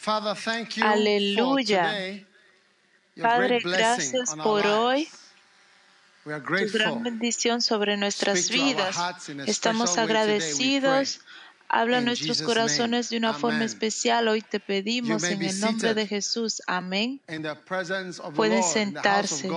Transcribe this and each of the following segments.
Father, thank you Aleluya. Padre, gracias por hoy, lives. We are tu gran bendición sobre nuestras vidas. Estamos agradecidos. Habla a nuestros corazones de una forma especial. Hoy te pedimos en el nombre de. Jesús. Amén. Pueden sentarse.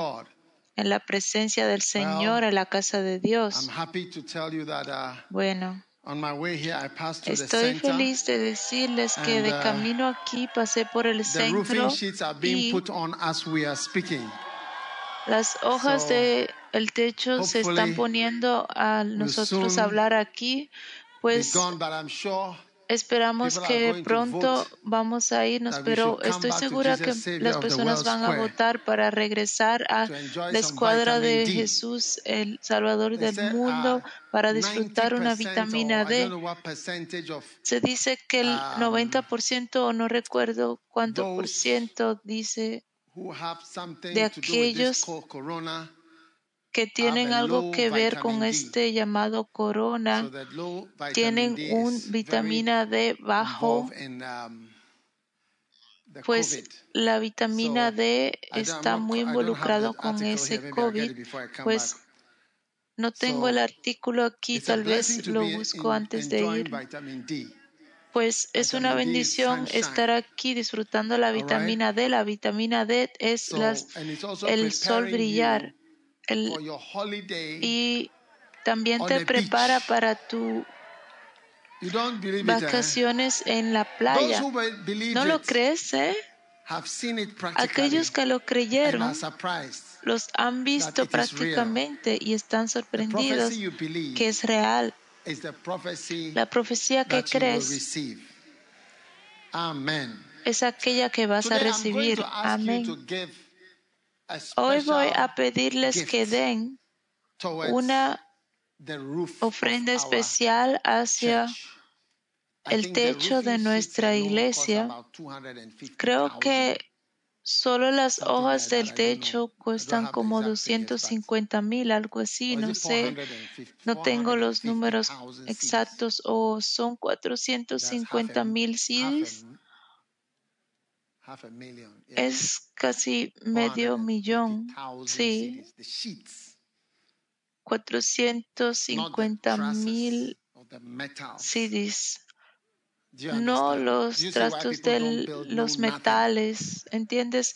En la presencia del Señor, en la casa de I'm Dios. happy to tell you that uh, Bueno, on my way here, I passed through the estoy feliz de decirles que de uh, camino aquí pasé por el The roofing centro sheets are being y put on as we are speaking. Las hojas So, de techo se están poniendo a nosotros hablar aquí, pues esperamos que pronto vamos a irnos, pero estoy segura que las personas van a votar para regresar a la escuadra de. Jesús, el Salvador del mundo, uh, para disfrutar una 90% vitamina D. Se dice que el um, 90% o no recuerdo cuánto por ciento dice de aquellos que tienen a algo que ver con este llamado corona tienen un vitamina D bajo, um, pues la vitamina D está muy involucrado con ese COVID. Pues no tengo el artículo aquí, tal vez lo busco antes de ir. Pues es una bendición estar aquí disfrutando la vitamina D. La vitamina D es las, el sol brillar el, y también te prepara para tu eh? vacaciones en la playa. ¿No lo crees, eh? Aquellos que lo creyeron los han visto prácticamente y están sorprendidos que es real. is the prophecy La profecía que crees es aquella que vas a recibir. Amén. Hoy voy a pedirles que den una ofrenda especial hacia el techo de nuestra iglesia. about 250,000. Creo que solo las hojas del techo cuestan como exact figures, but 250 mil, algo así, no sé. 450 No tengo los números 450,000 seeds? exactos o son That's half 450 a, mil CDs. a, half a million. Yeah. Es casi medio millón. 450,000 Sí, CDs. The sheets, not the 450 mil. CDs. No los trastos de los metales. ¿Entiendes?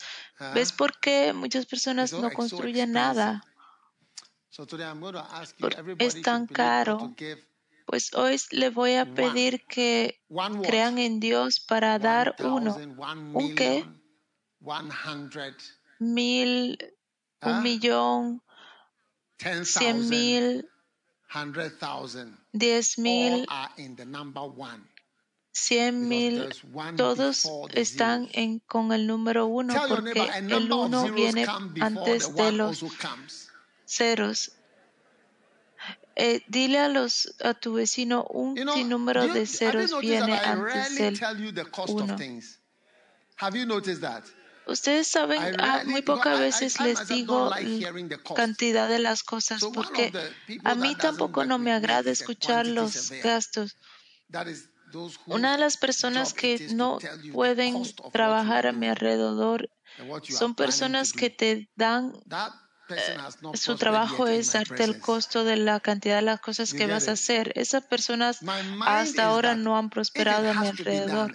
¿Ves Huh? por qué muchas personas so, no construyen nada? Es tan caro. Pues hoy le voy a pedir que crean en Dios para dar uno. ¿Un qué? Mil, un huh? millón, cien mil, diez mil, cien mil. Todos están en, con el número uno porque el uno viene antes de los ceros. Eh, dile a los a tu vecino un You know, sinnúmero you, de have you ceros noticed that viene antes del uno. Have you noticed that? Ustedes saben, ah, muy pocas veces les digo cantidad de las cosas porque a mí tampoco no me agrada escuchar los gastos. Una de las personas que no pueden trabajar a mi alrededor son personas que te dan, Has not su prospered trabajo es darte el costo de la cantidad de las cosas que vas a hacer. Esas personas hasta ahora no han prosperado a mi alrededor.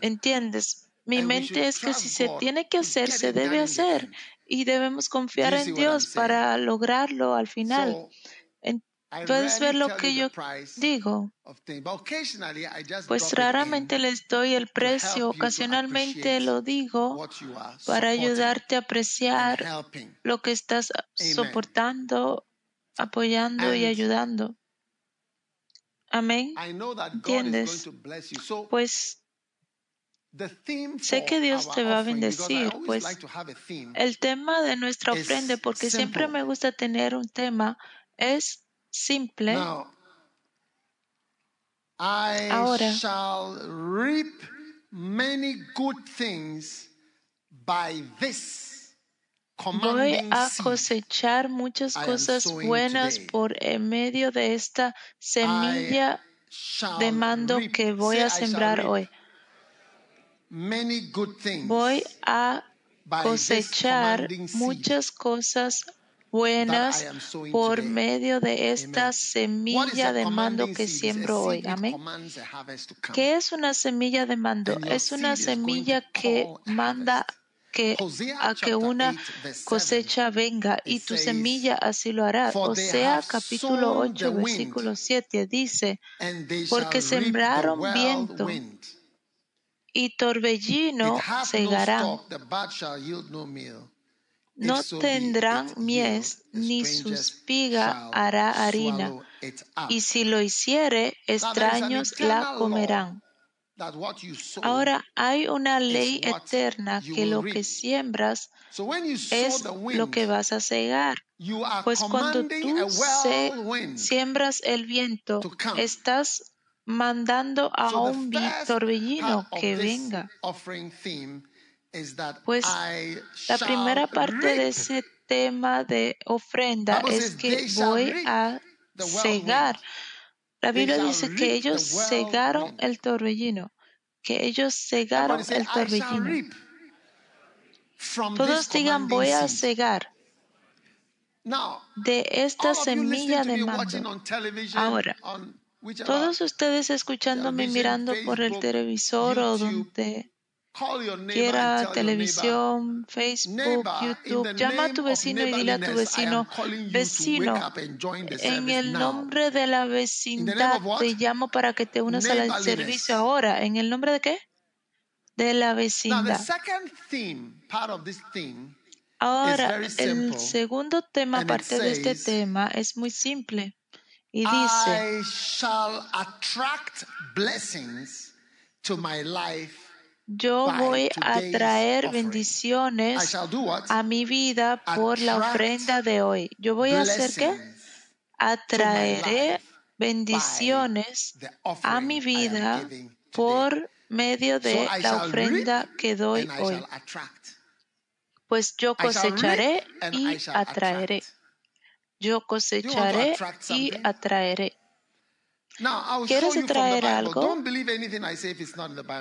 ¿Entiendes? Mi mente es que si se tiene que hacer, se debe hacer. y debemos confiar en Dios para lograrlo al final. So Puedes ver lo que yo digo. Pues raramente les doy el precio, ocasionalmente lo digo para ayudarte a apreciar lo que estás soportando, apoyando y And ayudando. Amén. ¿Entiendes? Pues sé que Dios te va a bendecir, pues el tema de nuestra ofrenda, porque siempre me gusta tener un tema, es simple. Ahora shall reap many good things by this voy a cosechar muchas cosas buenas por en medio de esta semilla de shall mando reap, que voy a sembrar hoy. many good Voy things a by this cosechar muchas cosas that buenas por medio de esta semilla de mando que siembro hoy. Amén. ¿Qué es una semilla de mando? Es una semilla que manda que a que una 8, verse 7, cosecha venga y tu semilla así lo hará. Osea have capítulo sown the 8 wind, versículo 7 dice, porque sembraron viento y torbellino segarán. No tendrán mies, ni su espiga hará harina. Y si lo hiciere, extraños la comerán. Ahora hay una ley eterna que lo que siembras es lo que vas a cegar. Pues cuando tú se- siembras el viento, estás mandando a un torbellino que venga. Pues la primera parte de ese tema de ofrenda es que voy a cegar. La Biblia dice que ellos cegaron el torbellino, que ellos cegaron el torbellino. Todos digan voy a cegar de esta semilla de television, Ahora, Todos ustedes escuchándome mirando por el televisor o donde quiera, televisión, Facebook, YouTube, llama a tu vecino y dile a tu vecino, vecino, en el nombre de la vecindad te llamo para que te unas al servicio ahora. ¿En el nombre de qué? De la vecindad. Ahora, el segundo tema, aparte de este tema, es muy simple. Y dice, I shall attract blessings to my life. Yo voy a traer bendiciones a mi vida por la ofrenda de hoy. Yo voy a hacer qué? Atraeré bendiciones a mi vida por medio de la ofrenda que doy hoy. Pues yo cosecharé y atraeré. Yo cosecharé y atraeré. ¿Quieres Bible. algo?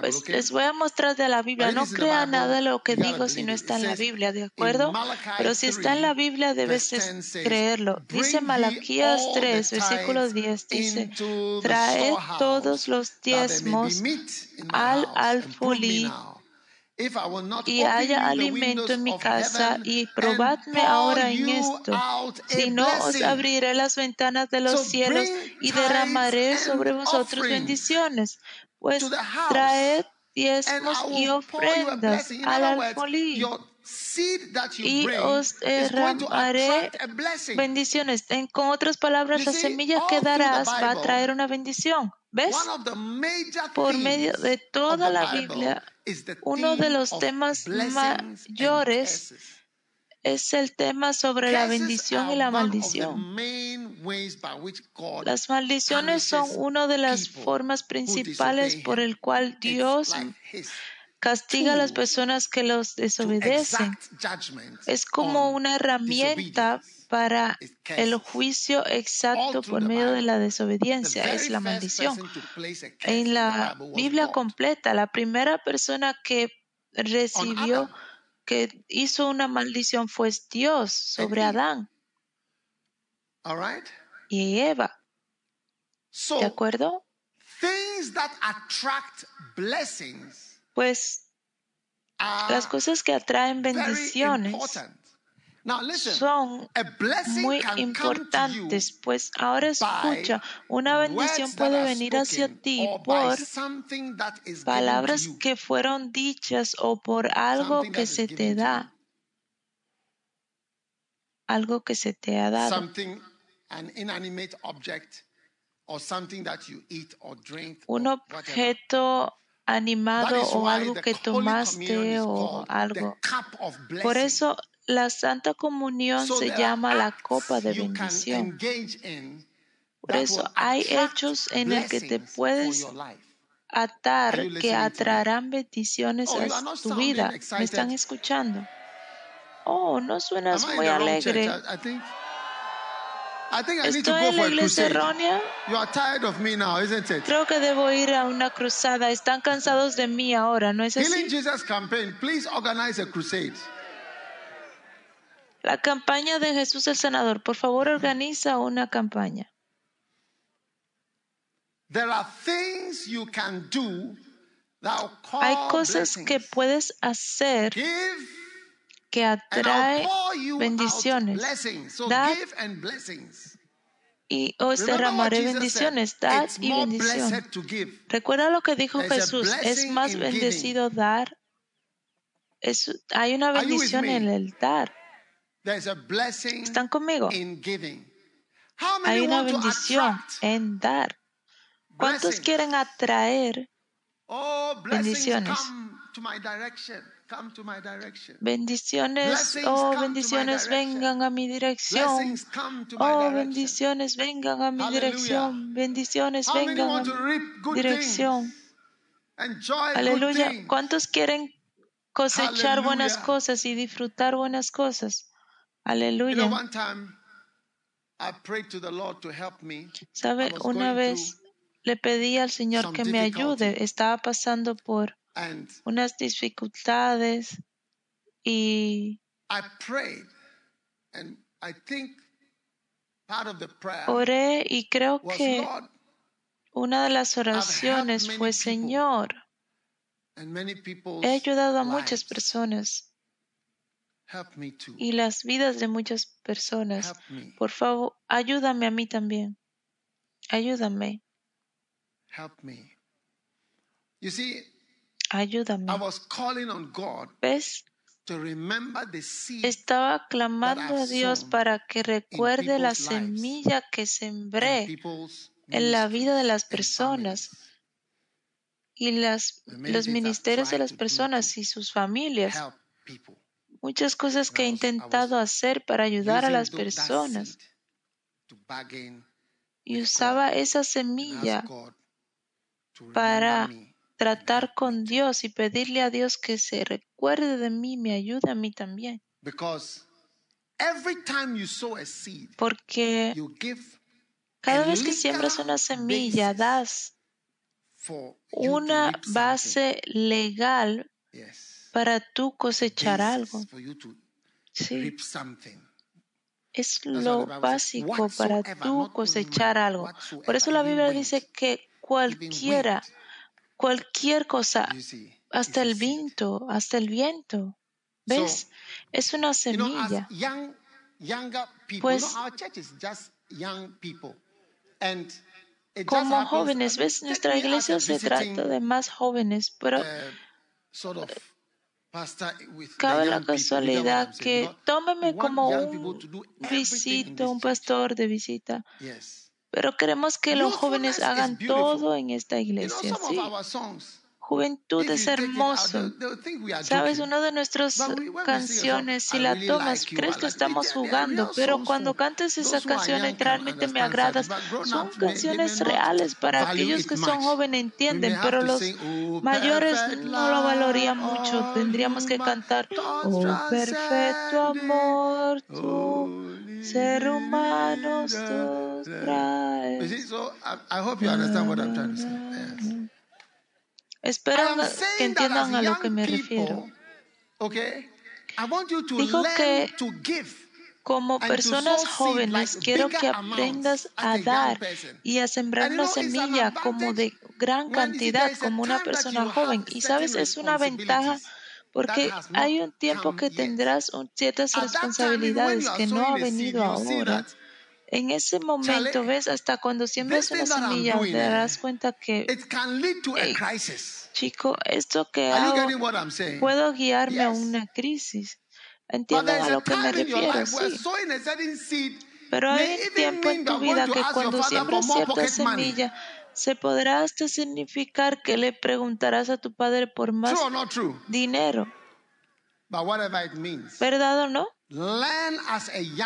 Pues les voy a mostrar de la Biblia. No crea nada de lo que digo si no está en la Biblia, ¿de acuerdo? Pero si está en la 3, Biblia debes verse 10 says, creerlo. Dice Malaquías all 3, the versículo tithes 10, dice, storehouse, todos los diezmos al house, y haya alimento en mi casa y probadme ahora en esto. Si no, os abriré las ventanas de los cielos y derramaré sobre vosotros bendiciones. Pues traed diezmos y ofrendas al alfolí y os derramaré bendiciones. En- con otras palabras, las semillas que darás va a traer una bendición. ¿Ves? One of the major Por medio de toda la Biblia, uno de los of temas mayores es el tema sobre la bendición y la maldición. Las maldiciones son una de las formas principales por el cual Dios castiga a las personas que los desobedecen. Es como una herramienta. Para el juicio exacto por medio de la desobediencia. Es la maldición. En la Biblia completa, la primera persona que recibió, que hizo una maldición fue Dios sobre. Adán y Eva. ¿De acuerdo? things that attract blessings Pues las cosas que atraen bendiciones son muy importantes, pues ahora escucha, una bendición puede venir hacia ti por palabras que fueron dichas o por algo que se te da, algo que se te ha dado. Something, an inanimate object, or something that you eat or drink, un objeto animado o algo que tomaste o algo. Por eso la Santa Comunión So se llama la copa de bendición. Por eso hay hechos en el que te puedes atar que atraerán bendiciones Oh, a tu vida. ¿Me están escuchando? Oh, no suenas muy alegre. church? I, I think. I think I need to ¿Estoy en la iglesia errónea? Creo que debo ir a una cruzada. Están cansados de mí ahora, ¿no es así? Jesus campaign, please organize a crusade. La campaña de Jesús el Sanador. Por favor, organiza una campaña. There are things you can do that Hay cosas blessings. que puedes hacer Give que atrae bendiciones. So Dad give and blessings. y os what derramaré bendiciones. Dad y bendición. Recuerda lo que dijo There's Jesús. Es más bendecido dar. Es- hay una bendición en el dar. There's a blessing ¿Están conmigo? in giving. How Hay many una bendición en dar. ¿Cuántos quieren atraer Oh, bendiciones? bendiciones? Oh, bendiciones vengan a mi dirección. Oh, bendiciones vengan a mi dirección. Bendiciones vengan a mi dirección. Aleluya. ¿Cuántos quieren cosechar buenas cosas y disfrutar buenas cosas? Aleluya. ¿Sabe? Una vez le pedí al Señor que me ayude. Estaba pasando por unas dificultades y oré y creo que una de las oraciones fue, Señor, he ayudado a muchas personas. Y las vidas de muchas personas. Por favor, ayúdame a mí también. Ayúdame, Help me. You see, ayúdame. I was calling on God ¿Ves? to remember the seed Estaba clamando a Dios para que recuerde la semilla que sembré en la vida de las personas y las, los ministerios de las personas y sus familias. Muchas cosas que he intentado hacer para ayudar a las personas y usaba esa semilla para tratar con Dios y pedirle a Dios que se recuerde de mí, me ayude a mí también. Porque cada vez que siembras una semilla, das una base legal. Para tú cosechar algo. For you to Sí, es lo básico para tú cosechar algo. Por eso la Biblia dice que cualquiera, cualquier cosa, hasta el viento, hasta el viento, ¿ves? Es una semilla. young, younger people, Pues- Como jóvenes, ¿ves? Nuestra iglesia se trata de más jóvenes, pero cabe la casualidad que tómeme como un this un pastor de visita, pero queremos que los jóvenes hagan todo en esta iglesia, sí. Juventud es you hermoso. Sabes, una de nuestras canciones, si la tomas, you, crees que estamos jugando, pero cuando cantas esa canción realmente me agradas, son canciones reales para aquellos que son jóvenes entienden, pero los "Oh, mayores no lo valorarían love, mucho. all Tendríamos que cantar, oh perfecto amor, tú, ser humanos leader." tú You see, traes. so I, I hope you understand what I'm trying to say. Yes. Espero que entiendan a lo que me refiero. Dijo que. Como personas jóvenes, quiero que aprendas as a dar y a sembrar una semilla como de gran cantidad como una persona joven. Y sabes, es una ventaja. Porque hay un tiempo que tendrás ciertas responsabilidades que no ha venido ahora. En ese momento, ves, hasta cuando siembras una semilla, te darás cuenta que, it can lead to a Hey, crisis. chico, esto que hago, puedo guiarme a una crisis. ¿Entienden a lo que me refiero? Sí. Pero hay un tiempo en tu vida que cuando siembras cierta semilla, se podrá hasta significar que le preguntarás a tu padre por más True or not true? dinero. But whatever it means, ¿Verdad o no?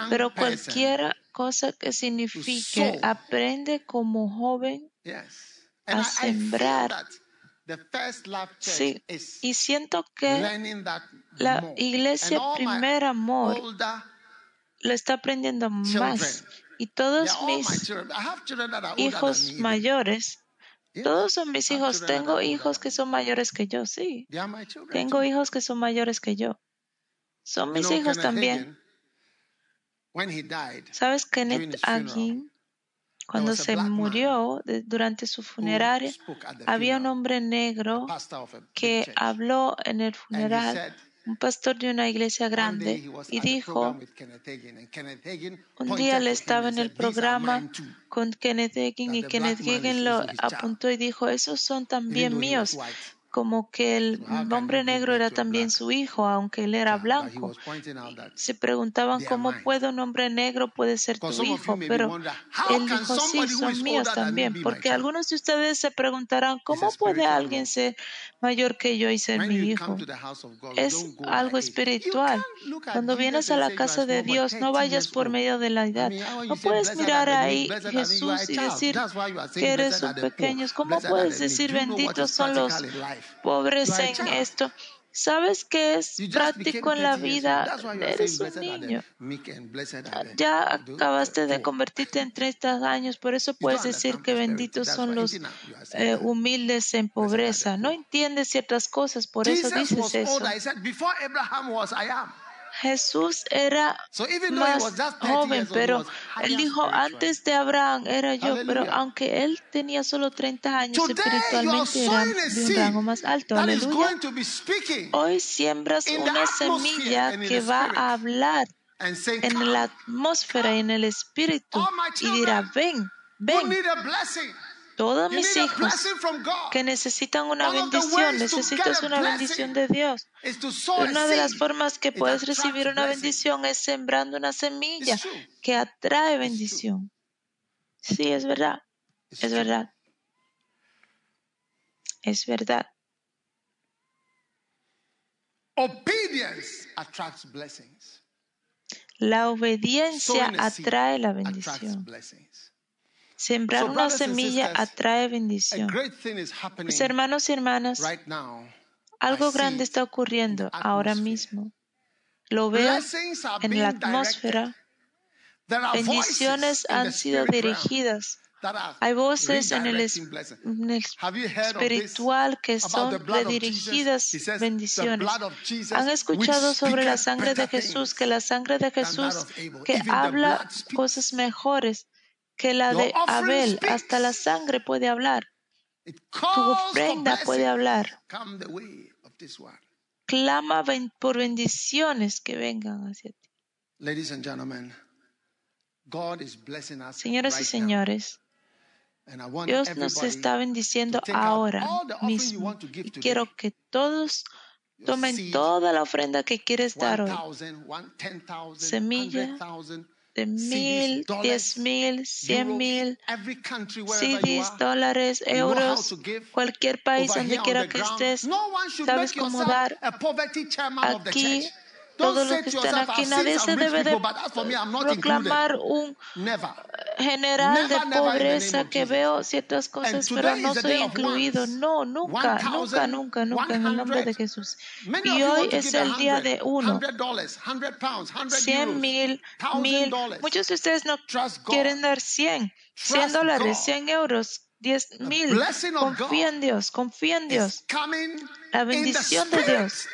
Pero person. Cosa que signifique, aprende como joven. A sembrar. that the first love church Sí. is Y siento que la iglesia primer amor lo está aprendiendo más. Y todos mis hijos mayores, todos son mis hijos. Tengo hijos que son mayores que yo, sí. Tengo hijos que son mayores que yo. Son mis hijos también. Hagin, when he died, ¿Sabes? Kenneth Hagin, cuando se murió durante su the había un hombre negro que habló en el funeral, un pastor de una iglesia grande, y dijo, un día le estaba en el programa con Kenneth Hagin y Kenneth Hagin lo apuntó y dijo, esos son también míos. Como que el can hombre negro era también su hijo, aunque él era blanco. Se preguntaban cómo puede un hombre negro puede ser tu hijo, pero él dijo, sí, son míos también, porque algunos de ustedes se preguntarán, ¿cómo puede alguien ser mayor que yo y ser mi hijo? Es algo espiritual. Cuando vienes a la casa de Dios, no 13 vayas por medio de la edad. No puedes mirar ahí Jesús y decir que eres un pequeño. ¿Cómo puedes decir benditos son los? Pobres en esto? ¿Sabes qué es práctico en la 30 years old. vida? Eres un niño. Ya acabaste de convertirte en 30 años, por eso puedes decir que benditos son los eh, humildes en pobreza. No entiendes ciertas cosas, por eso dices eso. Jesús era So even though he más was just 30 joven, pero él dijo, antes de Abraham era yo, pero Hallelujah. aunque él tenía solo 30 años, Today espiritualmente era de un rango más alto. Aleluya. Hoy siembras una semilla que va a hablar en la atmósfera y en el espíritu y dirá, ven, ven. Todos mis hijos que necesitan una bendición, necesitas una bendición de Dios. Una de las formas que puedes recibir una bendición es sembrando una semilla que atrae bendición. Sí, es verdad, es verdad, es verdad. La obediencia atrae la bendición. Sembrar una semilla atrae bendición. Mis hermanos y hermanas, algo grande está ocurriendo ahora mismo. Lo veo en la atmósfera. Bendiciones han sido dirigidas. Hay voces en el, en el espiritual que son redirigidas bendiciones. Han escuchado sobre la sangre de Jesús, que la sangre de Jesús que habla cosas mejores que la de Abel. Hasta la sangre puede hablar. Tu ofrenda puede hablar. Clama por bendiciones que vengan hacia ti. Ladies and gentlemen, God is blessing us Señoras y señores, Dios nos está bendiciendo ahora mismo. Y quiero que todos tomen toda la ofrenda que quieres dar hoy. 1,000, one- 10,000, Semilla 100,000, de mil, diez mil, cien mil, CDs, are, dólares, euros, cualquier país donde quiera que estés, sabes cómo dar. Aquí, todos los que yourself, aquí, nadie se debe de proclamar un general de pobreza que veo ciertas cosas, pero no soy incluido. No, nunca, nunca, 1,000, nunca, nunca, en el nombre de 100. Jesús. Y hoy es el día 100, de uno. 100 dollars, 100 pounds, 100 100 euros, mil, 1000 mil. Muchos de ustedes no quieren dar 100, 100 Trust dólares, God. 100 euros, 10 The mil. Confía en Dios, confía en Dios. La bendición de Dios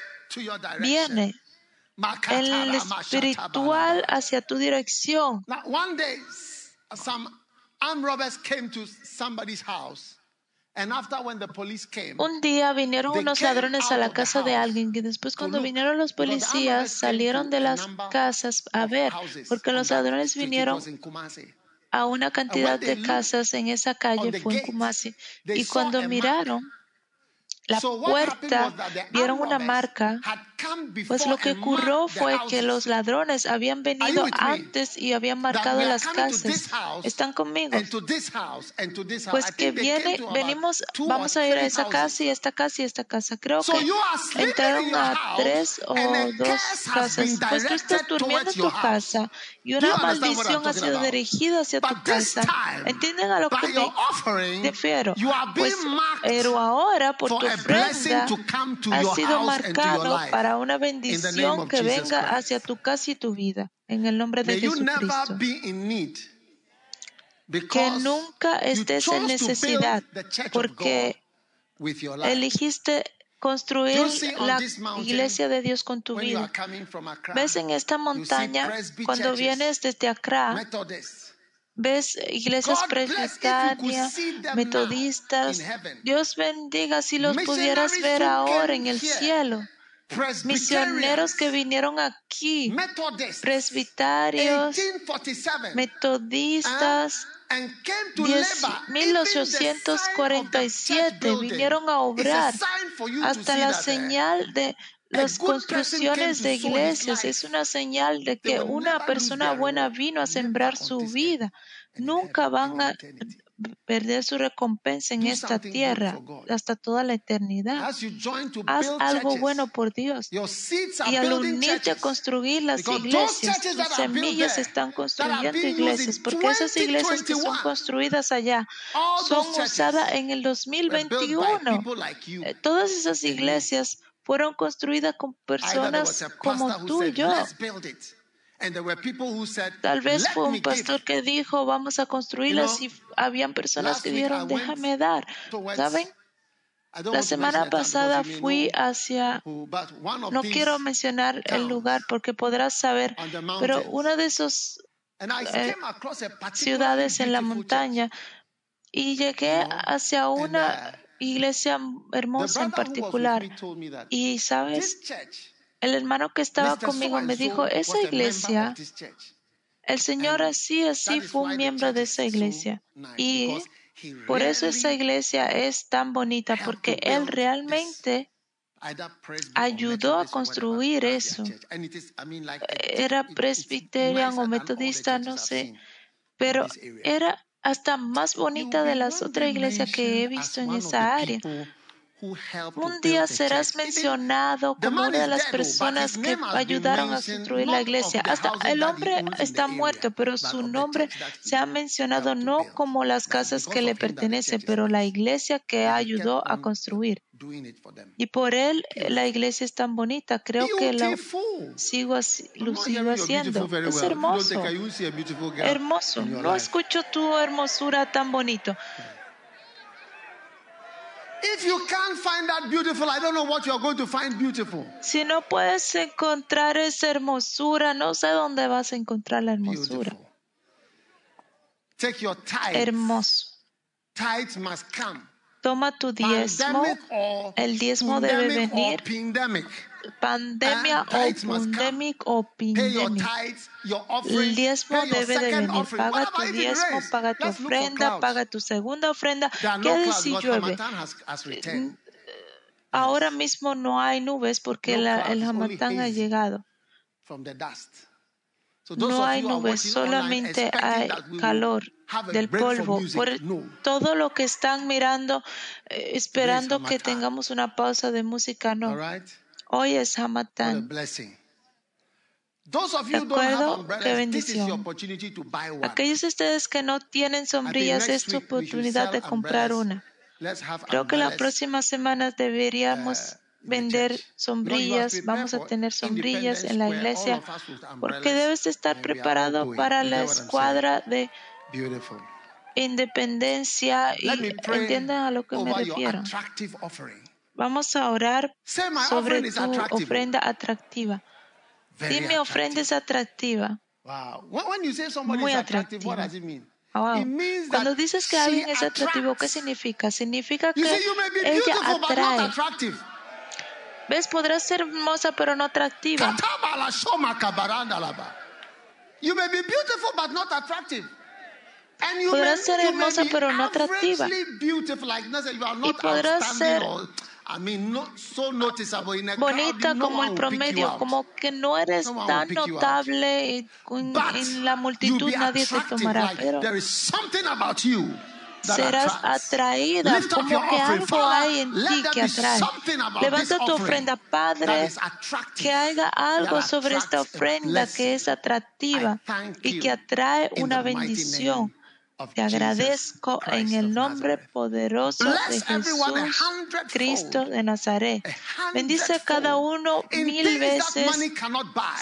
viene en el espiritual hacia tu dirección. Now, one day, some armed robbers came to somebody's house. And after when the police came, Un día vinieron unos ladrones a la casa de alguien y después cuando vinieron los policías salieron de las casas a ver, porque los ladrones vinieron a una cantidad de casas en esa calle, fue en Kumasi, y cuando miraron la puerta, vieron una marca, pues lo que ocurrió fue que los ladrones habían venido antes y habían marcado las casas. ¿Están conmigo? Pues que viene, venimos, vamos a ir a esa casa y esta casa y esta casa. Creo que entraron a tres o dos casas. Pues tú estás durmiendo en tu casa y una maldición ha sido dirigida hacia tu casa. ¿Entienden a lo que me refiero? Pues, pero ahora por tu ofrenda to come to ha your sido marcado para una bendición que venga hacia tu casa y tu vida. En el nombre de Jesucristo. Que nunca estés en necesidad porque God construir la iglesia de Dios con tu vida. Ves en esta montaña, cuando vienes desde Accra, ves iglesias presbiterianas, metodistas. Dios bendiga si los pudieras ver ahora en el cielo. Misioneros que vinieron aquí, presbitarios, 1847, metodistas, and came to Diez- labor. Even the sign of the church 1847 building vinieron a obrar hasta la señal de las construcciones de iglesias. Es una señal de que una persona buena vino a sembrar su vida. Nunca van a. perder su recompensa en esta tierra hasta toda la eternidad. Haz algo bueno por Dios. Y al unirte a construir las iglesias, tus semillas están construyendo iglesias, porque esas iglesias que son 2021, construidas allá all son usadas en el were built by 2021. people like you. Eh, Todas esas iglesias fueron construidas con personas como tú y yo. Let's build it. And there were people who said, Tal vez fue un pastor que dijo, vamos a construirlas y habían personas que dijeron, déjame dar. ¿Saben? La semana pasada fui hacia, no quiero mencionar el lugar porque podrás saber, pero uno de I eh, ciudades en la montaña y llegué hacia una uh, iglesia hermosa en particular. Y sabes, el hermano que estaba conmigo me dijo, esa iglesia, el Señor así, así fue un miembro de esa iglesia. Y por eso esa iglesia es tan bonita, porque Él realmente ayudó a construir eso. Era presbiterian o metodista, no sé, pero era hasta más bonita de las otras iglesias que he visto en esa área. Un día serás mencionado como una de las but personas que ayudaron a construir la iglesia. Hasta el hombre está muerto, pero su nombre se ha mencionado no como las casas que le of him that the pertenece, church is pero la iglesia que ayudó a on construir. Y por él la iglesia es tan bonita. Creo que la sigo así- lo sigo haciendo. Es hermoso, hermoso. No escucho tu hermosura tan bonito. If you can't find that beautiful, I don't know what you're going to find beautiful. Si no puedes encontrar esa hermosura, no sé dónde vas a encontrar la hermosura. Beautiful. Take your tithe. Hermoso. Must come. Toma tu diezmo. Pandemic or El diezmo debe venir. Pandemia o pandemic o pandemic. El diezmo debe de venir. Paga tu diezmo, paga tu ofrenda, paga tu segunda ofrenda. ¿Qué si llueve? Returned. Ahora mismo no hay nubes porque la- el Hamatán ha llegado. from the dust. So those No hay nubes, solamente hay calor del polvo. Por todo lo que están mirando, eh, esperando que tengamos una pausa de música, no. Hoy es Hamatán. blessing. Those of ¿De you who don't have acuerdo? Qué bendición. opportunity to buy one. Aquellos de ustedes que no tienen sombrillas, es should oportunidad de comprar una. Creo que la próxima semana deberíamos uh, vender sombrillas, vamos a tener sombrillas en la iglesia, porque debes de estar preparado para la escuadra de independencia y entiendan a lo que me refiero. Vamos a orar sobre tu ofrenda atractiva. Very Di mi ofrenda es atractiva. Muy atractiva. mean? Wow. Cuando dices que alguien es atractivo, ¿qué significa? Significa que ella atrae. ¿Ves? Podrás ser hermosa pero no atractiva. Podrás ser hermosa pero no atractiva. Y podrás ser bonita como el promedio, como que no eres tan notable y en la multitud nadie te tomará, pero serás atraída, como que algo hay en ti que atrae. Levanta tu ofrenda, Padre, que haga algo sobre esta ofrenda que es atractiva y que atrae una bendición. Te agradezco en el nombre poderoso de Jesús, Cristo de Nazaret. Bendice a cada uno mil veces,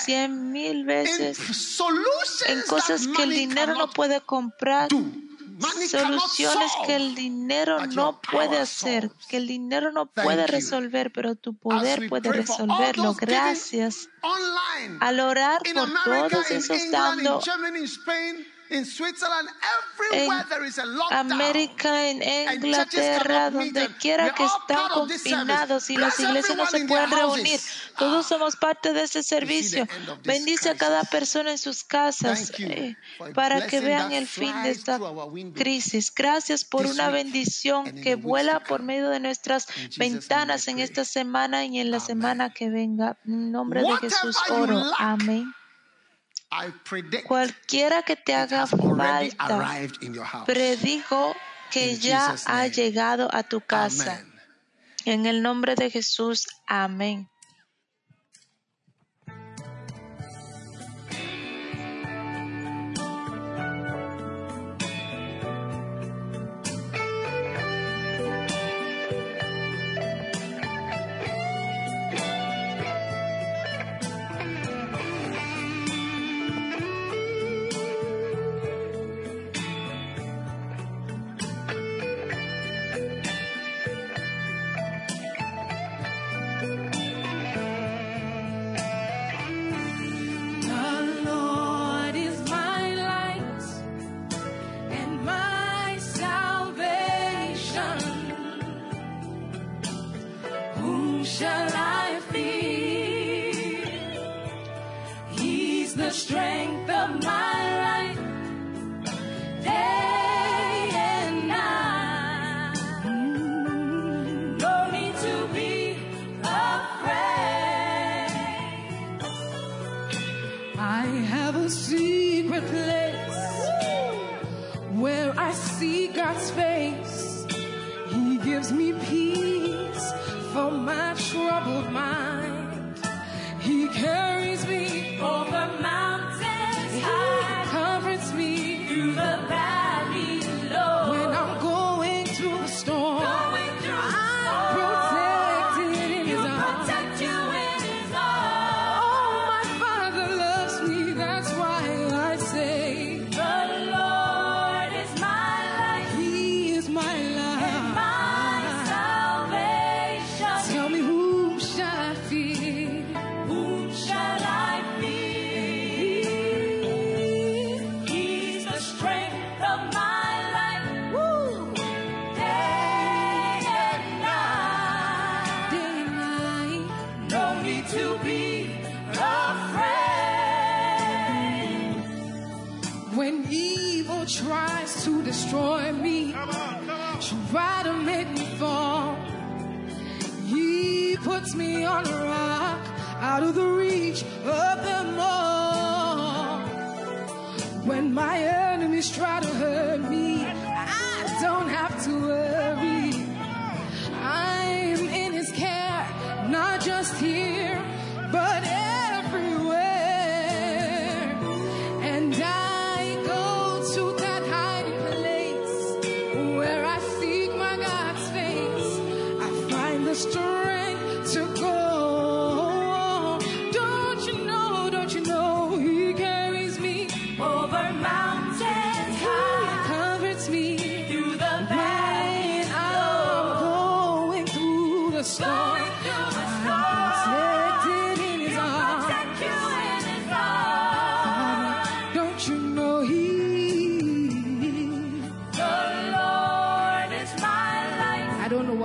cien mil veces, en cosas que el dinero no puede comprar soluciones que el dinero no puede hacer, que el dinero no puede resolver, pero tu poder puede resolverlo. Gracias. Al orar por todos esos dando en América, en Inglaterra, donde quiera que están confinados y las iglesias no se pueden reunir. Todos ah. somos parte de ese servicio. Bendice a cada persona en sus casas eh, para que vean el fin de esta crisis. Gracias por una bendición que vuela por medio de nuestras ventanas en esta semana y en la semana que venga. En nombre de Jesús oro. Amén. Cualquiera que te haga falta, predijo que ya ha llegado a tu casa. En el nombre de Jesús, amén.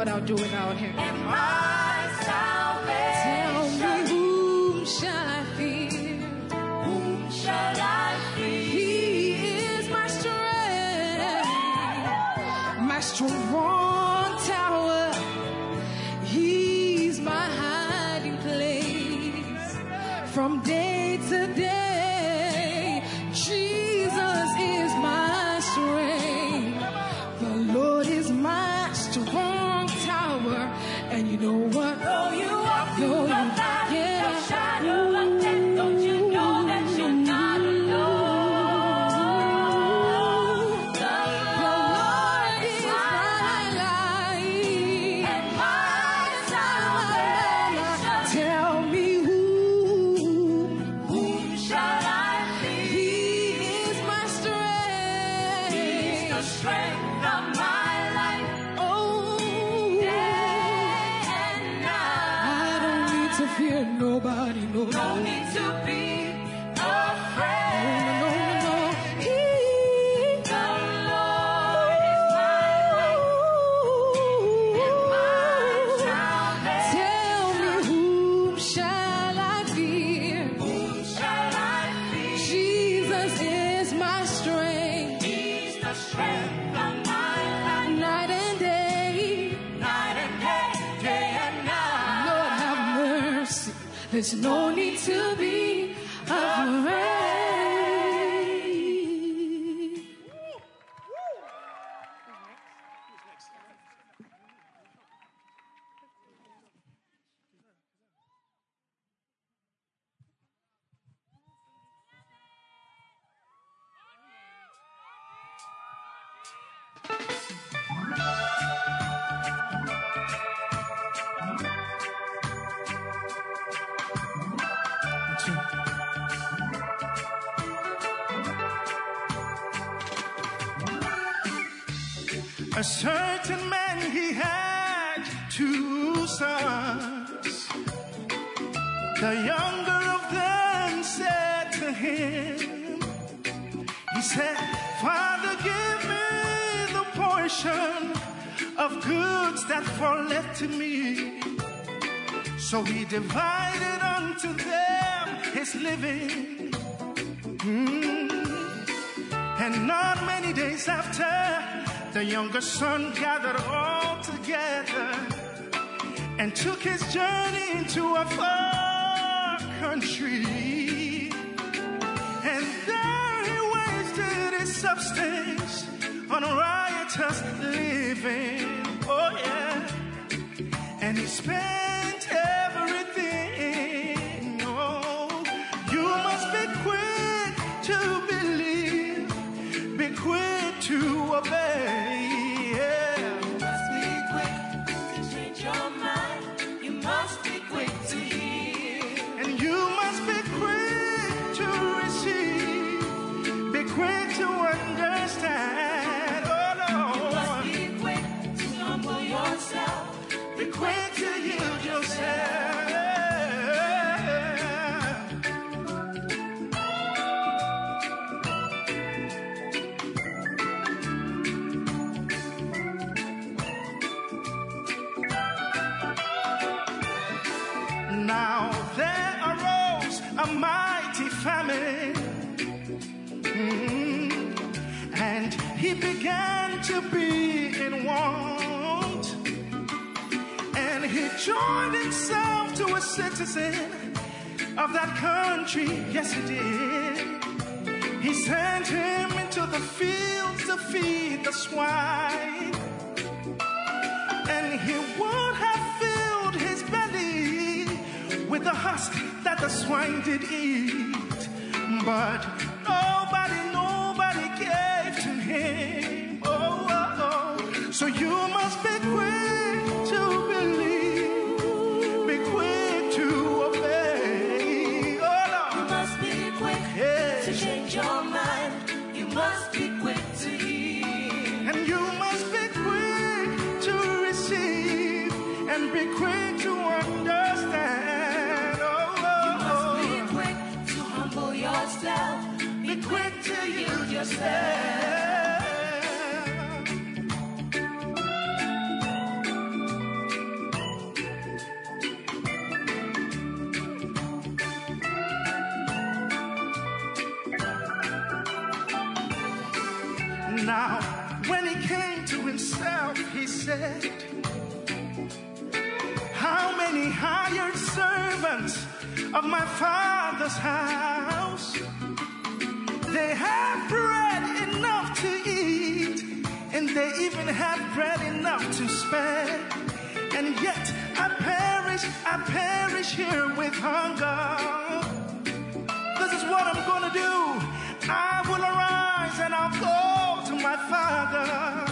what I'll do without him. There's no dust that the swine did eat. But Now, when he came to himself, he said, How many hired servants of my father's house? They have bread enough to eat, and they even have bread enough to spare. And yet I perish, I perish here with hunger. This is what I'm gonna do. I will arise and I'll go my father.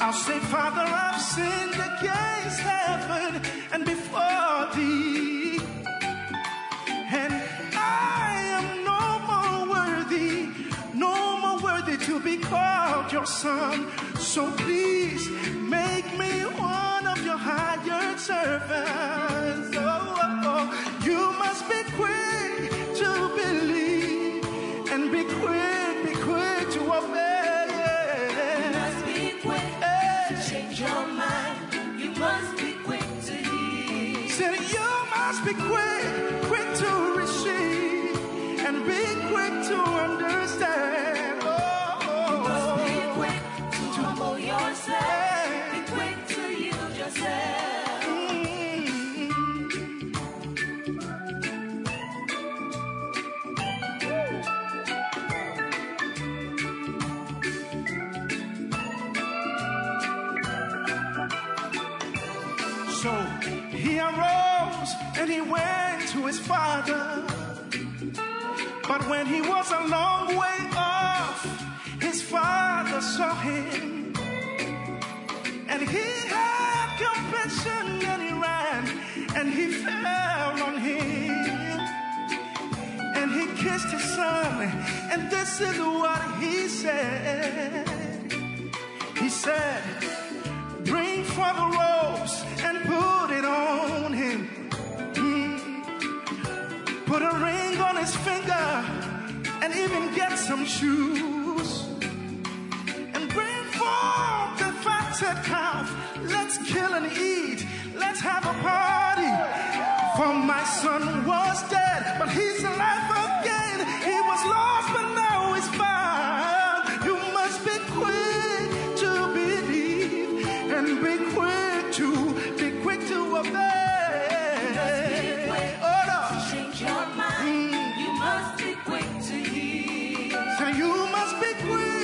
I'll say, Father, I've sinned against heaven and before thee. And I am no more worthy, no more worthy to be called your son. So please make me one of your hired servants. Oh, oh, oh. you must be quick quick his father. But when he was a long way off, his father saw him. And he had compassion and he ran and he fell on him. And he kissed his son. And this is what he said. He said, Bring for the robes his finger and even get some shoes. And bring forth the fatted calf. Let's kill and eat. Let's have a party. For my son was dead, but he's alive again. He was lost, but now he's found. You must be quick to believe and be quick to be quick to obey. You must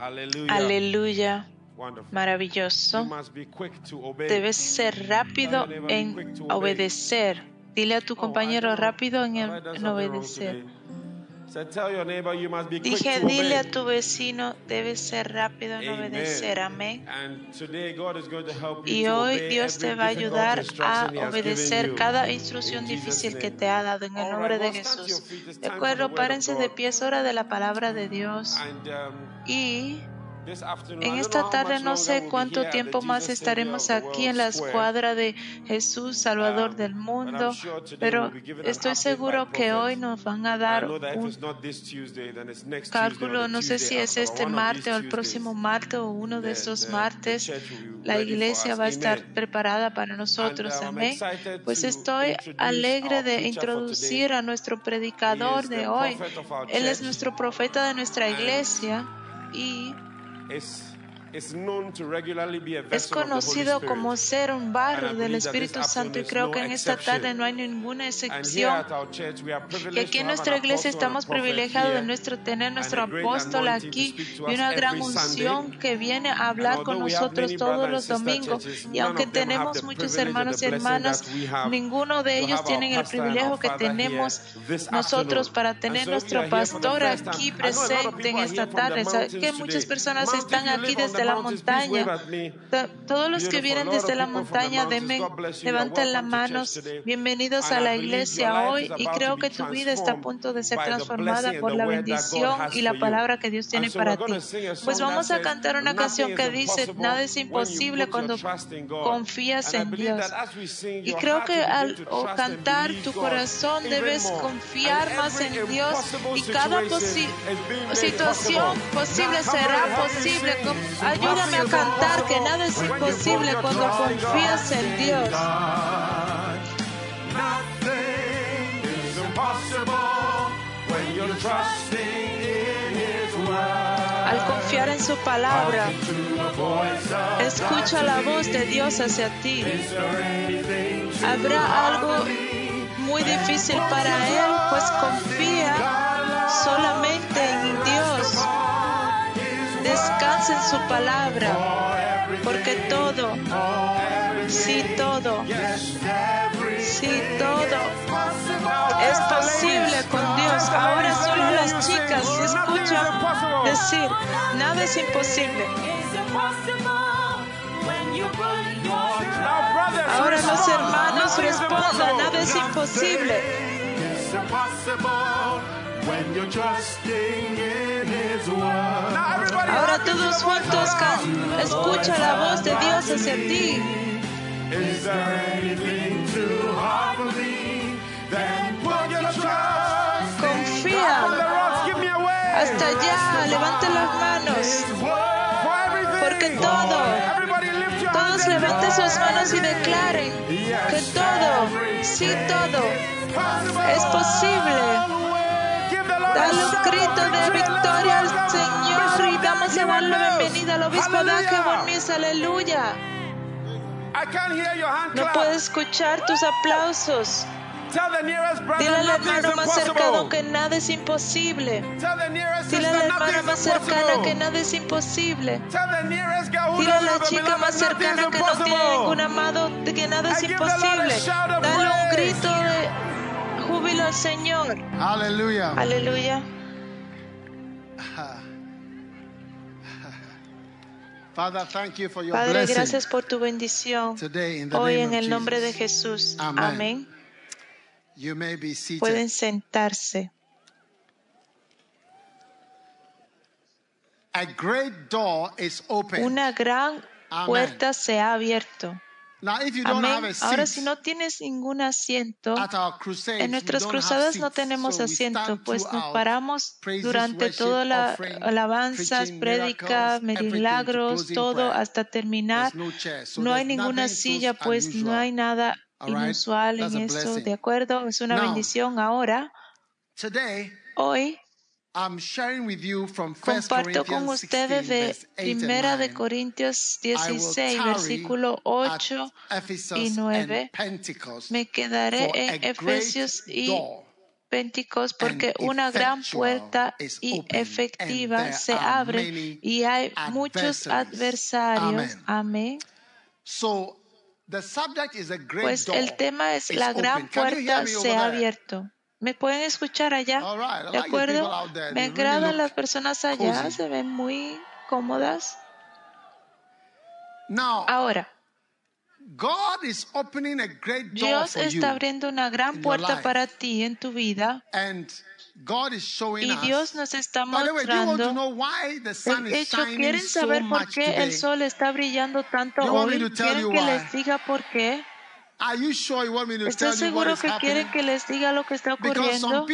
Aleluya. Maravilloso. Debes ser rápido en obedecer. Dile a tu compañero rápido en, obedecer. Dije, dile a tu vecino, debes ser rápido en obedecer. Amén. Y hoy Dios te va a ayudar a obedecer cada instrucción difícil que te ha dado en el nombre de Jesús. De acuerdo, párense de pie, es hora de la palabra de Dios. Um, Y en esta tarde no sé cuánto tiempo más estaremos aquí en la escuadra de Jesús, Salvador Um, del mundo, pero estoy seguro que hoy nos van a dar un cálculo, no sé si es este martes o el próximo martes o uno de the martes, la iglesia va a estar preparada para nosotros. I'm Amén. Pues to estoy alegre de introducir a nuestro predicador de hoy. Él es nuestro profeta de nuestra iglesia y It's es vessel of the Holy conocido Spirit. como ser un barro del Espíritu Santo y creo que en esta tarde no hay ninguna excepción. at our church, we are Que privileged aquí to en have nuestra iglesia estamos privilegiados de here. nuestro, tener nuestro a great apóstol aquí to speak to y us una gran every unción Sunday. que viene a hablar And con although we have nosotros many todos los domingos y none aunque of them have tenemos the muchos hermanos y hermanas, that we have ninguno de to ellos have our tienen el privilegio que tenemos this nosotros para tener nuestro pastor aquí presente en esta tarde. Que muchas personas están aquí on desde la montaña. Todos los que vienen desde la montaña, denme, levanten las manos. Bienvenidos a la iglesia hoy y creo que tu vida está a punto de ser transformada por la bendición y la palabra que Dios tiene para ti. Pues vamos a cantar una "Nothing canción que dice, nada es imposible cuando your trust in God." confías en Dios. Y creo que al cantar tu corazón debes confiar más en Dios y cada posi- situación posible será posible. Ayúdame a cantar que nada es imposible cuando confías en Dios. Al confiar en su palabra, escucha la voz de Dios hacia ti. Habrá algo muy difícil para Él, pues confía solamente en Dios. Descansa su palabra, porque todo, sí todo, sí todo es posible con Dios. Ahora solo las chicas escuchan decir, nada es imposible. Ahora los hermanos respondan, nada es imposible. It's impossible when you're trusting in His word. Now, everybody Ahora todos juntos escucha la voz de Dios hacia ti. Is there anything too hard for me? Then put your trust From the Confía hasta allá, levante las manos. Porque todo, todos levanten sus manos y declaren que todo, sí todo, es posible. Dale un grito de victoria al Señor y damos a darle Heward-Mills. bienvenida al obispo. Daje Mills. Aleluya. I can't hear your hand No puedo escuchar tus aplausos. Tell the nearest brother Dile al hermano más cercano que nada es imposible. Tell the nearest Dile a sister la nothing hermana is más impossible. que nada es imposible. Tell the nearest girl who Dile a la chica más cercana que no tiene ningún amado que nada es imposible. Dale un grito de júbilo al Señor. Aleluya. Father, thank you for your Padre, gracias por tu bendición. Today, Hoy en el nombre de. Jesús. Amén. Pueden sentarse. A great door is open. Una gran puerta se ha abierto. Now, if you don't have Amén. Ahora, si no tienes ningún asiento, en nuestras cruzadas no tenemos asiento, pues nos paramos durante toda la preaching, prédica, milagros, todo hasta terminar. No chair, so No hay ninguna silla, pues no hay nada inusual en eso. ¿de acuerdo? Es una bendición. Ahora, hoy, comparto con Corinthians 16, ustedes de verse 8 and Primera de 9. Corintios I will 16, tarry versículo at 8 Ephesus y 9. and Pentecost Me quedaré en Efesios y door Pentecos porque una gran puerta y efectiva se abre y hay muchos adversarios. Amén. Pues el tema es la gran puerta se ha abierto. ¿Me pueden escuchar allá? ¿De acuerdo? Me agradan las personas allá, se ven muy cómodas. Ahora, Dios está abriendo una gran puerta para ti en tu vida y. Dios nos está mostrando De hecho, ¿quieren saber por qué el sol está brillando tanto hoy? ¿Quieren que les diga por qué? Are you sure you want me to ¿Están tell you what seguros is que happening? quieren que les diga lo que está Because some ocurriendo?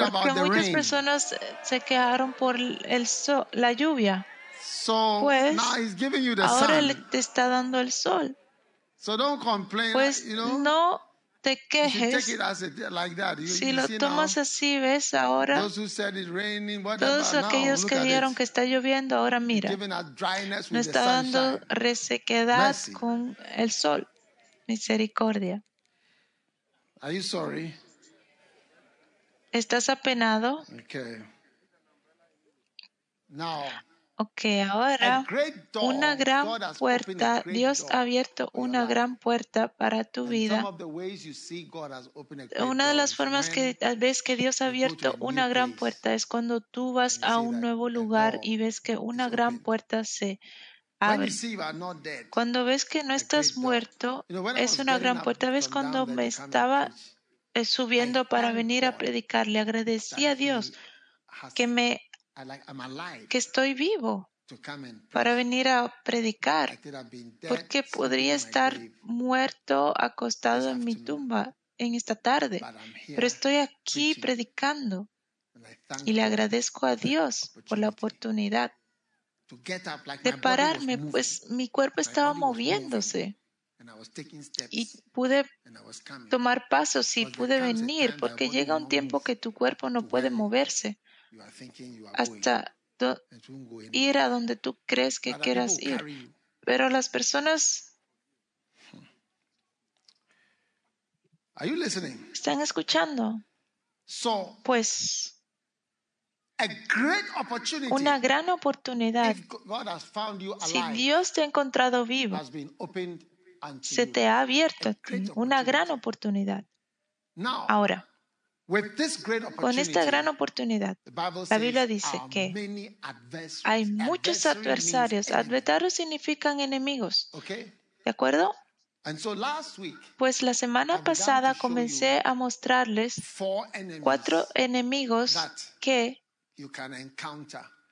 Porque about the muchas rain. personas se quejaron por el sol, la lluvia. So Pues, now he's giving you the Ahora te está dando el sol. So don't complain. Pues no te quejes. Si lo tomas así, ves ahora, todos aquellos que it. que está lloviendo, ahora mira, nos está dando resequedad con el sol. Misericordia. Are you sorry? ¿Estás apenado? Okay. Now, Ok, ahora una gran puerta, Dios ha abierto una gran puerta para tu vida. some of the ways you see God has opened a great Una de las formas que vez que Dios ha abierto una gran puerta es cuando tú vas a un nuevo lugar y ves que una gran puerta se you abre. Cuando ves que no estás muerto, es una gran puerta. ¿Ves cuando me estaba eh, subiendo para venir a predicar? Le agradecí a Dios que me que estoy vivo para venir a predicar, porque podría estar muerto acostado en mi tumba en esta tarde, pero estoy aquí predicando y le agradezco a Dios por la oportunidad to get up like de pararme, pues mi cuerpo estaba moviéndose. Y pude tomar pasos y pude venir, porque llega un tiempo que tu cuerpo no puede moverse. hasta ir a donde tú crees que quieras ir. Pero las personas listening? están escuchando. Pues una gran oportunidad. Si Dios te ha encontrado vivo, se te ha abierto una gran oportunidad. Ahora, con esta gran oportunidad, la Biblia dice que hay muchos adversarios. Adversarios significan enemigos. ¿De acuerdo? Pues la semana pasada comencé a mostrarles cuatro enemigos que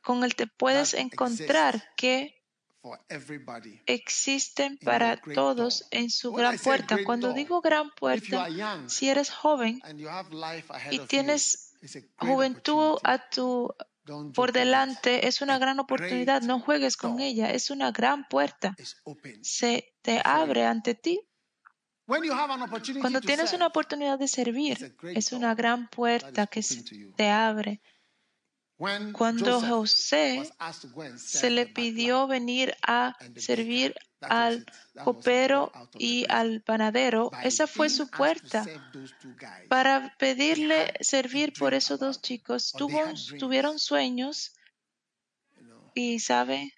con el te puedes encontrar que existen para todos en su gran puerta. Cuando digo gran puerta, si eres joven y tienes juventud a tu por delante, es una gran oportunidad. No juegues con ella. Es una gran puerta. Se te abre ante ti. Cuando tienes una oportunidad de servir, es una gran puerta que se te abre. Cuando José se le pidió venir a servir al copero y al panadero, esa fue su puerta. Para pedirle servir por esos dos chicos, tuvo, tuvieron sueños y, ¿sabe?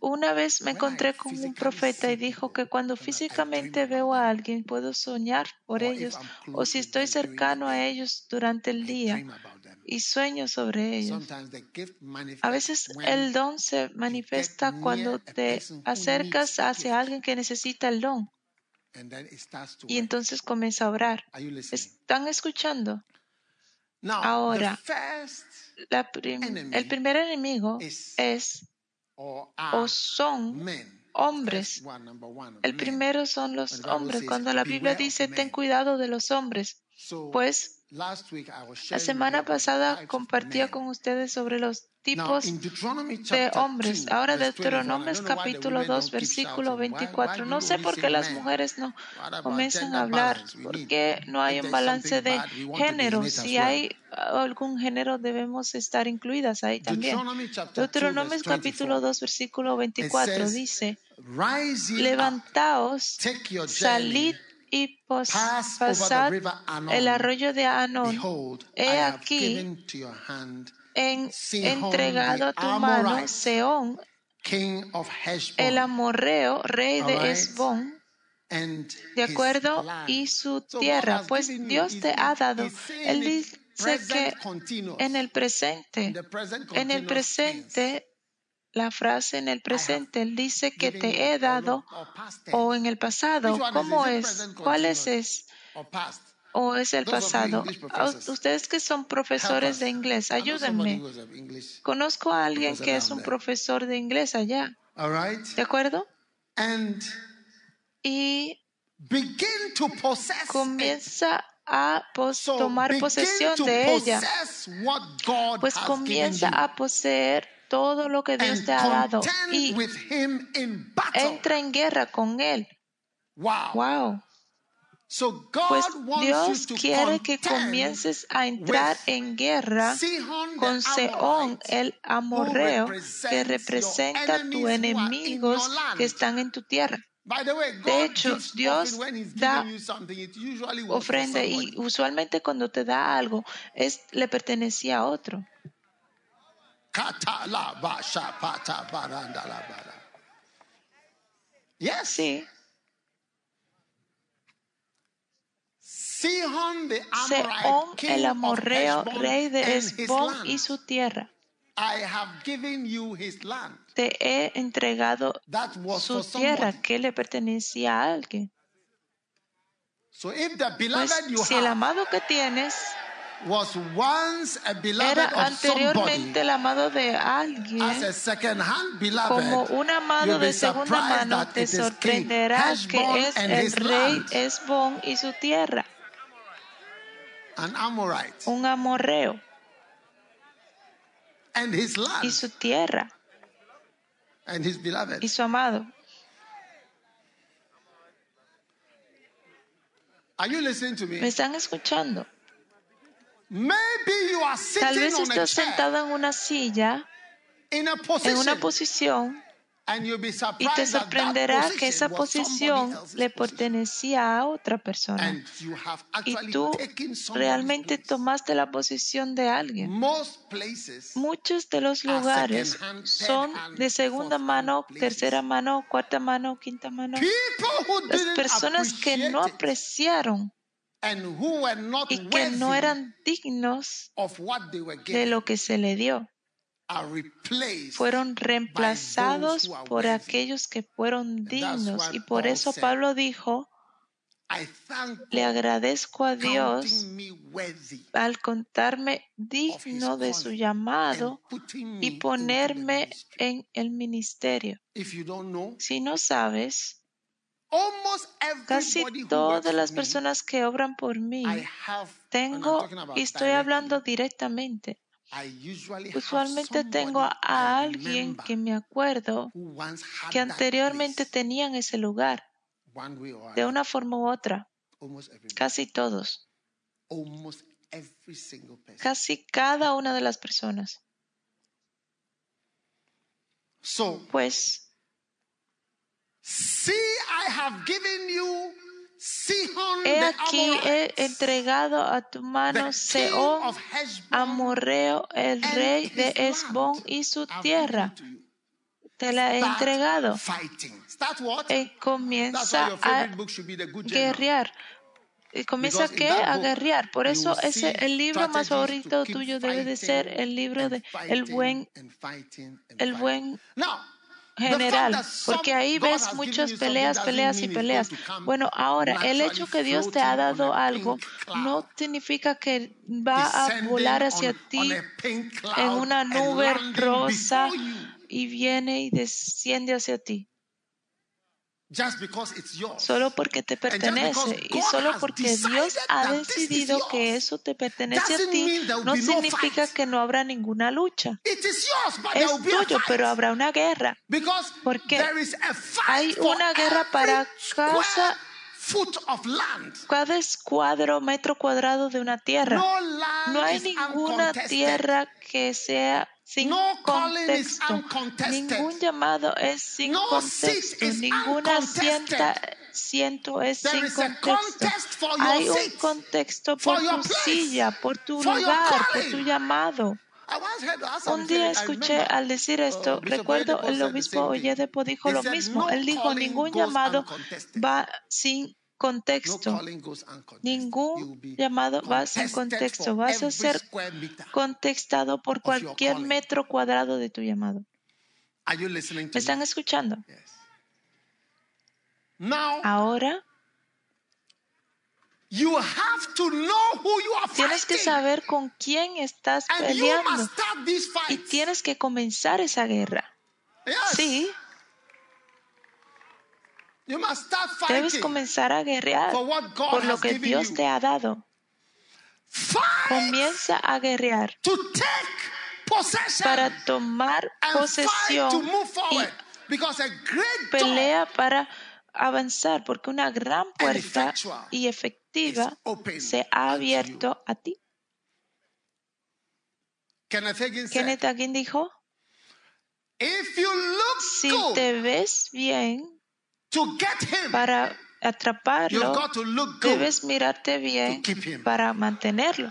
Una vez me encontré con un profeta y dijo que cuando físicamente veo a alguien puedo soñar por ellos o si estoy cercano a ellos durante el día. Y sueño sobre ellos. A manifests veces el don se manifiesta cuando te acercas hacia alguien que necesita el don and then it starts to y entonces comienza a listening? ¿Están escuchando? Ahora, la prim- el primer enemigo es o son hombres. El primero son los hombres. Cuando la Biblia "Beware of dice, ten men." cuidado de los hombres. Pues last week I was la semana pasada compartía con ustedes sobre los tipos de hombres. 2, Ahora verse 24, I Deuteronomios capítulo women 2 don't keep versículo shouting. Why, why 24. do No sé por qué las mujeres no comienzan a hablar. ¿Por qué no hay un balance de género? Si hay algún género debemos estar incluidas ahí también. Deuteronomy chapter 2, Deuteronomios capítulo 24. 2 versículo It 24 says, dice, levantaos, take your salid y pos- pasad el arroyo de Anón. He aquí en, entregado a tu mano Seón, king of el amorreo, rey de. Esbón, de acuerdo, y su tierra. Pues Dios te ha dado. Él dice que en el presente, en el presente, la frase en el presente, Él dice que te he dado, o en el pasado. ¿Cómo es? ¿Cuál es? es? ¿O es el pasado? English A professors, Ustedes que son profesores de inglés, ayúdenme. Conozco a alguien que es un profesor de inglés allá. All right? ¿De acuerdo? And Y comienza a tomar posesión de ella. Pues comienza a poseer todo lo que Dios te ha dado y entra en guerra con Él. Wow. Wow. So Pues Dios quiere que comiences a entrar en guerra con Seón, el amorreo, que representa a tus enemigos que están en tu tierra. By the way, God De hecho, Dios da Ofrenda y usualmente cuando te da algo, es, le pertenecía a otro. Kata la ba sha pa ta ba ra nda la ba ra. Yes. Sí, Sihon el amorreo, rey de Esbón y su tierra. I have given you his land. Te he entregado That was su tierra que le pertenecía a alguien. So if the Pues si el amado que tienes was once a beloved era of anteriormente el amado de as a alguien, como un amado de segunda mano, te sorprenderás que es and el his rey Esbón y su tierra, an Amorite, un amorreo and his y su tierra and his beloved. y su amado. Are you listening to ¿Me me? están escuchando? Maybe you are Tal vez estás sentado en una silla, en position, una posición, and you'll be y te sorprenderá que esa posición le pertenecía a otra persona. And you have Y tú realmente tomaste la posición de alguien. Most places Muchos de los are lugares son de segunda mano, tercera mano, cuarta mano, quinta mano. Las personas que no apreciaron y que no eran dignos de lo que se le dio fueron reemplazados por aquellos que fueron dignos. Y por eso Pablo dijo, le agradezco a Dios al contarme digno de su llamado y ponerme en el ministerio. Si no sabes, casi todas las personas que obran por mí tengo y estoy hablando directamente. Usualmente tengo a alguien que me acuerdo que anteriormente tenían ese lugar, one way or de una forma u otra, casi todos, Almost every single person. casi cada una de las personas. So, Pues, see, I have given you Sihon he aquí he entregado a tu mano Seón, Amorreo, el rey de Esbón y su tierra. Te la he entregado. what? Eh, comienza a guerrear. Y comienza Because in qué? A guerrear. Por eso ese el libro más favorito tuyo debe de ser el libro de el buen el buen general, porque ahí ves muchas peleas, peleas y peleas. Bueno, ahora, el hecho que Dios te ha dado algo no significa que va a volar hacia ti en una nube rosa y viene y desciende hacia ti. just because it's yours. Solo porque te pertenece y solo porque Dios ha decidido que eso te pertenece a ti, no significa que no habrá ninguna lucha. It is yours, but there Es tuyo, pero habrá una guerra. Porque hay una guerra para square cada- escuadro, metro cuadrado de una tierra. No hay ninguna tierra que sea sin No contexto. Ningún llamado es sin No contexto. Ninguna sienta, siento es There sin contexto. Hay un contexto por tu place, silla, por tu lugar, por tu llamado. Un día escuché al decir esto, uh, Bishop recuerdo el obispo. Oyedepo dijo lo mismo. "No Él dijo, ningún llamado va sin contexto. Ningún llamado va sin contexto. Vas a ser contextado por cualquier metro cuadrado de tu llamado. Are you listening to ¿Me están escuchando? Ahora you have to know who you are tienes que saber con quién estás peleando y tienes que comenzar esa guerra. Yes. Sí, debes comenzar a guerrear for what God por lo que Dios te ha dado. Comienza a guerrear para tomar posesión y forward. Because a great door pelea para avanzar porque una gran puerta y efectiva se ha abierto a ti. Kenneth Hagin dijo, si te ves bien para atraparlo, debes mirarte bien para mantenerlo.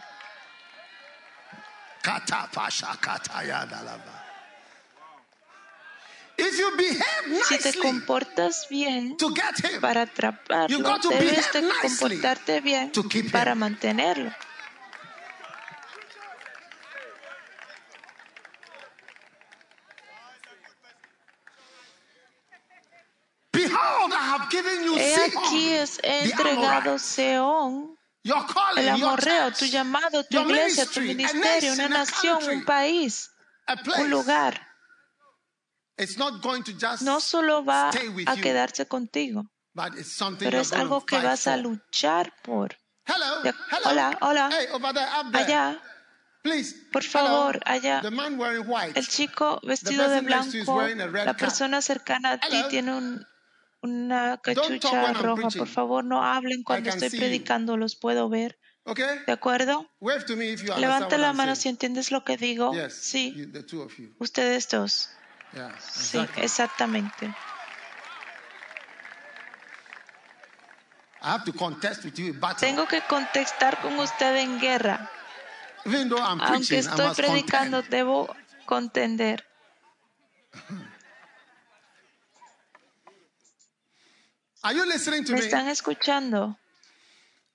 Si te comportas bien para atraparlo, debes de comportarte bien para mantenerlo. behold, I have given you He aquí es entregado. Seón, el amorreo, tu llamado, tu iglesia, tu ministerio, una nación, un país, un lugar. No solo va a quedarse contigo, pero es algo que vas a luchar por. Hola, hola. Allá, por favor, allá. El chico vestido de blanco, la persona cercana a ti tiene un- una cachucha roja. Por favor, no hablen cuando estoy predicando, los puedo ver. ¿De acuerdo? Levanta la mano si entiendes lo que digo. Sí, ustedes dos. Sí, exactamente. I have to contest with you in battle. Tengo que contestar con usted en guerra. Aunque estoy predicando, debo contender. Are you listening to ¿Me están escuchando?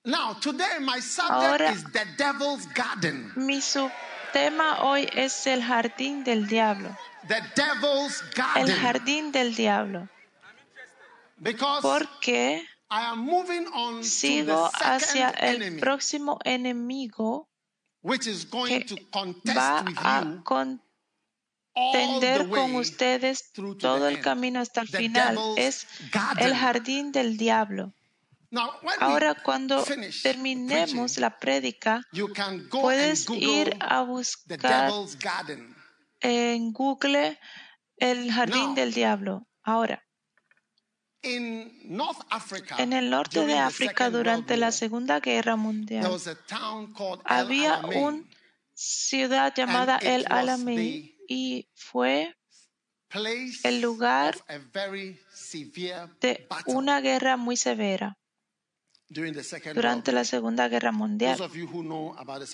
Now, today my subject Ahora- is the devil's garden. Mi subtema hoy es el jardín del diablo. The devil's El garden. jardín del diablo. Because Porque I am moving on sigo to the hacia el enemy, próximo enemigo which is going que to contest va with a you way con ustedes todo el camino hasta el final. Es el jardín del diablo. Ahora cuando terminemos la prédica, puedes ir a buscar en Google el jardín del diablo. Ahora, en el norte de África durante la Segunda Guerra Mundial, había una ciudad llamada El Alamein y fue el lugar of a very severe de una guerra muy severa during the Second durante la Segunda Guerra Mundial.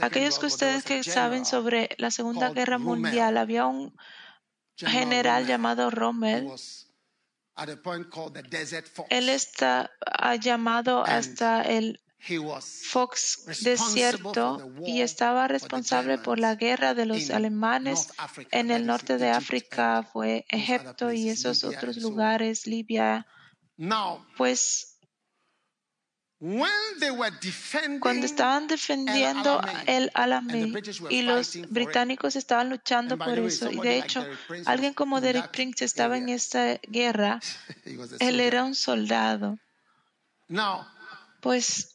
Aquellos que ustedes que saben sobre la Segunda Guerra. Mundial, había un General llamado Rommel. Él está ha llamado hasta el Fox desierto y estaba responsable por la guerra de los alemanes en el norte de África, fue Egipto y esos otros lugares, Libia. Pues cuando estaban defendiendo el Alamein y los británicos estaban luchando por eso, y de hecho, alguien como Derek Prince estaba en esta guerra, él era un soldado. Pues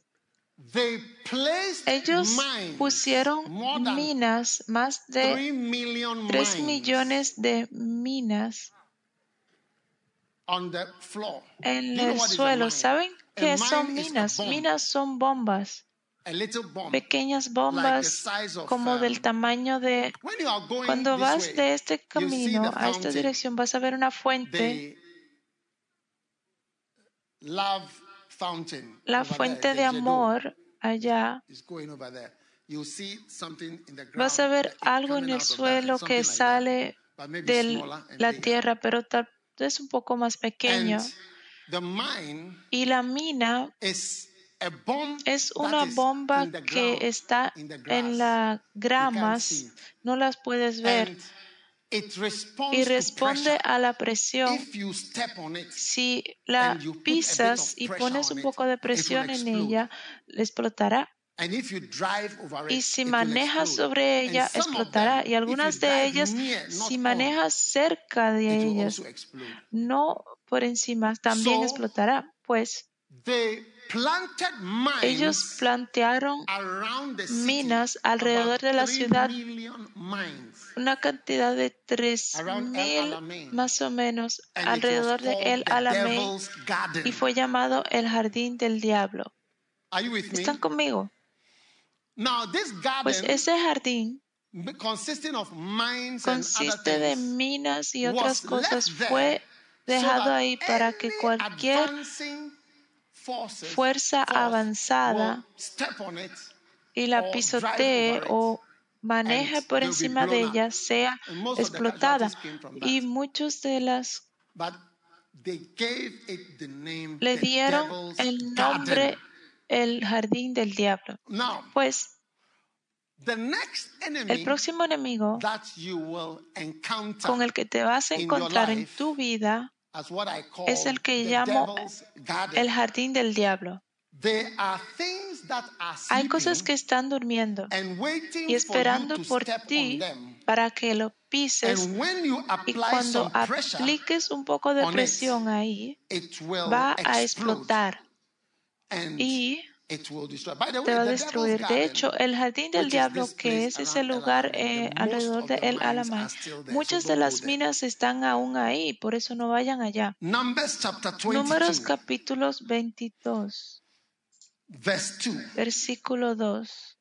ellos pusieron minas, más de 3 million 3 mines millones de minas en el suelo. ¿Saben qué son minas? Minas son bombas, pequeñas bombas como um, del tamaño de... Cuando vas de este camino a esta dirección vas a ver una fuente. La fuente de amor allá. Vas a ver algo en el suelo que sale de la tierra, pero tal vez un poco más pequeño. Y la mina es una bomba que está en las gramas, no las puedes ver, y responde a la presión. Si la pisas y pones on un poco de presión en ella, explotará. Y si manejas sobre ella, explotará. Y algunas de ellas, si manejas cerca de ellas, no por encima, también explotará. Pues Ellos plantearon minas alrededor de la ciudad, una cantidad de tres Around El mil Alamein. más o menos alrededor de El Alamein y fue llamado el Jardín del Diablo. ¿Están conmigo? Pues ese jardín consiste de minas y otras cosas. Fue dejado ahí para que cualquier fuerza avanzada y la pisotee o maneje por encima de ella sea explotada. Y muchos de las le dieron el nombre el jardín del diablo. Pues el próximo enemigo con el que te vas a encontrar en tu vida es el que llamo el jardín del diablo. Hay cosas que están durmiendo y esperando por ti para que lo pises y cuando apliques un poco de presión ahí va a explotar y te va a destruir. De hecho, el jardín del diablo, que es ese lugar eh, alrededor de El muchas de las minas están aún ahí, por eso no vayan allá. Números 22, capítulos 22, verse 2. versículo 2.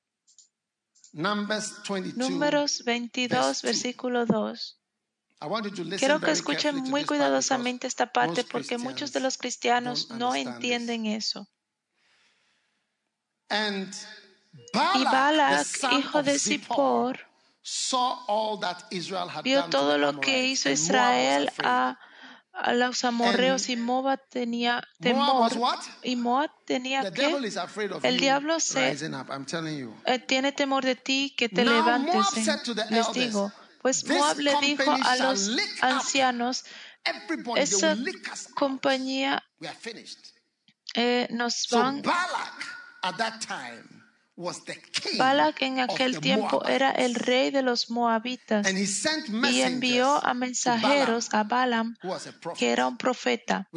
Numbers 22. Números 22, verse two. versículo 2. I want you to listen Quiero que escuchen muy cuidadosamente esta parte porque muchos de los cristianos no entienden eso. And Y Balak, hijo de Zippor, Zippor, saw all that Israel had vio todo lo que hizo Israel a, a los amorreos y Moab tenía temor. what? Y Moab tenía The que devil is afraid of el diablo se eh, tiene temor de ti que te levantes. The Les digo, pues "This Moab le dijo a los ancianos, esa compañía eh, nos van Balak at that time was the king Balak en of aquel the tiempo era el rey de los moabitas And he sent y envió a mensajeros Balaam, a Balaam, who was a prophet, que era un profeta,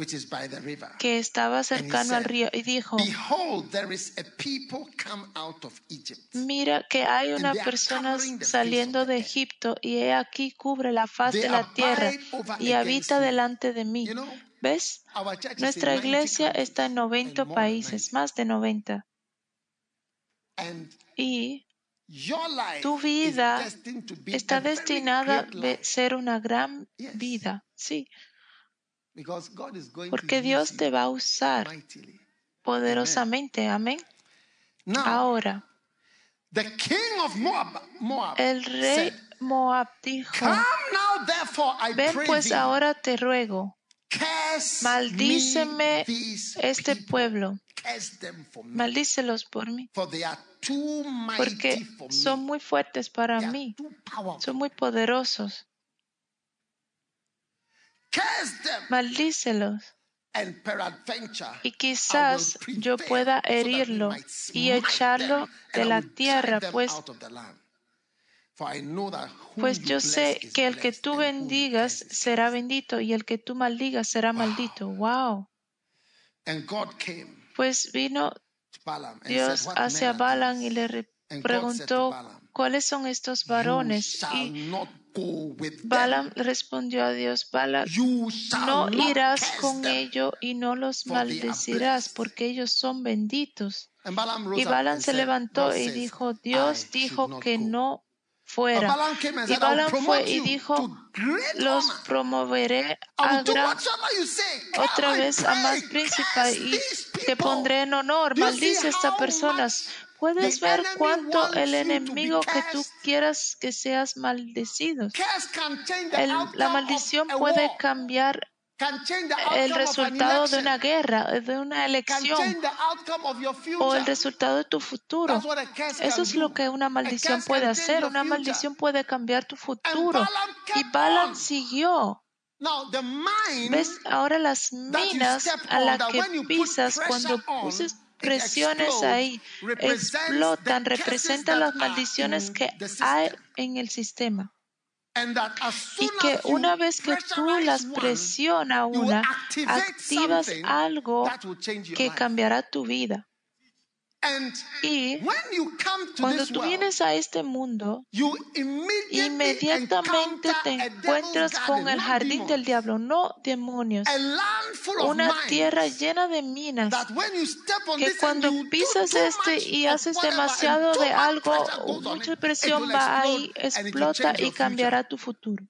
que estaba cercano al río, y dijo, Behold, there is a people come out of Egypt. mira que hay una persona saliendo de. Egipto y he aquí cubre la faz de la tierra y habita delante de mí. ¿Ves? Nuestra in 90 iglesia está en 90 and more than países, 90. más de 90. Y tu vida está destinada a ser una gran vida. Sí, porque Dios te va a usar poderosamente. Amén. Ahora, el rey Moab dijo, ven pues ahora te ruego, maldíceme este pueblo, Maldícelos por mí, porque son muy fuertes para mí, son muy poderosos, maldícelos. Y quizás yo pueda herirlo y echarlo de la tierra, pues, pues yo sé que el que tú bendigas será bendito y el que tú maldigas será maldito. Wow. Pues vino Dios hacia Balaam y le preguntó cuáles son estos varones y. Balaam respondió a Dios, Balaam, no irás con ellos y no los maldecirás porque ellos son benditos. Y Balaam se levantó y dijo, Dios dijo que no fuera. Y Balaam fue y dijo, los promoveré a gran otra vez a más curse y te pondré en honor. Maldice a estas personas. Puedes ver cuánto el enemigo que tú quieras que seas maldecido. El- la maldición puede cambiar el resultado de una guerra, de una elección o el resultado de tu futuro. Eso es lo que una maldición puede hacer. Una maldición puede cambiar tu futuro. Y Balaam siguió. ¿Ves? Ahora las minas a las que pisas, cuando on, uses it presiones ahí, explotan, representan las maldiciones que hay en el sistema. Y que una vez que tú las presiona una, activas algo que cambiará tu vida. Y cuando tú vienes a este mundo, inmediatamente te encuentras con el jardín del diablo, no demonios, una tierra llena de minas. que cuando pisas este y haces demasiado de algo, mucha presión va ahí, explota y cambiará tu futuro.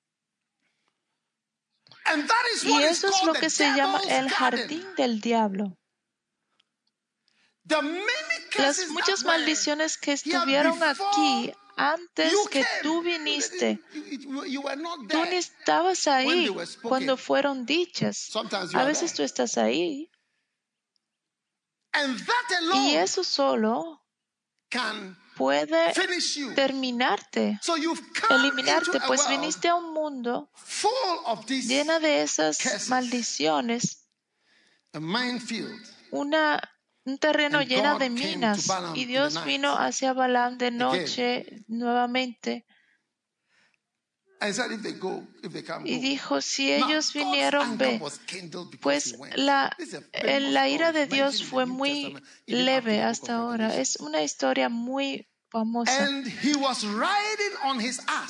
Y eso es lo que se llama el jardín del diablo. Las muchas maldiciones que estuvieron aquí antes que tú viniste, tú ni estabas ahí cuando fueron dichas. A veces tú estás ahí. Y eso solo puede terminarte, eliminarte, pues viniste a un mundo llena de esas maldiciones, una, un terreno lleno de minas. Y Dios vino hacia Balaam de noche nuevamente. Y dijo, si ellos vinieron, ve. Pues la, famous la ira de Dios fue muy leve hasta ahora. Es una historia muy famosa.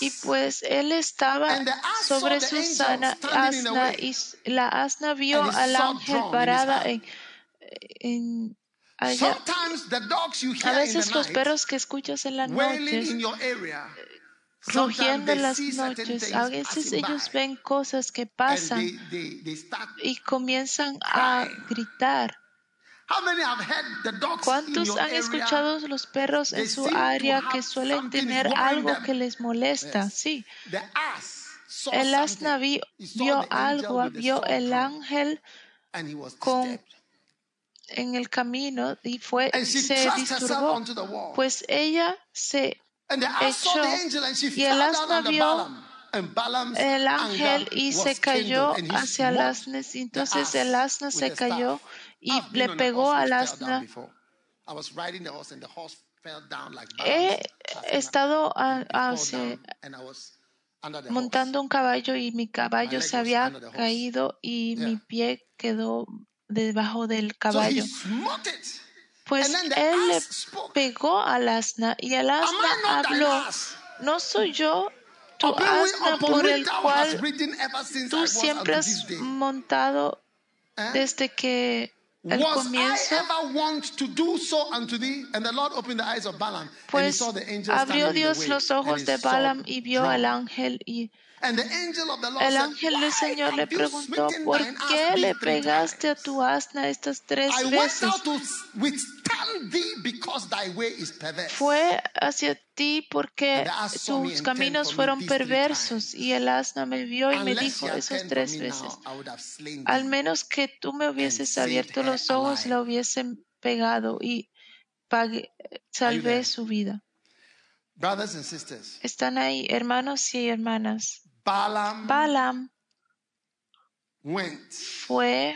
Y pues él estaba sobre su sana asna y la asna vio al ángel parada en, en allá. Sometimes the dogs you A veces los perros que escuchas en area. Sometimes rugiendo en las noches, a veces ellos ven cosas que pasan y comienzan a gritar. ¿Cuántos han escuchado los perros en su área que suelen tener algo que les molesta? Sí, el asna vio algo, vio el ángel con-. En el camino y fue And se disturbó. Pues ella se echó angel and she y el under vio el ángel y se cayó hacia el the Entonces el asna with se a cayó y le a pegó al which fell down asna. before. I was riding the horse and the horse fell down like He estado a- the horse. montando un caballo y mi caballo se había caído y mi pie quedó debajo del caballo. Pues él le pegó al asna y el asna habló, no soy yo tu asna por el cual tú siempre has montado Eh? desde que el comienzo. Pues abrió Dios los ojos de Balaam y vio al ángel y El ángel del Señor le preguntó, ¿por qué le pegaste a tu asna estas tres veces? Fue hacia ti porque tus caminos fueron perversos. Y el asna me vio y me dijo esas tres veces. Al menos que tú me hubieses abierto los ojos, la hubiesen pegado y pagué- salvé su vida. Están ahí, hermanos y hermanas. Balaam fue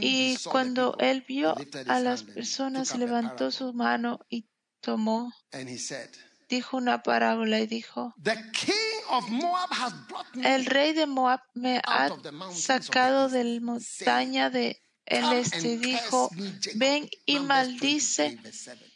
y cuando él vio a las personas, levantó su mano y tomó, And he said, dijo una parábola y dijo, The king of Moab has brought me el rey de Moab me ha sacado de la montaña de el este, dijo, ven y maldice 23, verse 7.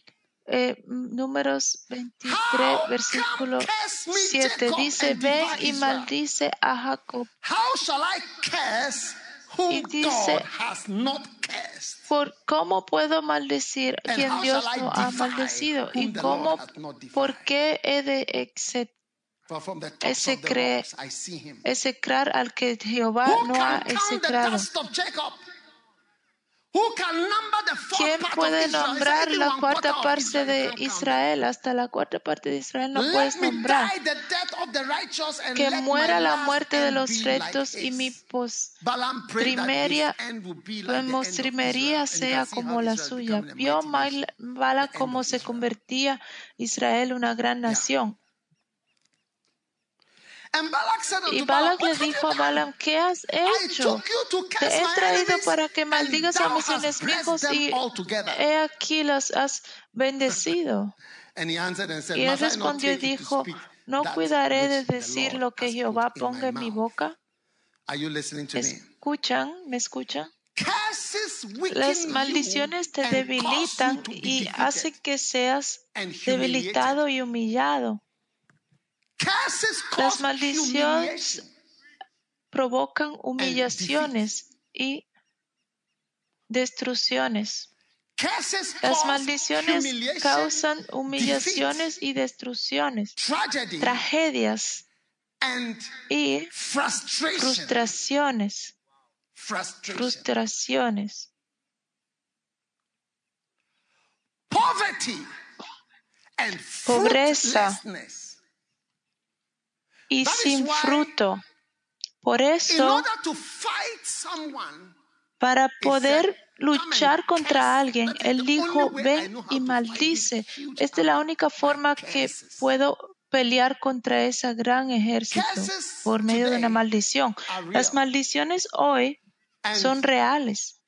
Eh, números 23, How versículo come curse me, 7 Jacob, dice, ven y maldice a Jacob. How shall I curse whom Y dice, God has not cursed? ¿Por cómo puedo maldecir a quien Dios no ha maldecido? ¿Y cómo, por qué he de tops Ese al que Jehová no ha execrado? dust of Jacob? Who can number the fourth ¿Quién puede nombrar la cuarta parte de? Israel? Hasta la cuarta parte de Israel no puedes nombrar. Que muera la muerte de los rectos y mi postrimería, sea como la suya. Vio Bala cómo se convertía Israel una gran nación. Y Balak le dijo a? Balaam, ¿qué has hecho? Te he traído para que maldigas a mis enemigos y he aquí las has bendecido. Y él respondió y dijo, no cuidaré de decir lo que Jehová ponga en my mi boca. Are you listening to me? ¿Escuchan? ¿Me escuchan? Las maldiciones te debilitan y hacen que seas debilitado y humillado. Las maldiciones provocan humillaciones y destrucciones. Las maldiciones causan humillaciones y destrucciones, tragedias and y frustraciones. Frustraciones. Pobreza. Y sin fruto. Por eso, para poder "Come luchar contra curse." alguien, él dijo, only way I ve know how y maldice. Esta es la única forma que puedo pelear contra ese gran ejército por medio de una maldición. Las maldiciones hoy son reales.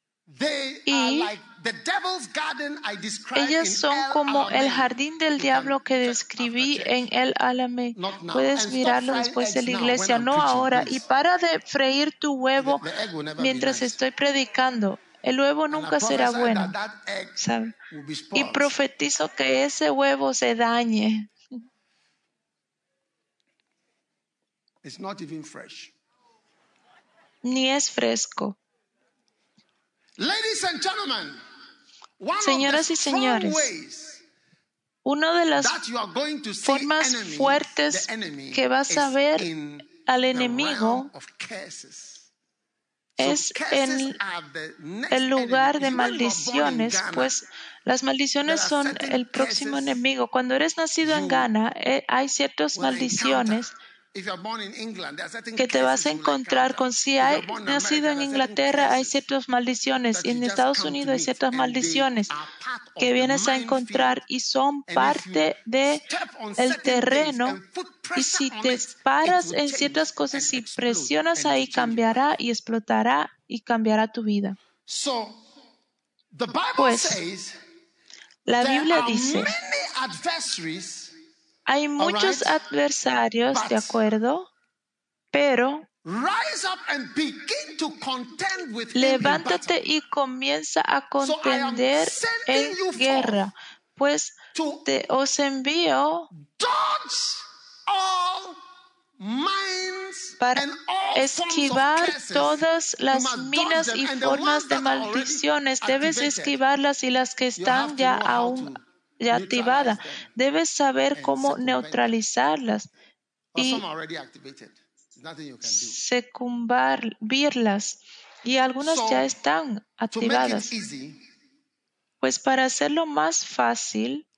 Y are like the devil's garden I described Ellas in son El como el jardín del You diablo can que describí en el now. Puedes mirarlo después de la iglesia, no preaching, ahora. Y para de freír tu huevo The- the egg will never be mientras estoy predicando. El huevo And I nunca será bueno. that that egg ¿sabe? will be Y profetizo que ese huevo se dañe. Ni es fresco. Ladies and gentlemen, Señoras y señores, Una de las formas fuertes que vas a ver al enemigo es en el lugar de maldiciones, pues las maldiciones son el próximo enemigo. Cuando eres nacido en Ghana, eh, hay ciertas maldiciones que te vas a encontrar con si hay nacido en Inglaterra hay ciertas maldiciones. y en Estados Unidos hay ciertas maldiciones que vienes a encontrar y son parte de el terreno y si te paras en ciertas cosas y explode presionas ahí cambiará y explotará y cambiará tu vida. So, the Bible Pues, says La Biblia dice, hay muchos right. adversarios, But- ¿de acuerdo? Pero rise up and begin to contend with levántate y comienza a contender en guerra, pues te os envío all mines para and all forms of esquivar todas las minas y formas de maldiciones. Debes esquivarlas y las que están ya aún ya them Debes saber cómo neutralizarlas y secumbarlas. Y algunas ya están activadas. Pues para hacerlo más fácil,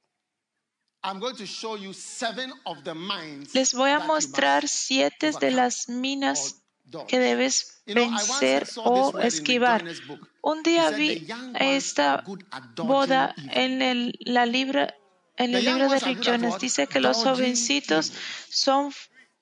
I'm going to show you seven of the mines les voy a mostrar siete de las minas. Que debes vencer o esquivar. Un día vi "The young ones esta boda evil." en el, la libra, en el libro de Rick Jones. Dice que los jovencitos son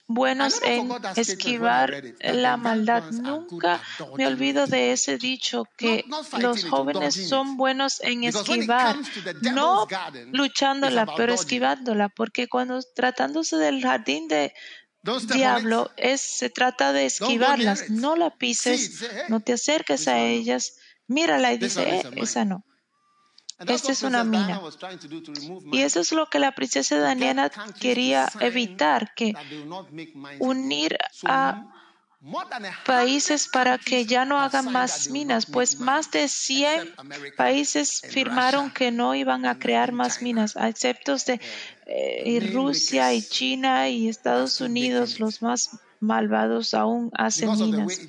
buenos en esquivar la maldad. Nunca me olvido de ese dicho que los jóvenes son buenos en esquivar, no luchándola, pero esquivándola, porque cuando tratándose del jardín de diablo es se trata de esquivarlas, no la pises, hey, no te acerques a ellas, mírala y dice, eh, esa no. Esta es una mina. Y eso es lo que la princesa Daniela quería evitar, que unir a países para que ya no hagan más minas, pues más de mines, 100 except America países firmaron que no iban a crear más minas, a excepto de eh, y main Rusia y China y Estados Unidos, los más malvados aún hacen minas.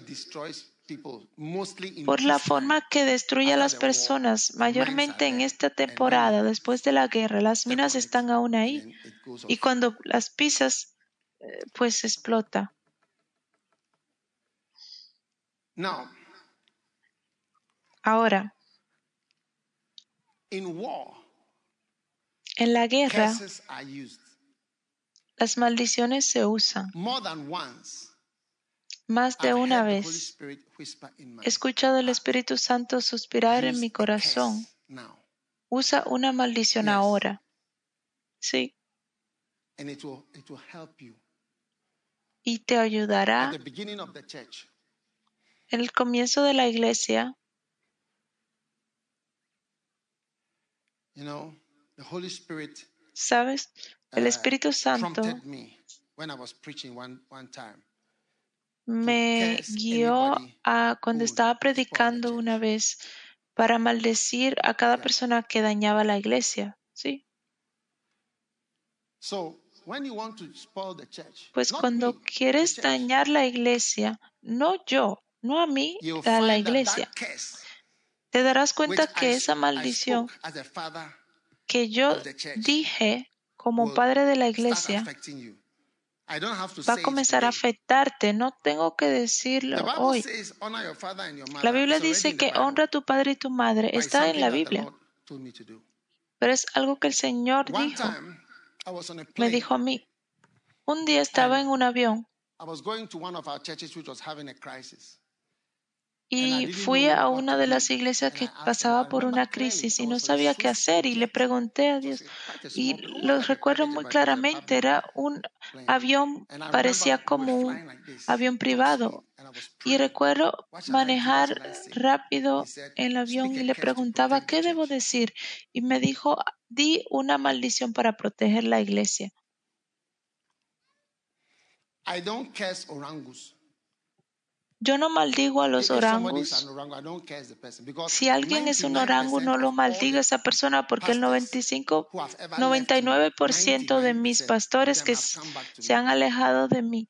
por la forma que destruye a las personas, mayormente en esta temporada, después de la guerra, las minas están aún ahí y cuando las pisas, eh, pues explota. Now, Ahora, in war, en la guerra, las maldiciones se usan more than once. más de una vez. He escuchado al Espíritu Santo suspirar en mi corazón. Usa una maldición ahora. Sí. And it will, it will help you. y te ayudará the beginning of the church, en el comienzo de la iglesia. you know, the Holy Spirit ¿Sabes? El uh, Espíritu Santo me when I was preaching one, one time. me curse guió a cuando estaba predicando una vez para maldecir a cada persona que dañaba la iglesia. Sí. So when you want to spoil the church, Pues cuando me, quieres dañar la iglesia, no yo, no a mí, a la iglesia, te darás cuenta que esa maldición que yo dije como padre de la iglesia va a comenzar a afectarte. No tengo que decirlo hoy. La. Biblia dice que honra a tu padre y tu madre. Está en la Biblia, pero es algo que el Señor dijo. Me dijo a mí. Un día estaba en un avión y fui a una de las iglesias que pasaba por una crisis y no sabía qué hacer y le pregunté a Dios y lo recuerdo muy claramente. Era un avión, parecía como un avión privado. Y recuerdo manejar rápido el avión y le preguntaba qué debo decir y me dijo di una maldición para proteger la iglesia. I don't curse orangus. Yo no maldigo a los orangos. Si alguien es un orango, 99% no lo maldiga a esa persona porque el pastors 95, who have ever left me, 99% de mis 99% of pastores que se han alejado de mí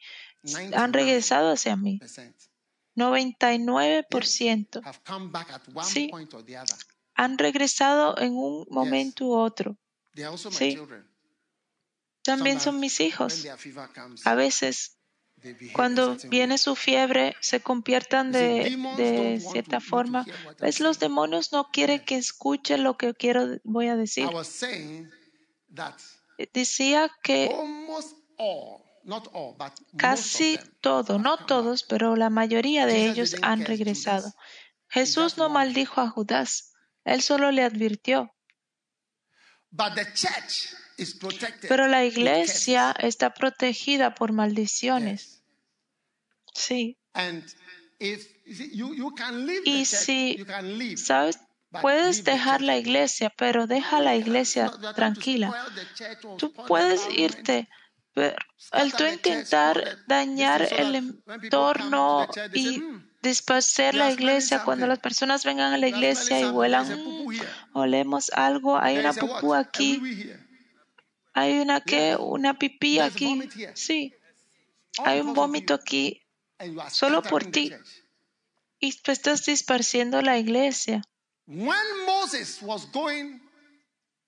han 99% regresado hacia mí. 99% have come back at one Sí. han regresado en un momento u otro. Sí. También son mis hijos. A veces cuando viene su fiebre se conviertan de, cierta forma. ¿Ves? Los saying. demonios no quieren que escuche lo que quiero voy a decir. Decía que casi todo, no todos, pero la mayoría de ellos han regresado. Jesús no maldijo a Judas, él solo le advirtió. Pero la iglesia está protegida por maldiciones. Sí. Y si. ¿sabes? Puedes dejar la iglesia, pero deja la iglesia tranquila. Tú puedes irte, pero el tú intentar dañar el entorno y "Hmm, disperser we la iglesia, cuando las personas vengan a la iglesia y huelan, "Mm, here. olemos algo, hay una pupú aquí. Hay una que, una pipí aquí. Sí, hay un vómito aquí solo por ti. y tú estás dispersiendo la iglesia.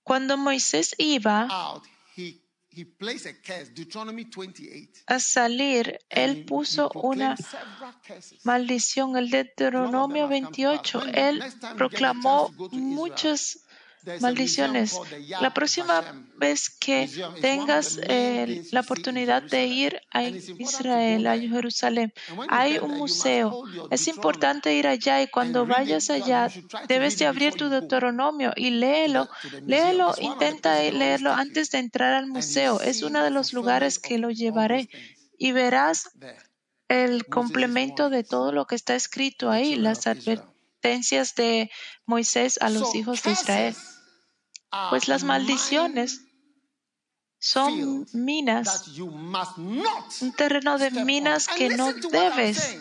Cuando Moisés iba a curse, Deuteronomy 28. a salir, él puso una maldición, el Deuteronomio None of them have come to pass. 28. When- Él proclamó muchas maldiciones. La próxima vez que tengas eh, la oportunidad de ir a Israel, a. Jerusalén, hay un museo. Es importante ir allá y cuando vayas allá debes de abrir tu Deuteronomio y léelo. Léelo, intenta leerlo antes de entrar al museo. Es uno de los lugares que lo llevaré y verás el complemento de todo lo que está escrito ahí, las advertencias de Moisés a los hijos de Israel. Pues las maldiciones son minas, un terreno de minas que no debes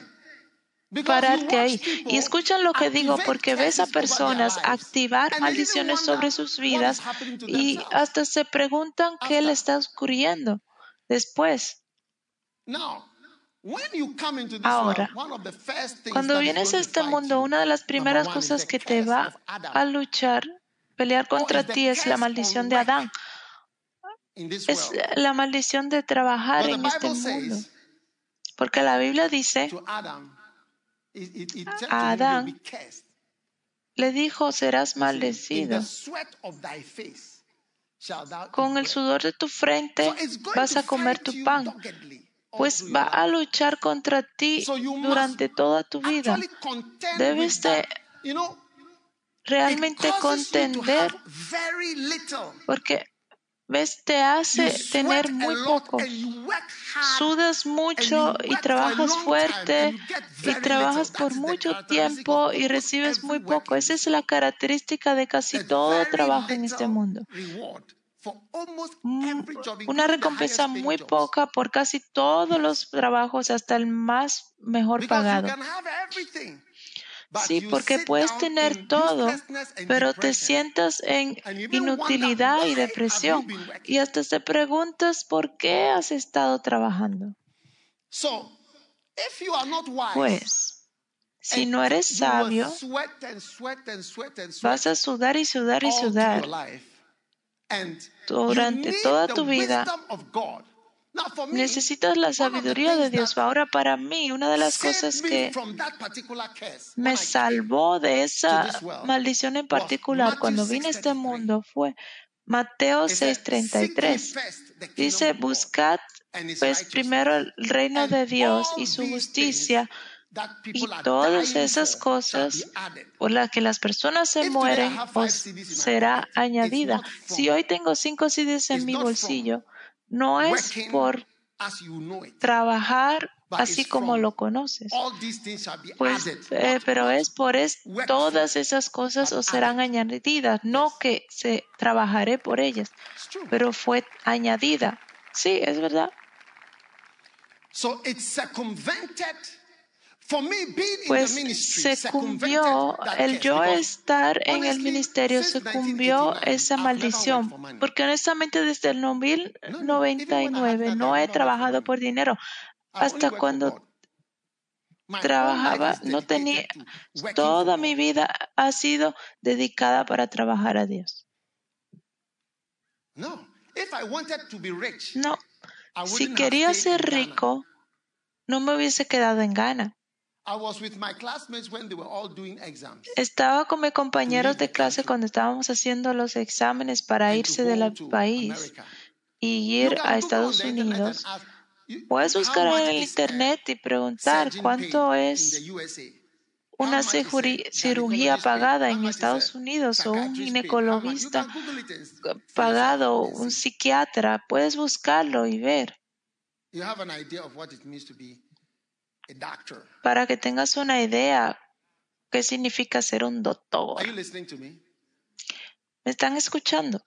pararte ahí. Y escuchan lo que digo porque ves a personas activar maldiciones sobre sus vidas y hasta se preguntan qué le está ocurriendo después. Ahora, Cuando vienes a este mundo, una de las primeras cosas que te va a luchar, pelear contra ti es la maldición de Adán. Es la maldición de trabajar en este mundo. Porque la Biblia dice, A Adán, le dijo, serás maldecido. Con el sudor de tu frente vas a comer tu pan. Pues va a luchar contra ti durante toda tu vida. Debes de that. You know, it realmente contender porque vez te hace tener muy poco. Sudas mucho y trabajas fuerte y trabajas por mucho tiempo y recibes muy poco. Esa es la característica de casi todo trabajo en este mundo. Mm, Una recompensa muy poca por casi todos los trabajos, hasta el más mejor pagado. can have everything, but Sí, porque puedes tener todo, pero te sientas en inutilidad y depresión y hasta te preguntas por qué has estado trabajando. Pues, si no eres sabio, vas a sudar y sudar y sudar durante toda tu vida. Necesitas la sabiduría de Dios. Ahora, para mí, una de las cosas que me salvó de esa maldición en particular cuando vine a este 6:33. mundo fue Mateo It said, Seek ye 6:33. first the kingdom Dice, buscad pues primero el reino de Dios y su justicia y todas esas cosas por las que las personas se mueren os my será añadida. Si hoy tengo cinco CDs en mi bolsillo, no es por trabajar así it's como lo conoces. Pues, eh, pero es por es todas esas cosas os serán añadidas, no que se trabajaré por ellas, it's pero fue añadida. Sí, es verdad. So it circumvented. Pues ministry se circumvented cumbió that el yo estar en el ministerio, since se cumbió 1989, esa maldición, porque honestamente desde el No, no. Even when I had 1999 that, no he trabajado por dinero. Hasta cuando trabajaba, no tenía, toda mi vida ha sido dedicada para trabajar a Dios. No. Si quería ser rico, no me hubiese quedado en Ghana. I was with my classmates when they were all doing exams. Estaba con mis compañeros de clase cuando estábamos haciendo los exámenes para irse del país y ir a Estados Unidos. Puedes buscar en el a internet y preguntar cuánto es una cirugí- cirugía pagada How en Estados Unidos o un ginecologista pagado, un psiquiatra. Puedes buscarlo y ver para que tengas una idea qué significa ser un doctor. Me? ¿Me están escuchando?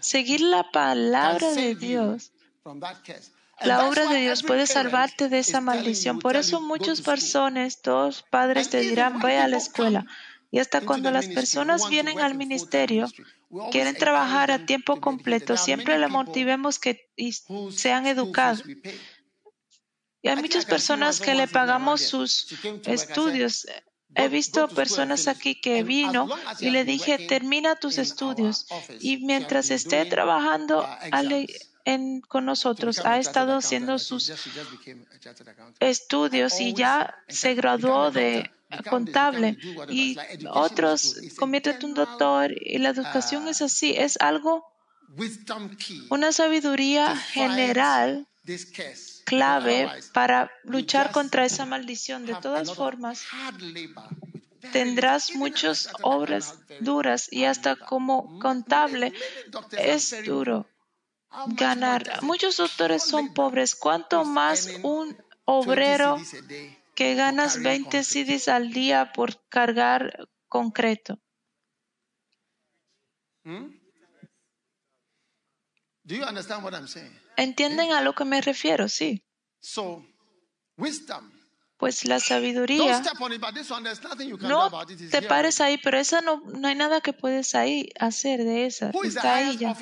Seguir la palabra de Dios La obra de Dios puede salvarte de esa maldición. Por eso muchas personas, todos padres te dirán, ve a la escuela. Y hasta cuando las personas vienen al ministerio, quieren trabajar a tiempo completo, siempre le motivemos que sean educados. Y hay muchas personas que le pagamos sus estudios. He visto personas aquí que vino y le dije, termina tus estudios. Y mientras esté trabajando en, con nosotros, ha estado haciendo sus estudios y ya se graduó de contable y otros conviértete un doctor y la educación es así, es algo, una sabiduría general clave para luchar contra esa maldición. De todas formas, tendrás muchas obras duras y hasta como contable es duro ganar. Muchos doctores son pobres. ¿Cuánto who is más un 20 obrero que ganas carrying 20 concrete? CDs al día por cargar concreto? Do you understand what I'm saying? ¿Entienden a lo que me refiero? Sí. Pues la sabiduría, no te pares ahí, pero esa no, no hay nada que puedes ahí hacer de esa. Está ahí ya.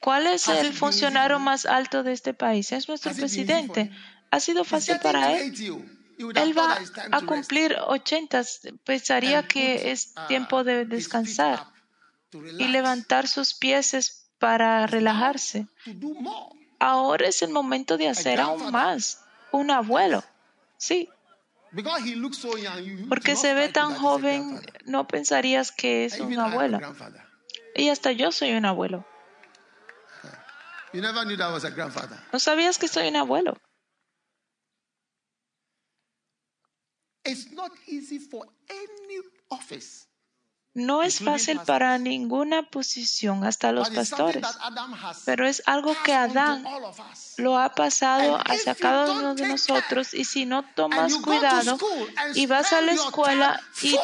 ¿Cuál es el funcionario más alto de este país? Es nuestro presidente. Ha sido fácil para él. 80. You would have Él va a cumplir 80. Pensaría que es uh, tiempo de descansar y levantar sus pies es para relajarse. Ahora es el momento de hacer aún más. Un abuelo. Sí, porque se ve tan joven, no pensarías que es un abuelo. Y hasta yo soy un abuelo. ¿No sabías que soy un abuelo? No es fácil para ninguna posición, hasta los pastores, pero es algo que Adán lo ha pasado hacia cada uno de nosotros y si no tomas cuidado y vas a la escuela y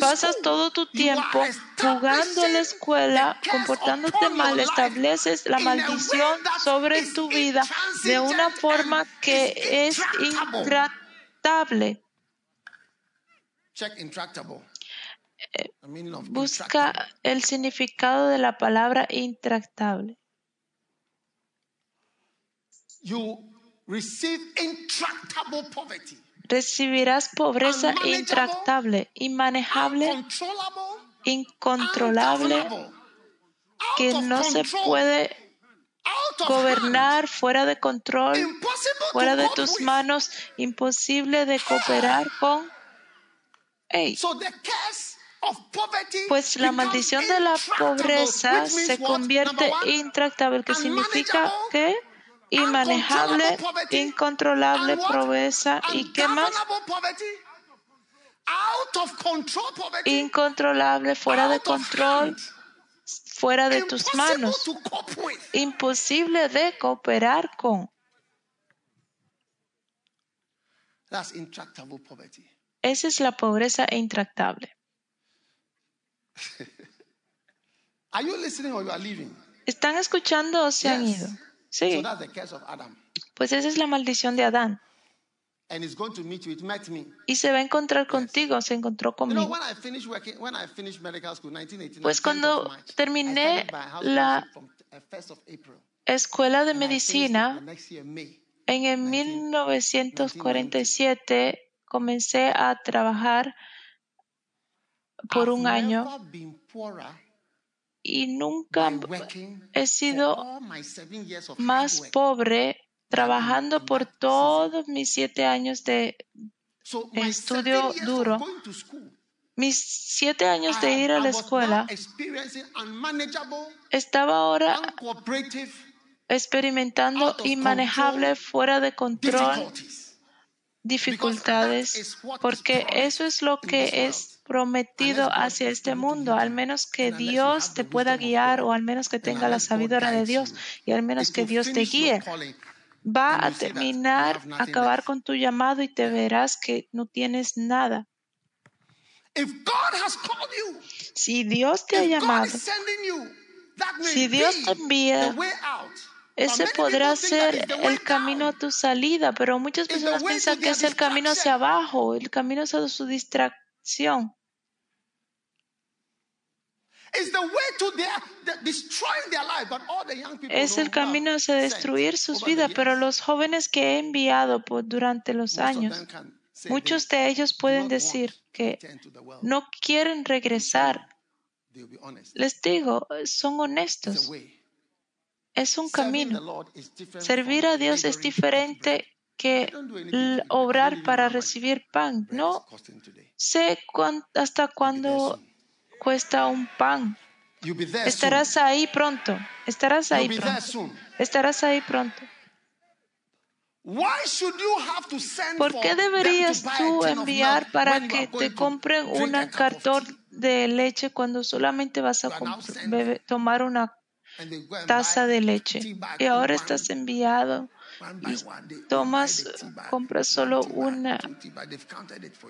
pasas todo tu tiempo jugando en la escuela, comportándote mal, estableces la maldición sobre tu vida de una forma que es intratable. Of Busca el significado de la palabra intractable. You receive intractable poverty. Recibirás pobreza intractable, inmanejable, incontrolable, que no se puede gobernar fuera de control, fuera de tus manos, imposible de cooperar con. Pues la maldición de la pobreza se convierte intractable, que significa que inmanejable, incontrolable pobreza y qué más incontrolable, fuera de control, fuera de tus manos, imposible de cooperar con. That's intractable poverty. Esa es la pobreza intractable. Are you listening or you are leaving? ¿Están escuchando o se han Yes. ido? So Sí, that's the curse of Adam. pues esa es la maldición de Adán. And it's going to meet you. It met me. Y se va a encontrar contigo, se encontró conmigo. when I finished working, when I finished medical school, 1989, Pues 10th cuando terminé la- fellowship from 1st of April. Escuela de medicina. En el 1947 comencé a trabajar por un año y nunca he sido all my seven years of hard más pobre trabajando por todos mis siete años de estudio duro. mis siete años de ir a la escuela estaba ahora experimentando inmanejable fuera de control. Dificultades porque eso es lo que es prometido hacia este mundo, al menos que Dios te pueda guiar o al menos que tenga la sabiduría de Dios y al menos que Dios te guíe. Va a terminar, acabar con tu llamado y te verás que no tienes nada. Si Dios te ha llamado, Si Dios te envía. Ese podrá ser el camino a tu salida, pero muchas personas piensan que es el camino hacia abajo, el camino hacia su distracción. Es el camino hacia destruir sus vidas, pero los jóvenes que he enviado por- durante los años, muchos de ellos pueden decir que no quieren regresar. Les digo, son honestos. Es un camino. Servir a Dios es diferente que obrar para recibir pan. No sé cuán- hasta cuándo cuesta un pan. Estarás ahí pronto. Estarás ahí pronto. Estarás ahí pronto. ¿Por qué deberías tú enviar para que te compren un cartón de leche cuando solamente vas a tomar una Taza de leche? Y ahora estás enviado y tomas, compras solo una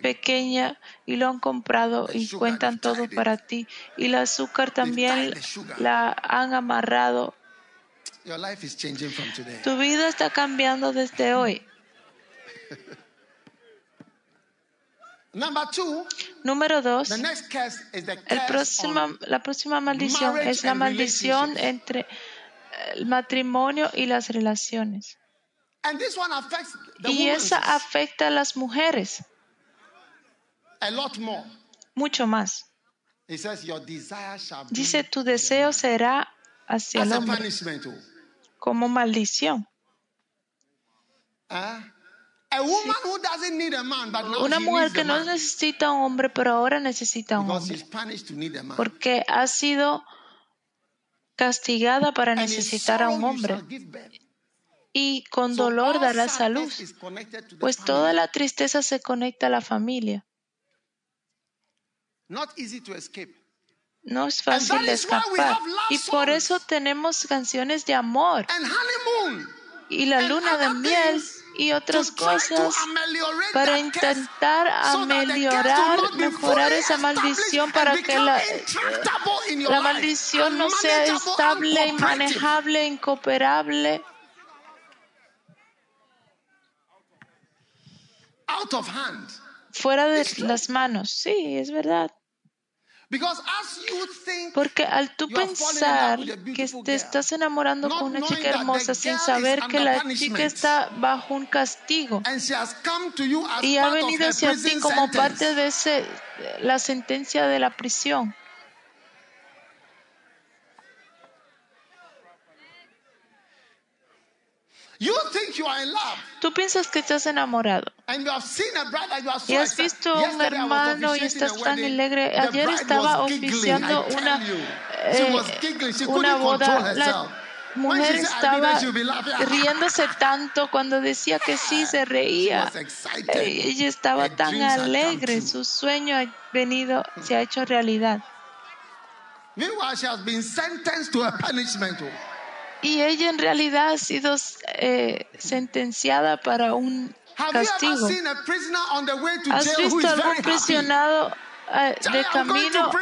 pequeña y lo han comprado y cuentan todo para ti. Y el azúcar también la han amarrado. Tu vida está cambiando desde hoy. Two, Número dos. the next curse is the El curse on la próxima maldición es la maldición entre el matrimonio y las relaciones. And this one affects the Y esa afecta a las mujeres a lot more. mucho más. He says, Your desire shall be Dice, tu deseo será hacia el hombre oh. como maldición. Ah, Una mujer que no necesita un hombre, pero ahora necesita un hombre. Porque ha sido castigada para necesitar a un hombre. Y con dolor dará salud. Pues toda la tristeza se conecta a la familia. Not easy to escape. No es fácil escapar. Y por eso tenemos canciones de amor y la luna de miel y otras cosas para intentar ameliorar, mejorar esa maldición para que la, your la maldición no sea estable, inmanejable, hand. fuera de las manos. Sí, es verdad. Because as you think Porque al tú pensar que te estás enamorando con una chica hermosa sin saber que la chica está bajo un castigo y ha venido hacia ti como parte de ese, la sentencia de la prisión. You think you are in love. Tú piensas que estás enamorado And you have seen a brother, you are so y has visto a un hermano y estás tan alegre. Ayer estaba oficiando una, eh, una boda. La mujer she said, "I estaba believe she'll be laughing," riéndose tanto cuando decía que sí se reía. Eh, Ella estaba tan alegre, su sueño ha venido, se ha hecho realidad. Meanwhile, she has been sentenced to a punishment. Y ella en realidad ha sido eh, sentenciada para un castigo. ¿Has visto is algún prisionado eh, de "I'm going to camino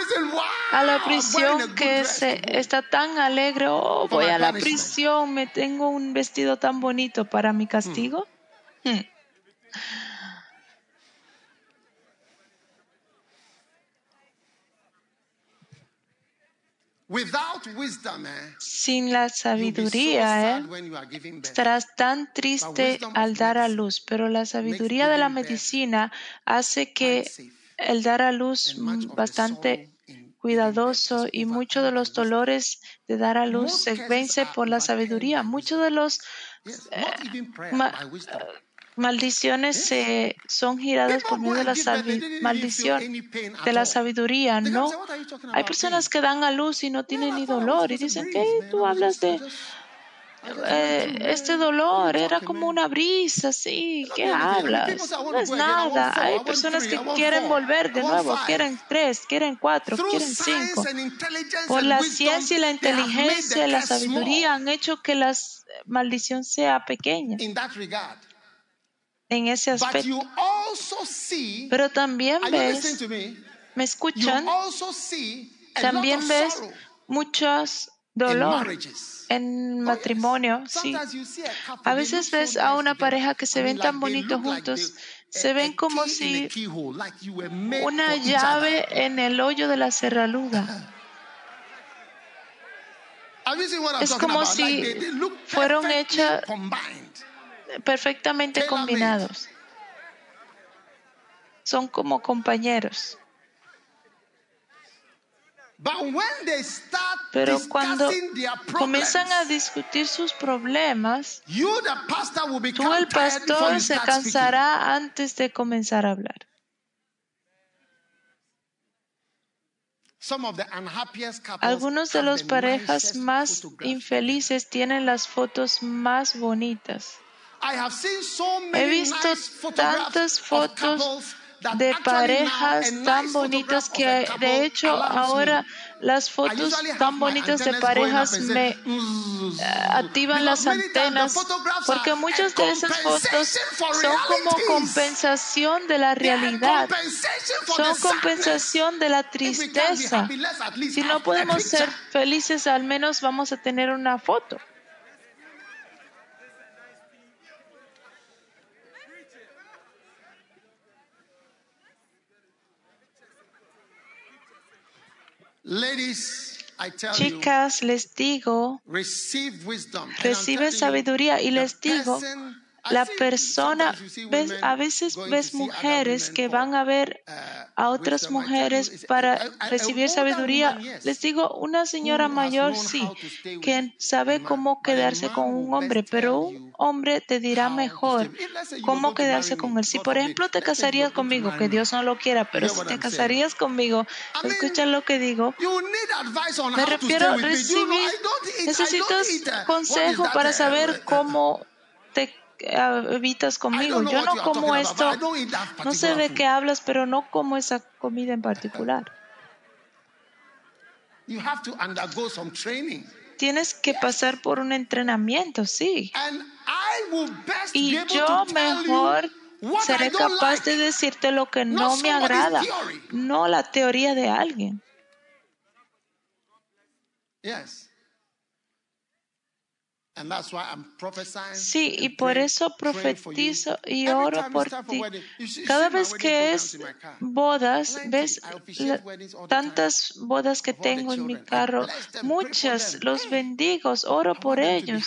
a la prisión que se, to go." está tan alegre? Oh, voy a la prisión, me tengo un vestido tan bonito para mi castigo. Hmm. Sin la sabiduría, ¿eh? Estarás tan triste al dar a luz, pero la sabiduría de la medicina hace que el dar a luz mm, bastante cuidadoso y muchos de los dolores de dar a luz se vence por la sabiduría. Muchos de los ma-. Maldiciones se son giradas por medio de la maldición de la sabiduría, no. Hay personas que dan a luz y no tienen ni dolor y dicen que tú hablas de eh, este dolor era como una brisa, sí, ¿qué hablas? No es nada. Hay personas que quieren volver de nuevo, quieren tres, quieren cuatro, quieren cinco. Por la ciencia y la inteligencia la sabiduría han hecho que la maldición sea pequeña. En ese But aspecto. you also see, Pero también ves, me? escuchan, también ves muchos dolor en Oh, matrimonio, sí. A veces ves a una pareja que se ven tan bonitos juntos. Se ven como si una llave en el hoyo de la I'm Es como si fueron hechas-. Perfectamente combinados. Son como compañeros. Pero cuando comienzan a discutir sus problemas, tú el pastor se cansará antes de comenzar a hablar. Algunos de los parejas más infelices tienen las fotos más bonitas. He visto tantas fotos de parejas tan bonitas que de hecho ahora las fotos tan bonitas de parejas me eh, activan las antenas porque muchas de esas fotos son como compensación de la realidad, son compensación de la tristeza. Si no podemos ser felices, al menos vamos a tener una foto. Ladies, I tell you, Chicas, les digo, recibe sabiduría y les digo, la persona, ves, a veces ves mujeres que van a ver a otras mujeres para recibir sabiduría. Les digo, una señora mayor sí, que sabe cómo quedarse con un hombre, pero un hombre te dirá mejor cómo quedarse con él. Si, por ejemplo, te casarías conmigo, que. Dios no lo quiera, pero si te casarías conmigo, escucha lo que digo. Me refiero a recibir, necesitas consejo para saber cómo te habitas conmigo. Yo no como esto, no sé de qué hablas, pero no como esa comida en particular. You have to undergo some training. Tienes que pasar por un entrenamiento, sí. And I will best Y be able yo mejor seré capaz like. de decirte lo que Not no me agrada, theory. no la teoría de alguien. Yes. And that's why I'm prophesying. Sí, y por eso profetizo y oro por ti. Cada vez que es bodas, ves la- tantas bodas que tengo en mi carro, muchas, los bendigo, oro por ellos.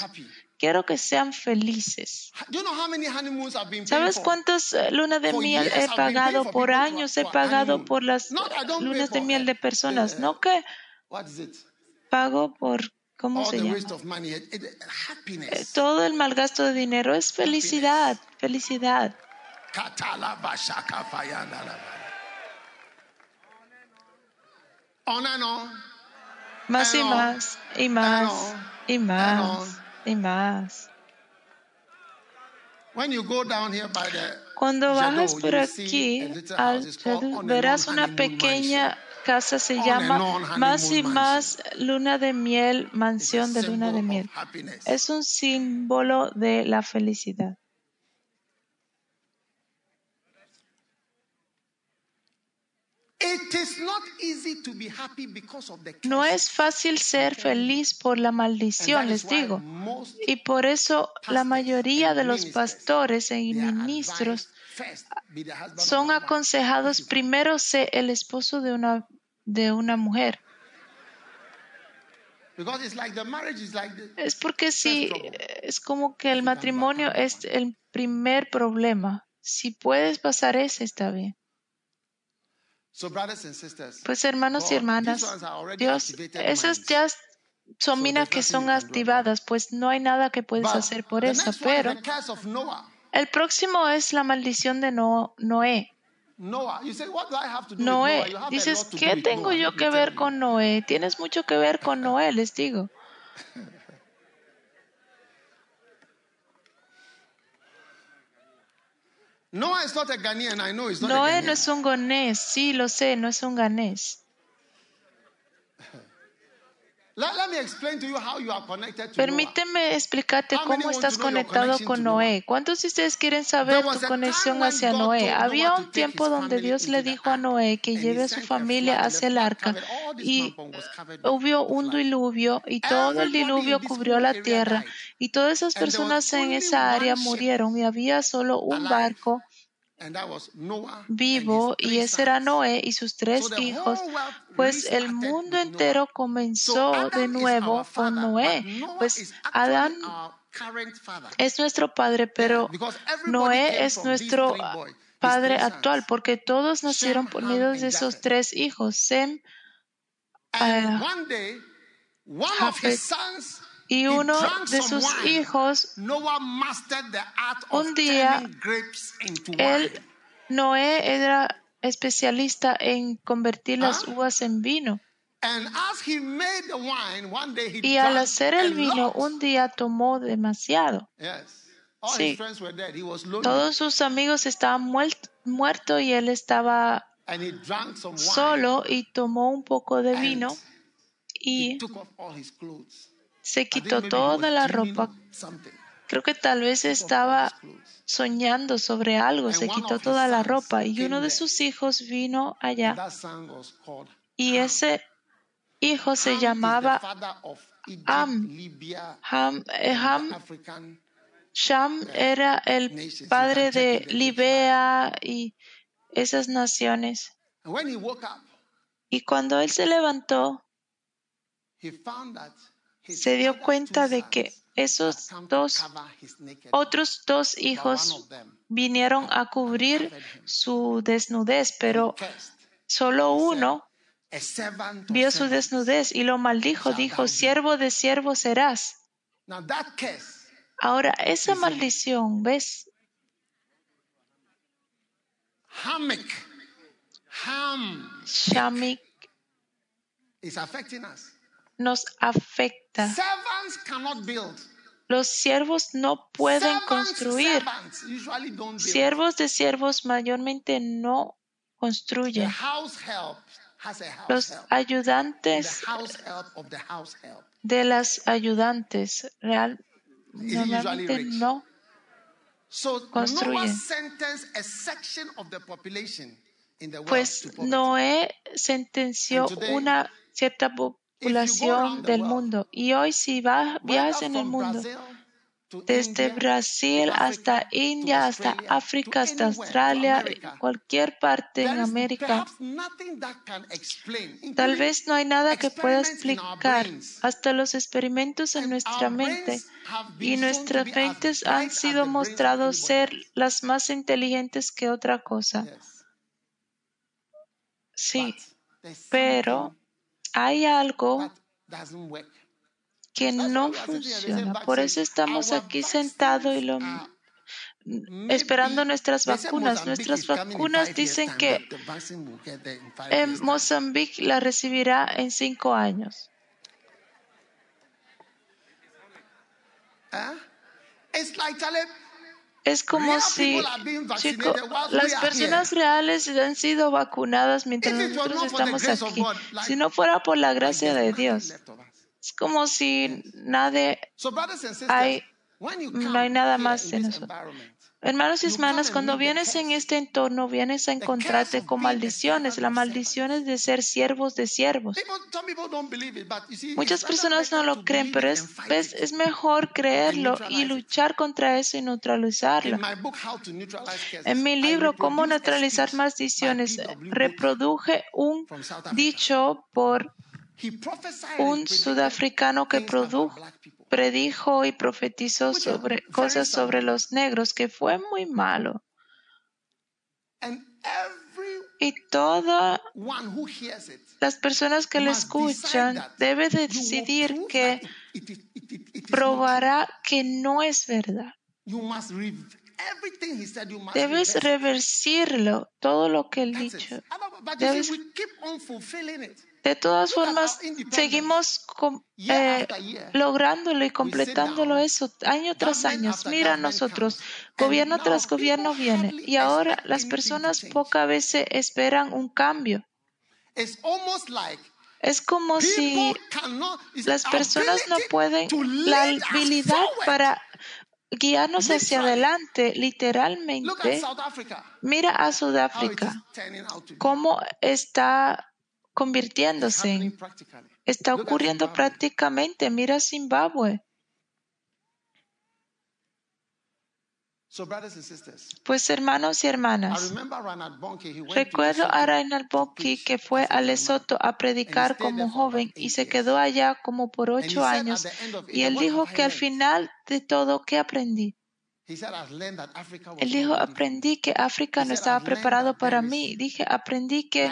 Quiero que sean felices. Do you know how many honeymoons I've been paying ¿Sabes cuántas eh, lunas de miel he pagado por años? He pagado por las lunas de miel de personas. the- No que pago por, ¿cómo se llama? Eh. Todo el malgasto de dinero es felicidad, felicidad. Más y más, y más, y más, y más. Cuando bajas por aquí al verás una pequeña casa, se llama Más y Más Luna de Miel, Mansión de Luna de Miel. Es un símbolo de la felicidad. No es fácil ser feliz por la maldición, les digo. Y por eso la mayoría de los pastores y they are ministros son aconsejados primero ser el esposo de una, de una mujer. Es porque si trouble. es como que el matrimonio es el primer problema. Si puedes pasar ese, está bien. Pues hermanos y hermanas, Dios, esas ya son So minas que son activadas, pues no hay nada que puedes hacer por eso. Pero el próximo es la maldición de No- Noé. Noé, dices, ¿qué tengo yo que ver con Noé? Tienes mucho que ver con Noé, les digo. Noé no es un ganés, sí, lo sé, no es un ganés. Let, let me explain to you how you are connected to Noah. Permíteme explicarte cómo estás conectado con? Noé. ¿Cuántos de ustedes quieren saber tu conexión hacia Noé? Había un tiempo donde Dios le dijo a Noé que lleve a su familia hacia el arca y hubo un diluvio y todo el diluvio cubrió la tierra y todas esas personas en esa área murieron y había solo un barco vivo y ese era. Noé y sus tres hijos, pues el mundo entero comenzó de nuevo con Noé. Pues Adán es nuestro padre, pero Noé es nuestro padre actual, porque todos nacieron por medio de esos tres hijos, Sem, And one day, one of Japheth. his sons, y uno de sus hijos, Noah mastered the art of Un día, él. Noé era especialista en convertir las ¿Ah? uvas en vino. And as he made the wine, one day he Y al hacer el vino, un día tomó demasiado. Yes. All Sí. his friends were dead. He was lonely. Todos sus amigos estaban muert- muertos y él estaba and he drank some wine. solo y tomó un poco de vino y se quitó toda la ropa. Creo que tal vez estaba soñando sobre algo, se quitó toda la ropa y uno de sus hijos vino allá y ese hijo se llamaba Ham. Ham. Eh, Ham. Sham era el padre de Libea y esas naciones. Y cuando él se levantó, se dio cuenta de que esos dos otros dos hijos vinieron a cubrir su desnudez, pero solo uno vio su desnudez y lo maldijo, dijo, siervo de siervo serás. Ahora, esa maldición, ¿ves? Shamik nos afecta. Los siervos no pueden construir. Siervos de siervos mayormente no construyen. Los ayudantes de las ayudantes real normalmente no Construyen. sentenced a section of the population in the world Pues. Noé sentenció una cierta población del mundo. Y hoy si viajas en el mundo, desde Brasil hasta India, hasta África, hasta Australia, cualquier parte en América, tal vez no hay nada que pueda explicar. Hasta los experimentos en nuestra mente y nuestras mentes han sido mostrados ser las más inteligentes que otra cosa. Sí, pero hay algo que no funciona. Por eso estamos "Our aquí sentados y lo, esperando nuestras vacunas. Nuestras vacunas dicen que en. Mozambique la recibirá en cinco años. Huh? Es como si, chico, las personas reales han sido vacunadas mientras nosotros estamos aquí. Si no fuera por la gracia de Dios, es como si nadie hay, no hay nada más en nosotros. Hermanos y hermanas, and cuando vienes en este entorno, vienes a encontrarte con maldiciones, las maldiciones de ser siervos de siervos. Muchas personas no lo creen, pero es, ves, es mejor creerlo y luchar contra eso y neutralizarlo. En mi libro, Cómo neutralizar maldiciones, reproduje un dicho por un sudafricano que produjo. Predijo y profetizó sobre cosas sobre los negros, que fue muy malo. Y todas las personas que le escuchan debe decidir que probará que no es verdad. He Debes reversirlo, todo lo que él That's dicho. Debes- De todas formas, seguimos eh, year. lográndolo y completándolo eso año tras año. Mira, government nosotros, gobierno tras gobierno viene y ahora las personas pocas veces esperan un cambio. It's almost like Es como si las personas no pueden, la habilidad para guiarnos hacia adelante, Look at literalmente. South Africa. Mira a Sudáfrica, cómo está convirtiéndose está ocurriendo prácticamente. Mira Zimbabue. Pues hermanos y hermanas, recuerdo a to Bonnke que fue a. Lesoto a predicar como joven y se quedó allá como por ocho años y él dijo que al final de todo, ¿qué aprendí? Él dijo, aprendí que África no estaba "I've learned preparado para mí. Dije, aprendí que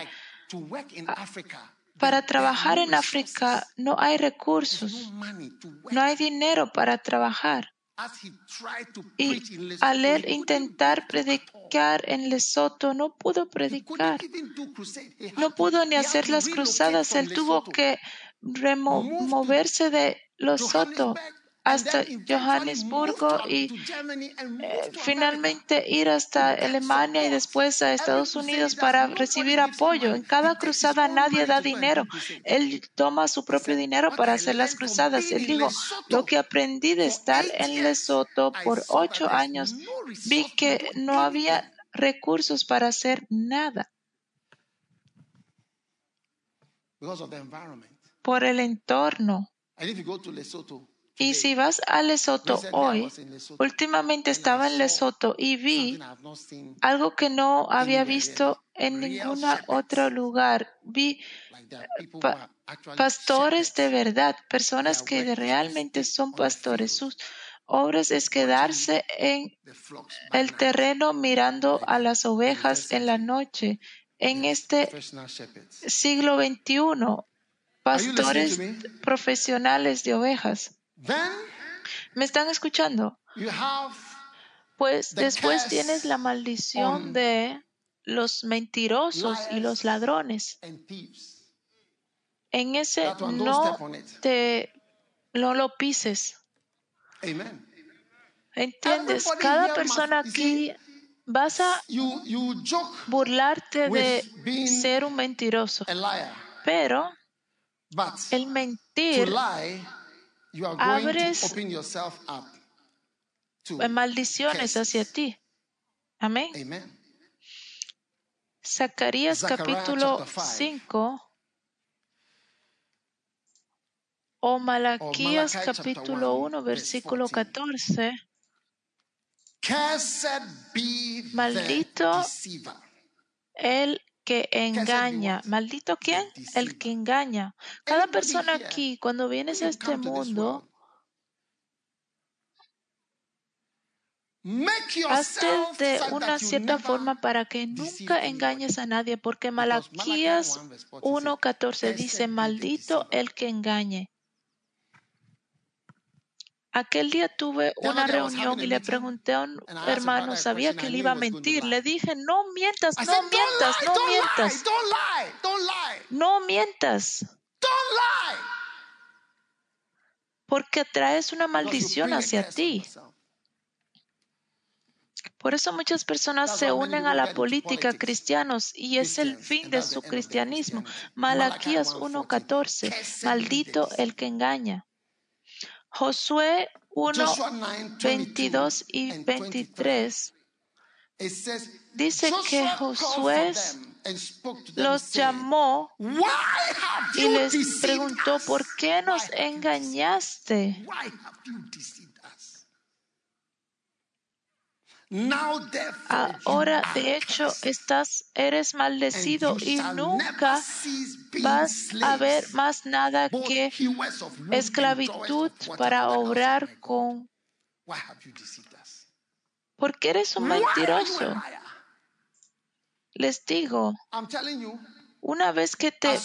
Africa, para trabajar en África no hay recursos, no hay dinero para trabajar. Y al él intentar predicar en Lesoto, no pudo predicar. No pudo ni hacer las cruzadas. Él tuvo que remo- move to moverse de Lesoto hasta Johannesburgo y eh, finalmente ir hasta Alemania y después a Estados Unidos para recibir apoyo. En cada cruzada nadie da dinero. Él toma su propio dinero "What para hacer las cruzadas. Él dijo, lo que aprendí de estar en Lesoto por ocho años, vi que no había recursos para hacer nada por el entorno. Y si vas a Lesoto hoy, últimamente estaba en Lesoto y vi algo que no había visto en ningún otro lugar. Vi pa- pastores de verdad, personas que realmente son pastores. Sus obras es quedarse en el terreno mirando a las ovejas en la noche. En este siglo XXI, pastores profesionales de ovejas. ¿Me están escuchando? you have Pues después tienes la maldición de los mentirosos y los ladrones. En ese no te no lo pises. ¿Entiendes? Cada persona aquí vas a burlarte de ser un mentiroso. Pero el mentir you are going abres to open yourself up to. en maldiciones curses. hacia ti. Amén. Amen. Zacarías capítulo chapter five. 5 o Malaquías capítulo one, 1 verse versículo 14. 14. Cursed be Maldito. El que engaña. ¿Maldito quién? El que engaña. Cada persona aquí, cuando vienes a este mundo, hazte de una cierta forma para que nunca engañes a nadie, porque Malaquías 1 verse 14 said, 1.14 "Cursed dice, maldito deceiver." el que engañe. Aquel día tuve una reunión y le pregunté a un hermano, sabía que él iba a mentir. Le dije, no mientas, no mientas, no mientas, no mientas, porque traes una maldición hacia ti. Por eso muchas personas se unen a la política cristianos y es el fin de su cristianismo. Malaquías Malachi 1.14, 1:14, "Cursed be the maldito deceiver." el que engaña. Josué 1, Joshua 9, 22 22 y and 23 It says, dice que Josué los llamó y les preguntó? ¿por qué nos engañaste? Why have you deceived us? Now therefore Ahora, de hecho, estás, eres maldecido y nunca vas a ver más nada que esclavitud para obrar con... Us? Porque eres un mentiroso. Les digo, una vez que te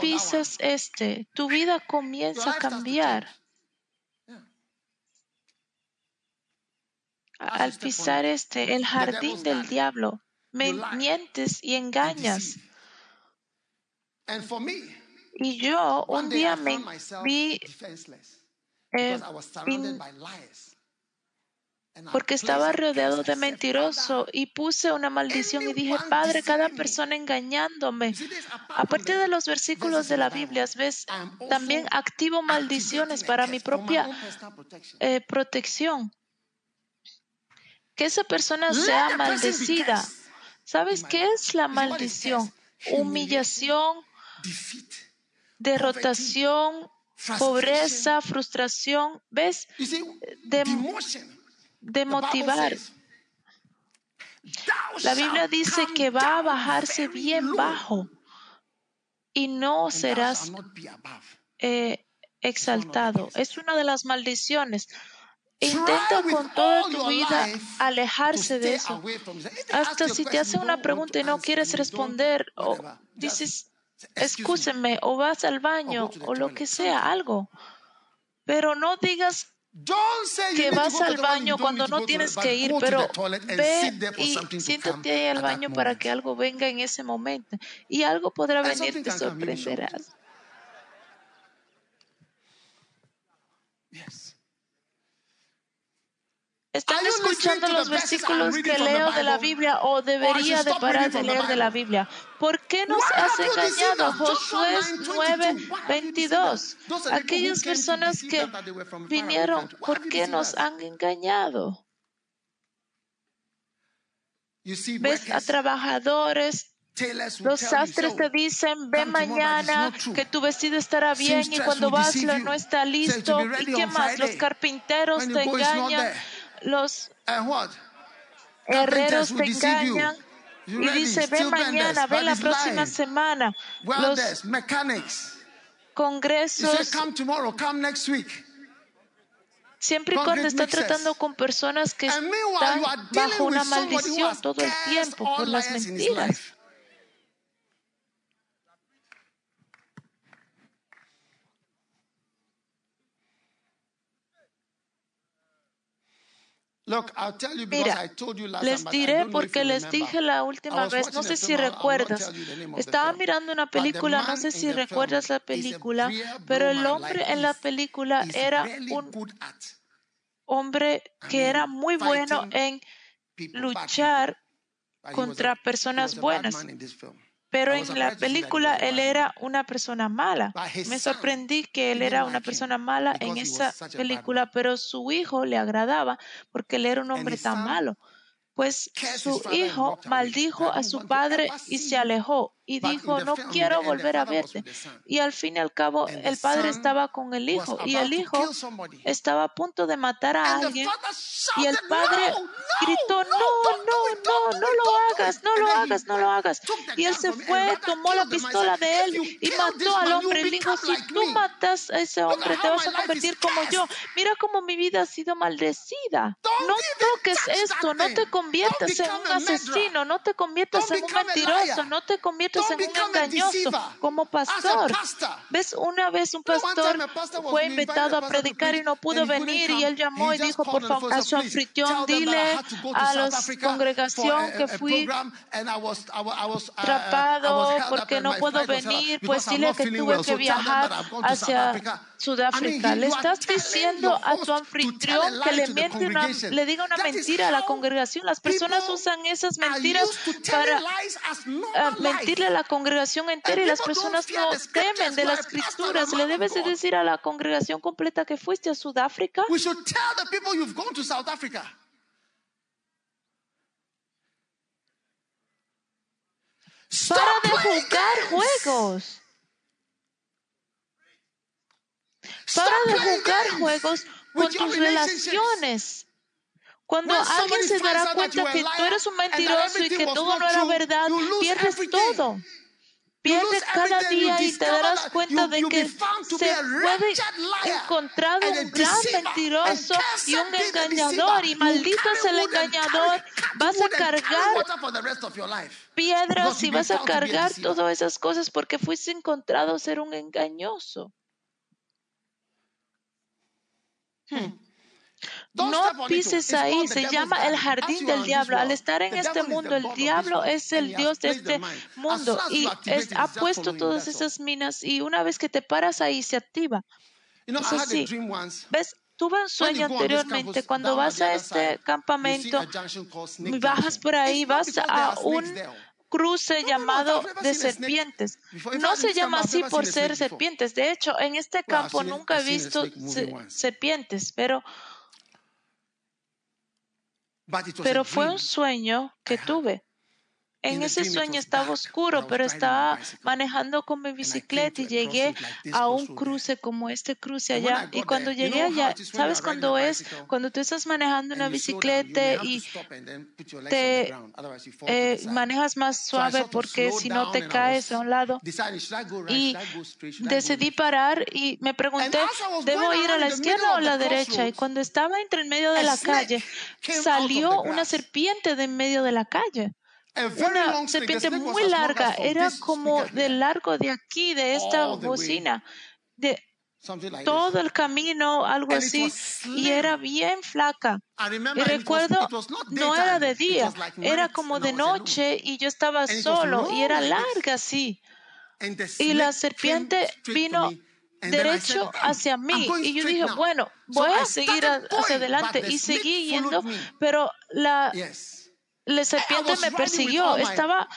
pisas este, tu vida comienza a cambiar. Al pisar este, el jardín del diablo, me mientes y engañas. Y yo un día me vi eh, porque estaba rodeado de mentiroso "Father, y puse una maldición y dije, Padre, cada deceiving me." persona engañándome. You see this, apart A from partir the de los versículos de la Biblia, ves, también activo maldiciones para mi propia eh, protección. Que esa persona sea maldecida. ¿Sabes qué es la maldición? Humillación, derrotación, pobreza, frustración. ¿Ves? De- De motivar. La Biblia dice que va a bajarse bien bajo y no serás eh, exaltado. Es una de las maldiciones. Intenta con toda tu vida alejarse de eso. Hasta si te hace una pregunta y no quieres responder, o dices, escúcheme, o vas al baño, o lo que sea, algo. Pero no digas que vas al baño cuando no tienes que ir, pero ve y siéntate ahí al baño para que algo venga en ese momento. Y algo podrá venir, te sorprenderás. Yes. ¿Están escuchando los versículos que leo de la? Biblia o I debería de parar de leer de la? Biblia? ¿Por qué nos has engañado? Josué 9:22. 9, Why have you deceived us? 22. Those are the people who Aquellas personas que vinieron, ¿por qué nos han engañado? ¿Ves a will Los sastres te dicen, ve mañana que tu vestido estará bien y cuando vas no está listo. ¿Y qué más? Los carpinteros te engañan. Los herreros te engañan y dice, ve Steel mañana, benders, ve but la próxima semana. Los congresos, siempre y cuando está tratando con personas que están bajo una maldición todo el tiempo por las mentiras. life. Look, I'll tell you because Mira, les diré porque les dije la última vez, no sé si recuerdas. Estaba mirando una película, no sé si recuerdas la película, pero el hombre en la película era un hombre que era muy bueno en luchar contra personas buenas. Pero en la película él era una persona mala. Me sorprendí que él era una persona mala en esa película, pero su hijo le agradaba porque él era un hombre tan malo. Pues su hijo maldijo a su padre y se alejó y dijo, no quiero volver a verte. Y al fin y al cabo, el padre estaba con el hijo y el hijo estaba a punto de matar a alguien y el padre gritó, no, no, no, no lo hagas, no lo hagas, no lo hagas. Y él se fue, tomó la pistola de él y mató al hombre. Y dijo, si tú matas a ese hombre, te vas a convertir como yo. Mira cómo mi vida ha sido maldecida. No toques esto, no te conviertas en un asesino, no te conviertas en un mentiroso, no te conviertas en un engañoso como pastor. ¿Ves? Una vez un pastor fue invitado a predicar y no pudo venir y él llamó y dijo, por favor, a su anfitrión, dile a la congregación que fui atrapado porque no puedo venir, pues dile que tuve que viajar hacia Sudáfrica. Le estás diciendo a tu anfitrión que le, miente una, le diga una mentira a la congregación. Las personas usan esas mentiras para uh, mentirle a la congregación entera y las personas no temen de las escrituras. Le debes de decir a la congregación completa que fuiste a Sudáfrica. Para de jugar juegos. Para de jugar juegos con tus relaciones. Cuando alguien se dará cuenta que tú eres un mentiroso y que todo no era verdad, pierdes todo. Pierdes cada día y te darás cuenta de que se puede encontrar un gran mentiroso y un engañador y maldito es el engañador. Vas a cargar piedras y vas a cargar todas esas cosas porque fuiste encontrado ser un engañoso. Hmm. No pises ahí, se llama el jardín del diablo. Al estar en este mundo, el diablo es el Dios de este mundo y ha puesto todas esas minas y una vez que te paras ahí se activa. Es así. ¿Ves? Tuve un sueño anteriormente. Cuando vas a este campamento, bajas por ahí, vas a un cruce llamado de serpientes. No se llama así por ser serpientes. De hecho, en este campo nunca he visto serpientes, pero pero fue un sueño que tuve. En ese sueño estaba oscuro, pero estaba manejando con mi bicicleta y llegué a un cruce como este cruce allá. Y cuando llegué allá, ¿sabes cuándo es? Cuando tú estás manejando una bicicleta y te eh, manejas más suave porque si no te caes a un lado. Y decidí parar y me pregunté, ¿debo ir a la izquierda o a la derecha? Y cuando estaba entre el medio de la calle, salió una serpiente de en medio de la calle una serpiente muy larga, era como del largo de aquí, de esta bocina, de todo el camino, algo así, y era bien flaca. Y recuerdo, no era de día, era como de noche y yo estaba solo y era larga así. Y la serpiente vino derecho hacia mí. Y yo dije, bueno, voy a seguir hacia adelante. Y seguí yendo, pero la la serpiente me persiguió. Estaba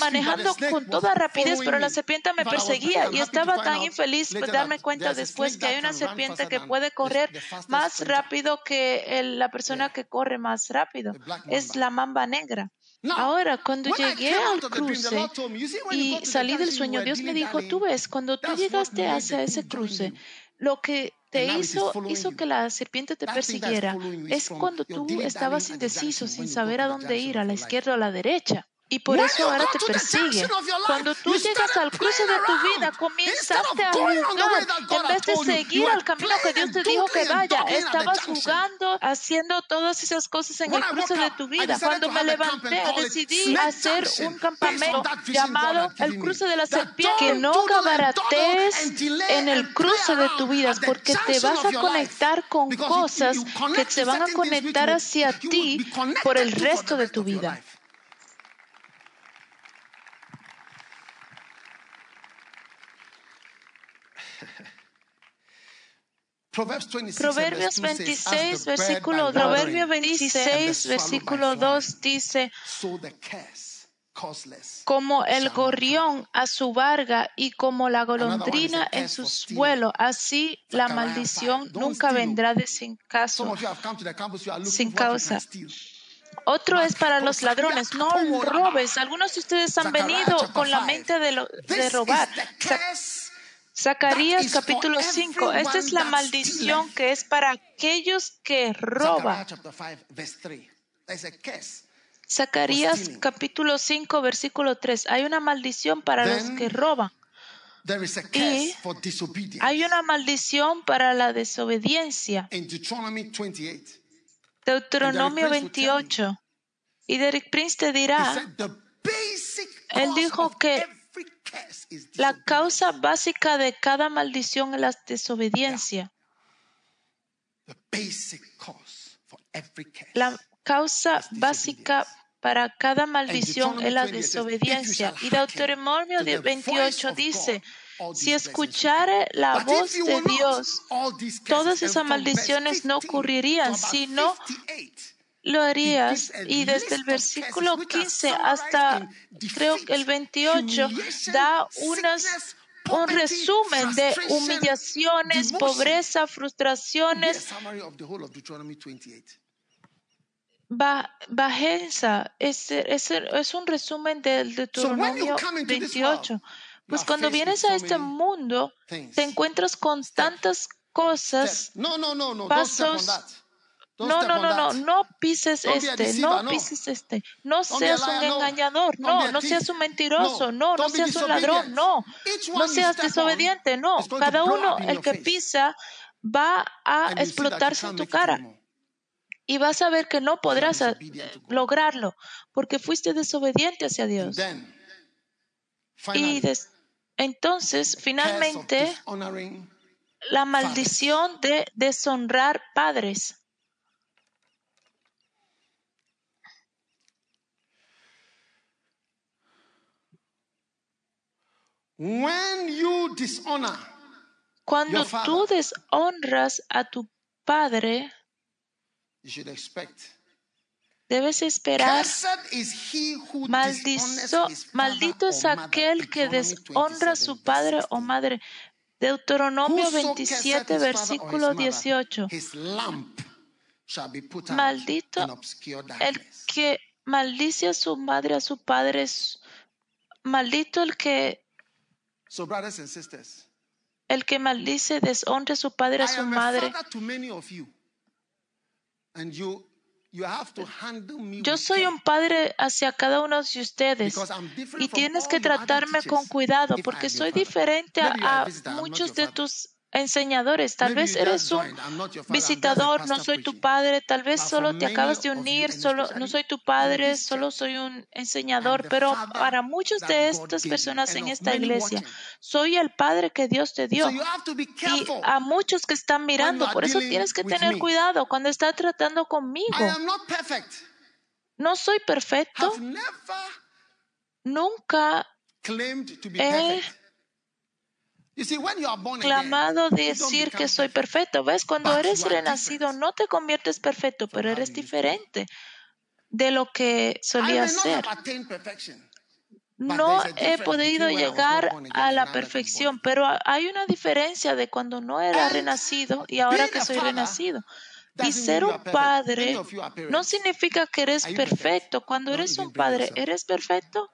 manejando con toda rapidez, pero la serpiente me perseguía y estaba tan infeliz de darme cuenta después que hay una serpiente que puede correr más rápido que la persona que corre más rápido. Es la mamba negra. Ahora, cuando llegué al cruce y salí del sueño, Dios me dijo, tú ves, cuando tú llegaste hacia ese cruce, lo que te hizo, hizo que la serpiente te persiguiera. es cuando tú estabas indeciso, sin saber a dónde ir, a la izquierda o a la derecha. Y por eso ahora te persigue. Cuando tú llegas al cruce de tu vida, comenzaste a jugar en vez de seguir al camino que Dios te dijo que vaya. Estabas jugando, haciendo todas esas cosas en el cruce de tu vida. Cuando me levanté, decidí hacer un campamento llamado el cruce de la serpiente. Que no cabaratees en el cruce de tu vida, porque te vas a conectar con cosas que te van a conectar hacia ti por el resto de tu vida. Proverbios and verse 2 says, 26, "As the bird versículo by 2. watering, Proverbio 26, versículo 2 dice, como el shall not come." gorrión a su varga y como la golondrina en sus vuelos, así la maldición 5. Don't nunca vendrá de sin caso. Sin causa. Otro es para los ladrones, no robes. Algunos de ustedes han venido con la 5. mente de, lo- de robar. curse Zacarías capítulo 5. Esta es la maldición que es para aquellos que roban. chapter 5, verse 3. There's a curse. Zacarías capítulo 5 versículo 3. Hay una maldición para los Then que roban. There is a curse Y for disobedience. Hay una maldición para la desobediencia. In Deuteronomy 28, Deuteronomio And Derek Prince will tell 28. Y Derek Prince te dirá, Él dijo que la causa básica de cada maldición es la desobediencia. La causa básica para cada maldición es la 28 says, desobediencia. "If you Y Deuteronomio to the 28 voice of dice, si escuchare come." la voz de Dios, todas esas maldiciones no 15 ocurrirían, sino 58, lo harías. Y desde el versículo curses which are 15 summarized hasta creo que el defeat, 28 humiliation, da unas, un resumen de humillaciones, pobreza, frustraciones, summary of the whole of Deuteronomy 28. ba- bajeza. Es, es, es un resumen del Deuteronomio come into this 28. world, Pues cuando vienes a este mundo, te encuentras con tantas cosas. Pasos- No, no, no, no, that. no pises este, no pises este, no seas un engañador, no, no seas un mentiroso, No. no, seas un ladrón, no, no seas desobediente, no. Cada uno, el que pisa, va a explotarse en tu cara y vas a ver que no podrás God. lograrlo porque fuiste desobediente hacia Dios. Y des- entonces, finalmente, la maldición de deshonrar padres. When you dishonor, Cuando Your father. tú deshonras a tu padre, you should expect. debes esperar. Is he who Maldizo, his maldito es aquel que deshonra a 27, su padre o 16. madre. Deuteronomio Whoso 27, curseth his father or versículo his mother, 18. His lamp shall be put out Maldito El que maldice a su madre, a su padre, maldito el que So, brothers and sisters, el que maldice, deshonra a su padre, a su madre. Yo soy un padre hacia cada uno de ustedes. Y tienes que tratarme con cuidado porque soy diferente a muchos de tus enseñadores. Tal vez eres un visitador, no soy tu padre, tal vez solo te acabas de unir, solo no soy tu padre, solo soy un enseñador, pero para muchos de estas personas en esta iglesia, soy el padre que Dios te dio. Y a muchos que están mirando, are por eso tienes que tener cuidado cuando está tratando I conmigo. am not perfect. No soy perfecto, nunca he perfect. You see, when you are born again, clamado decir que soy perfect. perfecto. ¿Ves? Cuando eres renacido no te conviertes perfecto, pero eres diferente de lo que not ser. No he podido llegar a la perfección, pero ha- hay una diferencia de cuando no era renacido y ahora que soy renacido. Y ser un padre no significa que eres perfecto. Cuando eres un padre. ¿eres perfecto?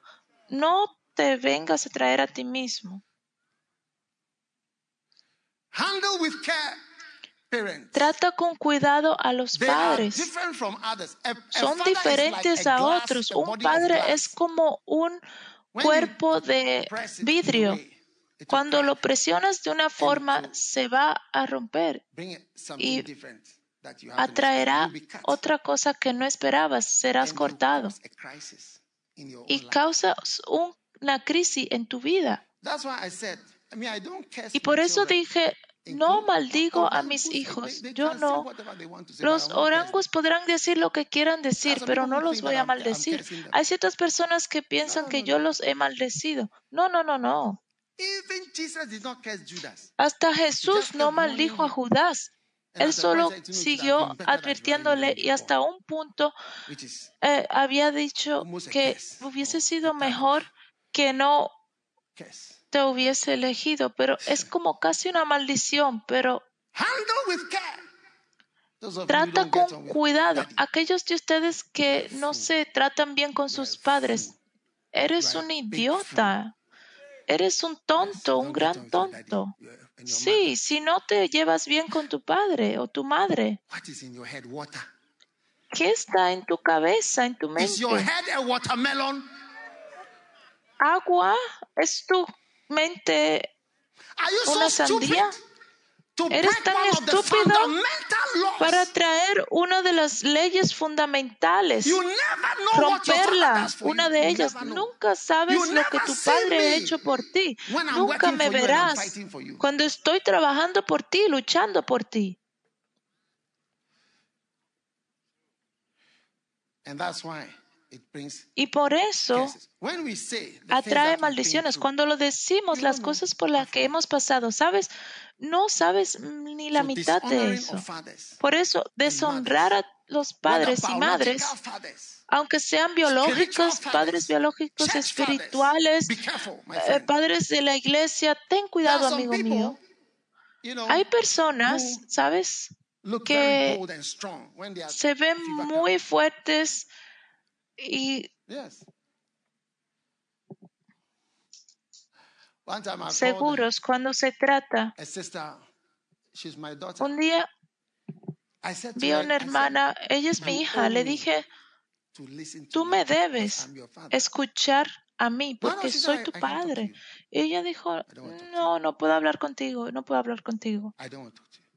No te vengas a traer a ti mismo. Trata con cuidado a los padres. Son diferentes a otros. Un padre es como un cuerpo de vidrio. Cuando lo presionas de una forma, se va a romper. Y. Atraerá otra cosa que no esperabas. Serás cortado y causas un- una crisis en tu vida. Y por eso dije, no maldigo a mis hijos. Yo no. Los orangos podrán decir lo que quieran decir, pero no los voy a maldecir. Hay ciertas personas que piensan que yo los he maldecido. No, no, no, no. Hasta Jesús no maldijo a Judas. Él solo siguió advirtiéndole y hasta un punto eh, había dicho que hubiese sido mejor que no. Te hubiese elegido, pero es como casi una maldición, pero trata con cuidado. Aquellos de ustedes que no se tratan bien con sus padres, eres un idiota, eres un tonto, un gran tonto. Sí, si no te llevas bien con tu padre o tu madre. ¿qué está en tu cabeza, en tu mente? ¿Agua? ¿Es tu mente una sandía? ¿Eres tan estúpido para traer una de las leyes fundamentales? Romperla, una de ellas. Nunca sabes lo que tu padre ha hecho por ti. Nunca me verás cuando estoy trabajando por ti, luchando por ti. And that's why Y por eso atrae maldiciones. Cuando lo decimos, las cosas por las que hemos pasado, ¿sabes? No sabes ni la mitad de eso. Por eso, deshonrar a los padres y madres, aunque sean biológicos, padres biológicos, espirituales, eh, padres de la iglesia, ten cuidado, amigo mío. Hay personas, ¿sabes? que se ven muy fuertes y seguros cuando se trata. a sister, she's my daughter. Un día I said to vi a una hermana, ella es mi "You hija, le dije, to listen to tú me debes I'm your father." escuchar a mí porque soy "I- tu padre. Y ella dijo, no, no puedo hablar contigo, no puedo hablar contigo, I don't want to talk to you.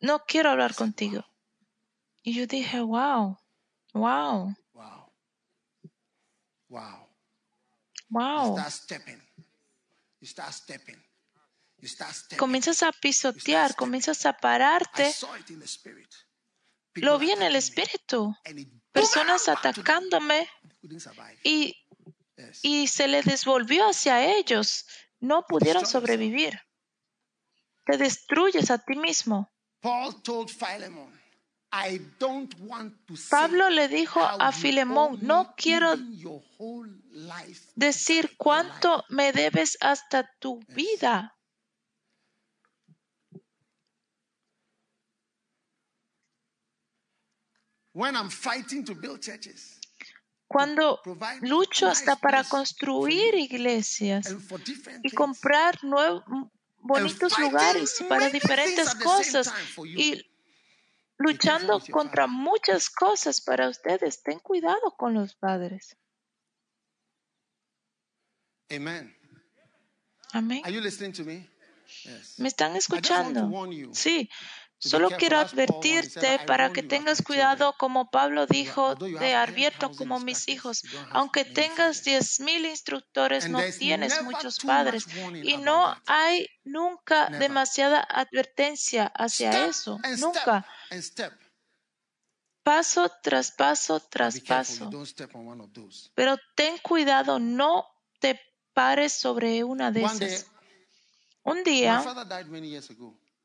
no quiero hablar contigo. Y yo dije, wow, wow, Wow. Wow. You start stepping. You start stepping. You start stepping. Comienzas a pisotear, comienzas a pararte. I saw it in the spirit. People Lo vi en el espíritu. Personas atacándome y, y se le devolvió hacia ellos. No pudieron sobrevivir. Te destruyes a ti mismo. Paul told Philemon, Pablo le dijo a Filemón, no quiero decir cuánto life." me debes hasta tu vida. Cuando lucho hasta para construir iglesias y comprar nuevos bonitos lugares para diferentes cosas y luchando contra muchas cosas para ustedes. Ten cuidado con los padres. Amen. Amén. Are you listening to me? Yes. ¿Me están escuchando? Sí. Solo quiero advertirte said, "I para que tengas cuidado, como Pablo dijo, te have advierto 10,000 como mis hijos, aunque tengas diez mil instructores, no tienes muchos padres. Y no hay nunca demasiada advertencia hacia eso. Nunca. Step and step. Paso tras paso tras paso. Pero ten cuidado, no te pares sobre una de esas. Un día,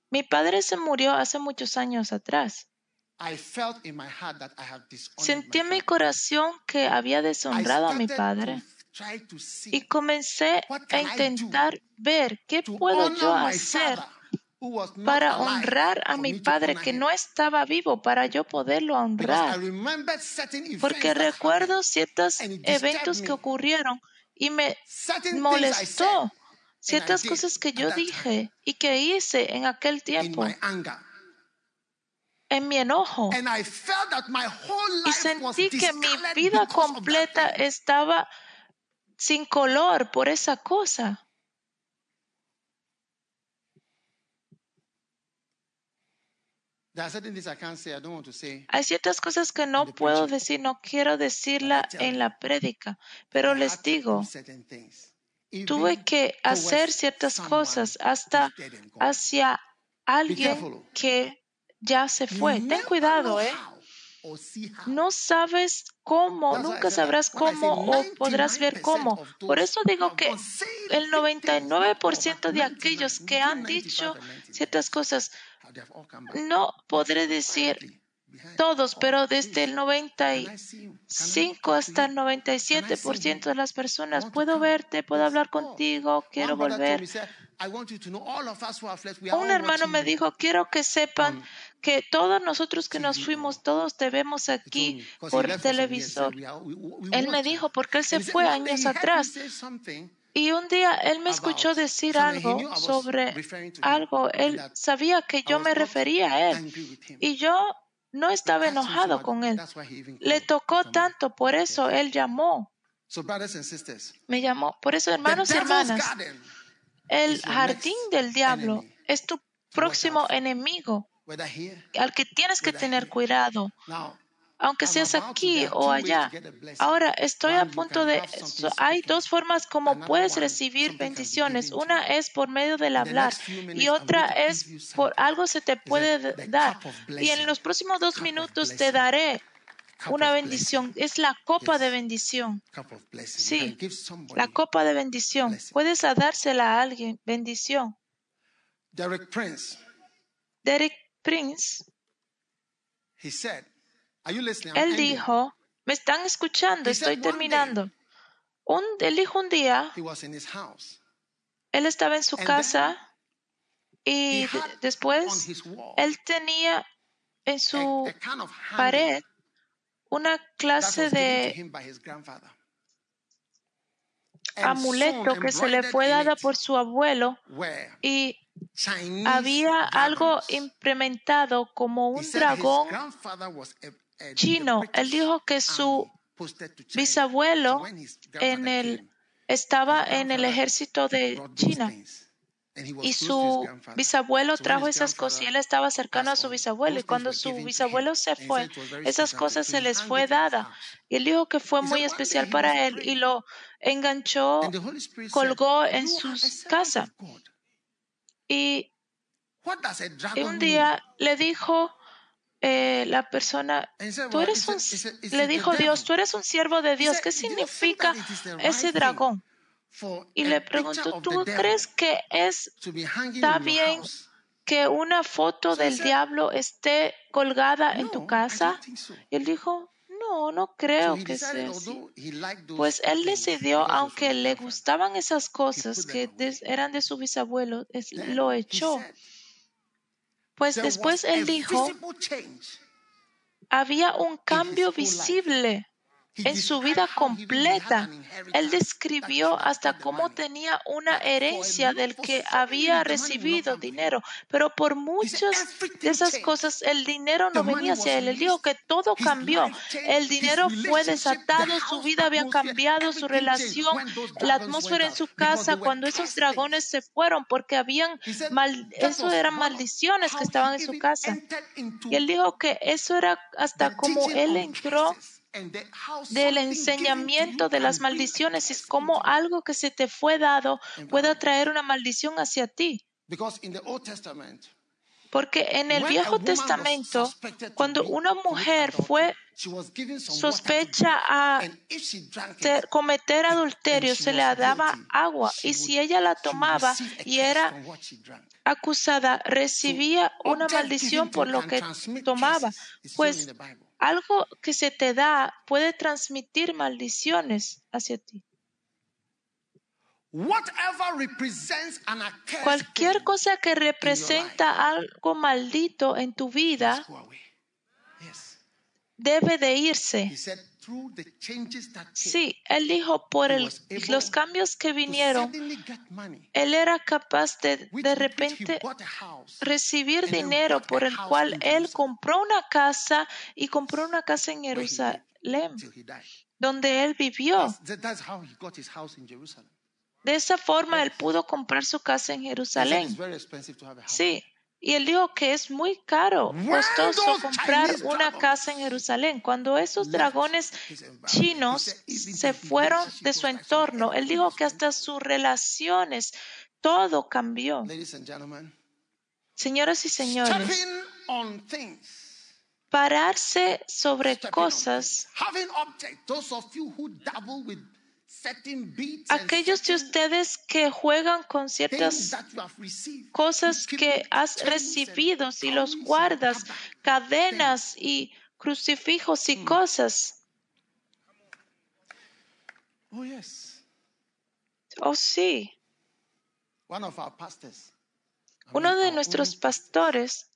mi padre se murió hace muchos años atrás. Sentí en mi corazón que había deshonrado a mi padre y comencé a intentar ver qué puedo yo hacer para honrar a mi padre que no estaba vivo para yo poderlo honrar. Porque recuerdo ciertos eventos que ocurrieron y me molestó. Ciertas cosas que yo dije y que hice en aquel tiempo, en mi enojo. Y sentí que mi vida completa estaba sin color por esa cosa. There are certain things I can't say, I don't want to say. Hay ciertas cosas que no puedo decir, no quiero decirla en la prédica, pero les digo, tuve que hacer ciertas cosas hasta hacia alguien que ya se fue. Ten cuidado, ¿eh? No sabes cómo, nunca sabrás cómo o podrás ver cómo. Por eso digo que el 99% de aquellos que han dicho ciertas cosas, no podré decir todos, pero desde el 95 hasta el 97% de las personas, puedo verte, puedo hablar contigo, quiero volver. Un hermano me dijo, quiero que sepan que todos nosotros que nos fuimos, todos te vemos aquí por televisor. Él me dijo, porque él se fue años atrás. Y un día él me escuchó decir algo sobre algo. Él sabía que yo me refería a él. Y yo no estaba enojado con él. Le tocó tanto, por eso él llamó. Me llamó. Por eso, hermanos y hermanas, el jardín del diablo es tu próximo enemigo al que tienes que tener cuidado aunque seas aquí o allá. Ahora estoy a punto de... Hay dos formas como puedes recibir bendiciones. Una es por medio del hablar y otra es por algo se te puede dar. Y en los próximos dos minutos te daré una bendición. Es la copa de bendición. Sí, la copa de bendición. Puedes dársela a alguien. Bendición. Derek Prince. Derek Prince. Él dijo, me están escuchando, estoy terminando. Un, él dijo un día, él estaba en su casa y después él tenía en su pared una clase de amuleto que se le fue dada por su abuelo y había algo implementado como un dragón chino. Él dijo que su bisabuelo en el, estaba en el ejército de China y su bisabuelo trajo esas cosas y él estaba cercano a su bisabuelo y cuando su bisabuelo se fue, esas cosas se les fue dada. Y él dijo que fue muy especial para él y lo enganchó, colgó en su casa. Y, un día le dijo eh, la persona, tú eres un, le dijo Dios, tú eres un siervo de Dios. ¿Qué significa ese dragón? Y le preguntó, ¿tú crees que es, está bien que una foto del diablo esté colgada en tu casa? Y él dijo, no, no creo que sea así. Pues él decidió, aunque le gustaban esas cosas que eran de su bisabuelo, lo echó. Pues después él dijo, había un cambio visible en su vida completa. Él describió hasta cómo tenía una herencia del que había recibido dinero, pero por muchas de esas cosas el dinero no venía hacia él. Él dijo que todo cambió. El dinero fue desatado, su vida había cambiado, su relación, la atmósfera en su casa cuando esos dragones se fueron porque habían mal, eso eran maldiciones que estaban en su casa. Y él dijo que eso era hasta como él entró del enseñamiento de las maldiciones es como algo que se te fue dado puede traer una maldición hacia ti. Porque en el Viejo Testamento, cuando una mujer fue sospecha a cometer adulterio, se le daba agua. y si ella la tomaba y era acusada, recibía una maldición por lo que tomaba. Pues algo que se te da puede transmitir maldiciones hacia ti. Cualquier cosa que representa algo maldito en tu vida debe de irse. Sí, él dijo, por los cambios que vinieron, él era capaz de de repente recibir dinero por el cual él compró una casa y compró una casa en Jerusalén, donde él vivió. De esa forma él pudo comprar su casa en Jerusalén. Sí, y él dijo que es muy caro, costoso comprar una casa en Jerusalén. Cuando esos dragones chinos se fueron de su entorno, él dijo que hasta sus relaciones, todo cambió. Señoras y señores, pararse sobre cosas. Aquellos de ustedes que juegan con ciertas cosas que has recibido, si los guardas, cadenas y crucifijos y cosas. Oh. Oh sí, uno de our nuestros pastores,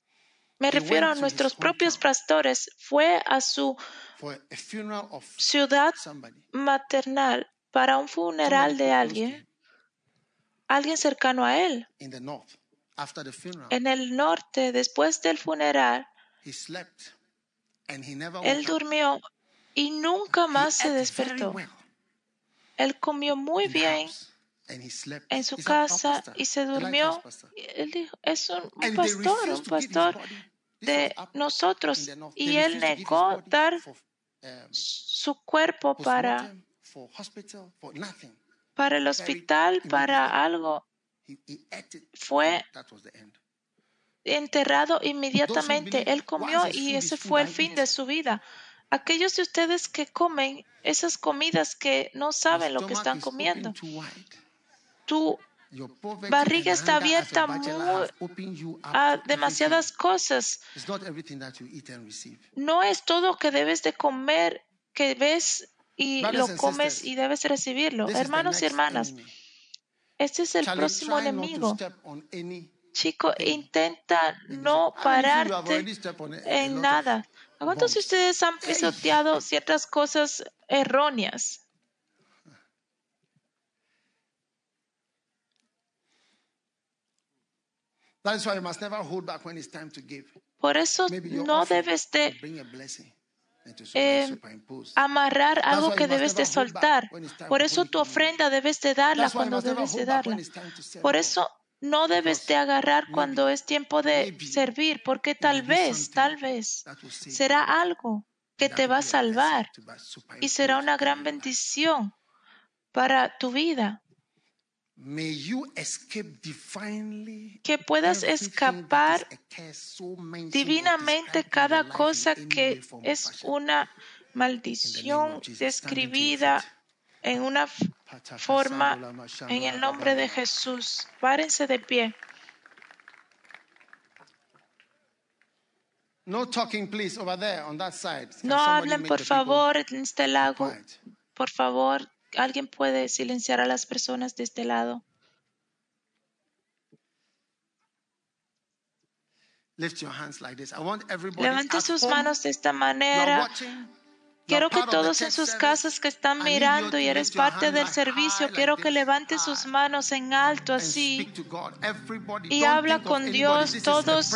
me refiero a nuestros propios pastores, fue a su ciudad somebody. maternal para un funeral de alguien, alguien cercano a él. En el norte, después del funeral, él durmió y nunca más se despertó. Él comió muy bien en su casa y se durmió. Él dijo, es un, pastor, un pastor de nosotros. Y él negó dar um, su cuerpo para, postmortem, for hospital, for nothing. para el hospital, para algo. Fue enterrado inmediatamente. Él comió y ese fue el fin de su vida. Aquellos de ustedes que comen esas comidas que no saben lo que están comiendo, tu barriga está abierta muy- a demasiadas cosas. No es todo que debes de comer, que ves y lo comes y debes recibirlo. Hermanos y hermanas, este es el próximo enemigo. Chico, intenta no pararte en nada. ¿A cuántos de ustedes han pisoteado ciertas cosas erróneas? Por eso no debes de eh, superimpose. amarrar algo que debes de soltar. Por eso tu ofrenda debes de darla cuando debes de darla. Por eso no debes de agarrar cuando es tiempo de servir, porque tal vez, tal vez será algo que te va a salvar y será una gran bendición para tu vida. May you escape divinely Que puedas escapar divinamente cada cosa que es una maldición describida en una forma en el nombre de Jesús. Párense de pie. No talking, please, over there on that side. Can No somebody hablen, por favor, en este quiet? Por favor, alguien puede silenciar a las personas de este lado. Lift your hands like this. I want everybody Levante sus home, manos de esta manera. Quiero que todos en sus casas que están mirando y eres parte del servicio, quiero que levantes sus manos en alto así y habla con. Dios. Todos,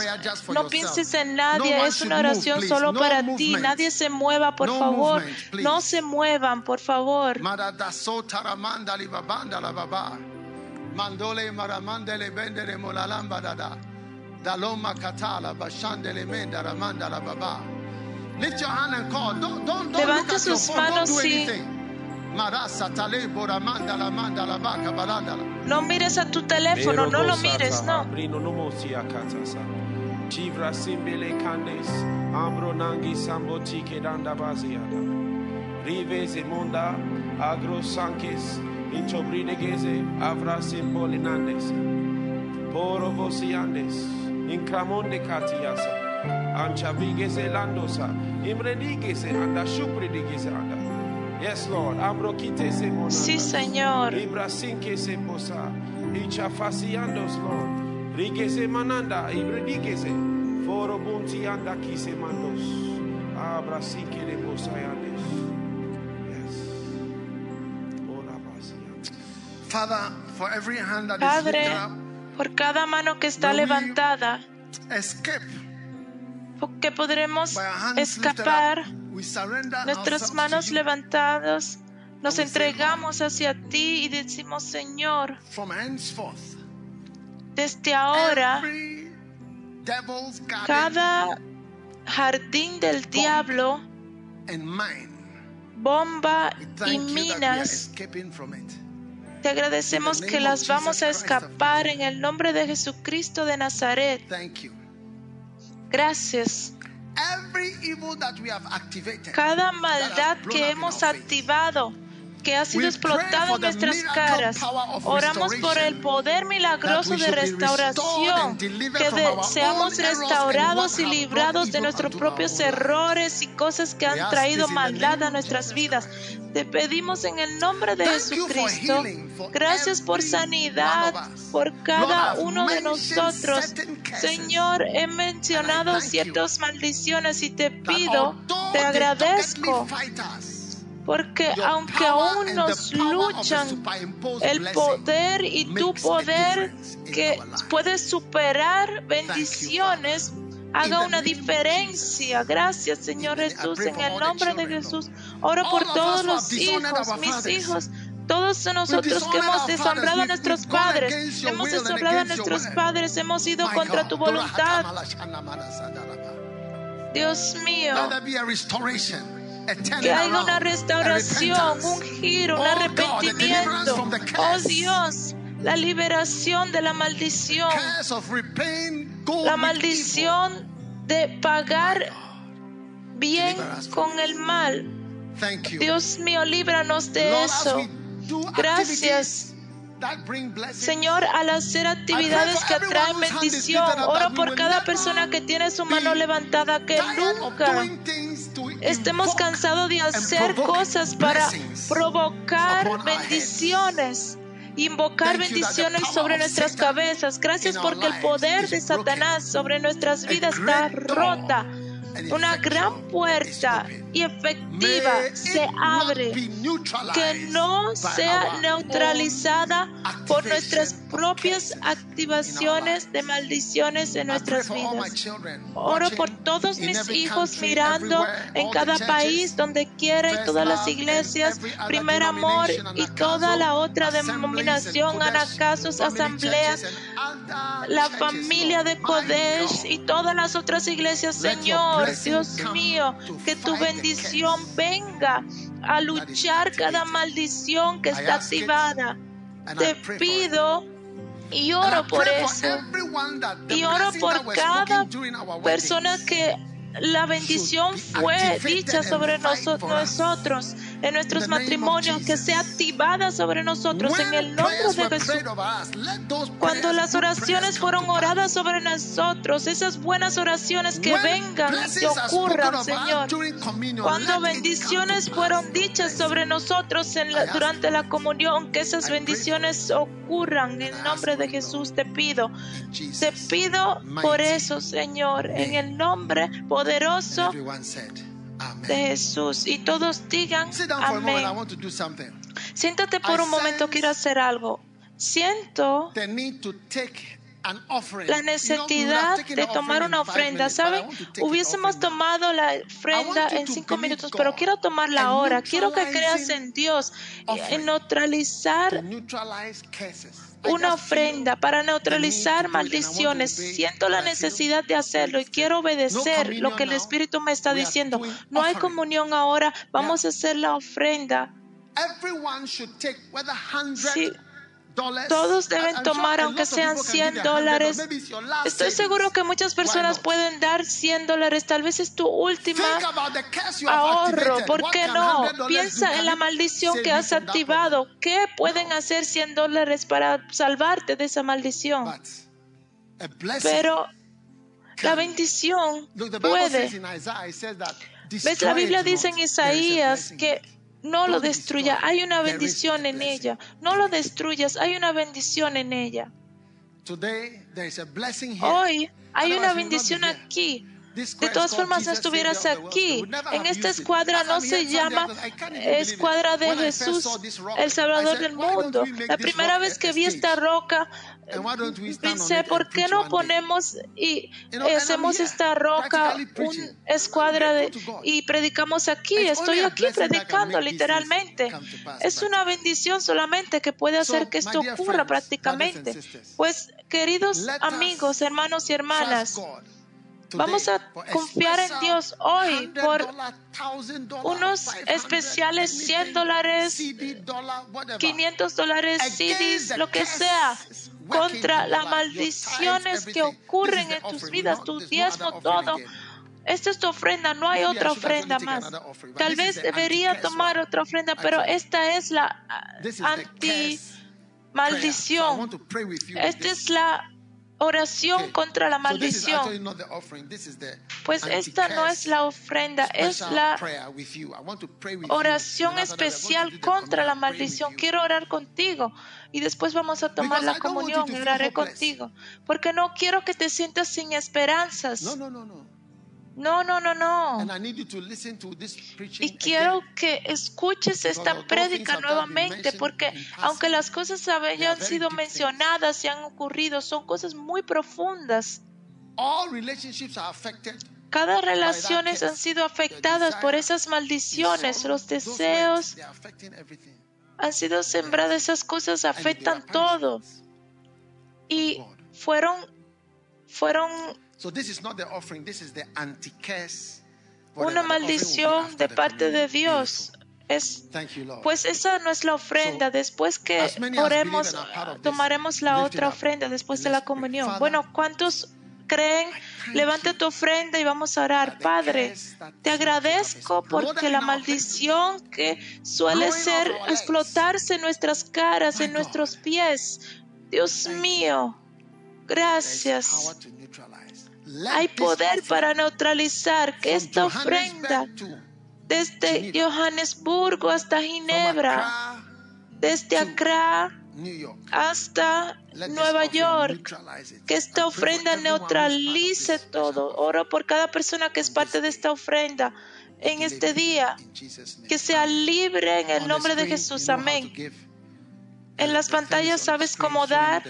no pienses en nadie, es una oración solo para ti. Nadie se mueva, por favor. No se muevan, por favor. Mandole maramandele bendele molalamba dada. Daloma katala bashandele menda ramanda la baba. Lift your hand and call. Don't, don't, don't look Levante at your phone. Don't manos do y- anything. Marasa tale boramanda la manda la baka balanda la. No mires a tu teléfono, no lo mires, no. Brino nomosia katasa. Chivra simbele candes. Ambro nangi sambo tike danda baziada. Rives monda. Agro sankes. Inchobrine geze. Avra simbolinandes. Poro vosiandes. Incramonde katiasa. Ancha vigese landosa. Imredigese anda. Shupridigese anda. Yes, Lord. Ambro kite se monanda. Sí, Señor. Ibra sinke se posa. Icha fasiandos, Lord. Rigese mananda. Ibredigese. Foro bunti anda kise mandos. Abra sinke de posayandes. Yes. Ora basiandes. Father, for every hand that is Padre, lifted up, por cada mano que está levantada, escape que podremos escapar, nuestras manos levantadas, nos entregamos hacia ti y decimos, Señor, desde ahora, cada jardín del diablo, bomba y minas, te agradecemos que las vamos a escapar en el nombre de Jesucristo de Nazaret. Gracias. cada maldad que hemos activado, que ha sido for en nuestras caras. Oramos por el poder milagroso de restauración, que de- seamos restaurados y librados de nuestros propios errores y cosas que han traído maldad a nuestras vidas. Te pedimos en el nombre de Jesucristo, gracias por sanidad, por cada uno de nosotros. Señor, he mencionado ciertas maldiciones y te pido, te agradezco, porque aunque aún nos luchan, el poder y tu poder que our lives. puede superar bendiciones haga una diferencia. Gracias, Señor Jesús, en el nombre de Jesús. Oro por todos los hijos, mis hijos. Todos nosotros que hemos deshonrado a nuestros padres, hemos deshonrado a nuestros padres, hemos ido contra tu voluntad. Dios mío, Que haya una restauración, un giro, un Oh arrepentimiento. Oh. Dios, la liberación de la maldición, la maldición de pagar bien con el mal. Dios mío, líbranos de eso. Gracias. Señor, al hacer actividades que atraen bendición, oro por cada persona que tiene su mano levantada, que nunca estemos cansados de hacer cosas para provocar bendiciones. Invocar bendiciones sobre nuestras cabezas. Gracias porque el poder de. Satanás sobre nuestras vidas está rota. Una gran puerta y efectiva se abre. Que no sea neutralizada por nuestras propias activaciones de maldiciones en nuestras vidas. Oro por todos mis hijos mirando en cada país, donde quiera, y todas las iglesias, primer amor y toda la otra denominación, anacasos, asambleas, la familia de Kodesh y todas las otras iglesias, Señor, Dios mío, que tu bendición venga a luchar cada maldición que está activada. Te pido y oro por eso. Y oro por cada persona que la bendición be fue dicha sobre nosotros, en nuestros matrimonios, que sea activada sobre nosotros en el nombre de Jesús. Cuando las oraciones fueron oradas sobre nosotros, esas buenas oraciones que vengan y ocurran, Señor. Cuando bendiciones fueron dichas sobre nosotros en la- durante la comunión, que esas bendiciones ocurran. En el nombre de Jesús te pido. Te pido por eso, Señor, en el nombre poderoso Amen. de Jesús. Y todos digan amén. Siéntate por un momento, quiero hacer algo. Siento la necesidad de tomar una ofrenda. ¿Saben? Hubiésemos tomado la ofrenda en cinco minutos, pero quiero tomarla ahora. Quiero que creas en Dios, en neutralizar una ofrenda para neutralizar maldiciones. Siento la necesidad de hacerlo y quiero obedecer lo que el Espíritu me está diciendo. No hay comunión ahora, vamos a hacer la ofrenda. Everyone should take whether hundred Sí. Todos deben tomar, aunque sean people can 100 give a hundred dólares. Estoy seguro que muchas personas pueden dar 100 dólares. Tal vez es tu última ahorro. ¿Por qué no? $100 do? Piensa en la maldición que has activado. ¿Qué pueden hacer 100 dólares para salvarte de esa maldición? Pero la bendición puede. ¿Ves? La Biblia dice en Isaías que no lo destruya. Hay una bendición en ella. No lo destruyas. Hay una bendición en ella. Hoy hay una bendición aquí. De todas formas, no estuvieras aquí. En esta escuadra no se llama. Escuadra de Jesús, el Salvador del "Why don't mundo. La primera vez que vi esta roca, pensé, ¿por qué no one day?" ponemos y hacemos esta roca una escuadra de, y predicamos aquí? Estoy aquí predicando literalmente. Es una bendición solamente que puede hacer que esto ocurra prácticamente. Pues, queridos amigos, hermanos y hermanas, Vamos a confiar en Dios hoy por $100, $1,000, unos 500, especiales 100 anything, dólares, CD, dollar, whatever. 500 dólares, CDs, lo que sea, contra las maldiciones que ocurren en tus vidas, tu diezmo, todo. esta es tu ofrenda, no hay otra ofrenda más. Tal vez debería tomar otra ofrenda, pero esta es la This is the curse prayer. So I want anti-maldición. to pray with you. Esta es la oración Okay. contra la maldición. Pues esta no es la ofrenda, es la oración especial contra la maldición. Quiero orar contigo y después vamos a tomar Because la comunión y oraré contigo. Porque no quiero que te sientas sin esperanzas. No, no, no, no. No, no, no, And no. I need you to listen to this preaching Y quiero again. que escuches esta prédica nuevamente porque aunque las cosas hayan sido mencionadas y han ocurrido, son cosas muy profundas. All relationships are affected. Cada relaciones han sido afectadas por esas maldiciones, los deseos han sido sembradas, esas cosas And afectan todo. Y fueron, fueron So this is not the offering. This is the anti-curse. Una maldición de parte de. Dios. Es, Thank you, Lord. pues esa no es la ofrenda. Después que oremos, tomaremos la otra ofrenda después de la comunión. Bueno, ¿cuántos creen? Levanta tu ofrenda y vamos a orar. Padre, te agradezco porque la maldición que suele ser explotarse en nuestras caras, en nuestros pies. Dios mío, gracias. Hay poder para neutralizar que esta ofrenda desde Johannesburgo hasta Ginebra, desde Accra hasta Nueva York, que esta ofrenda neutralice todo. Oro por cada persona que es parte de esta ofrenda en este día, que sea libre en el nombre de Jesús. Amén. En las pantallas sabes cómo dar.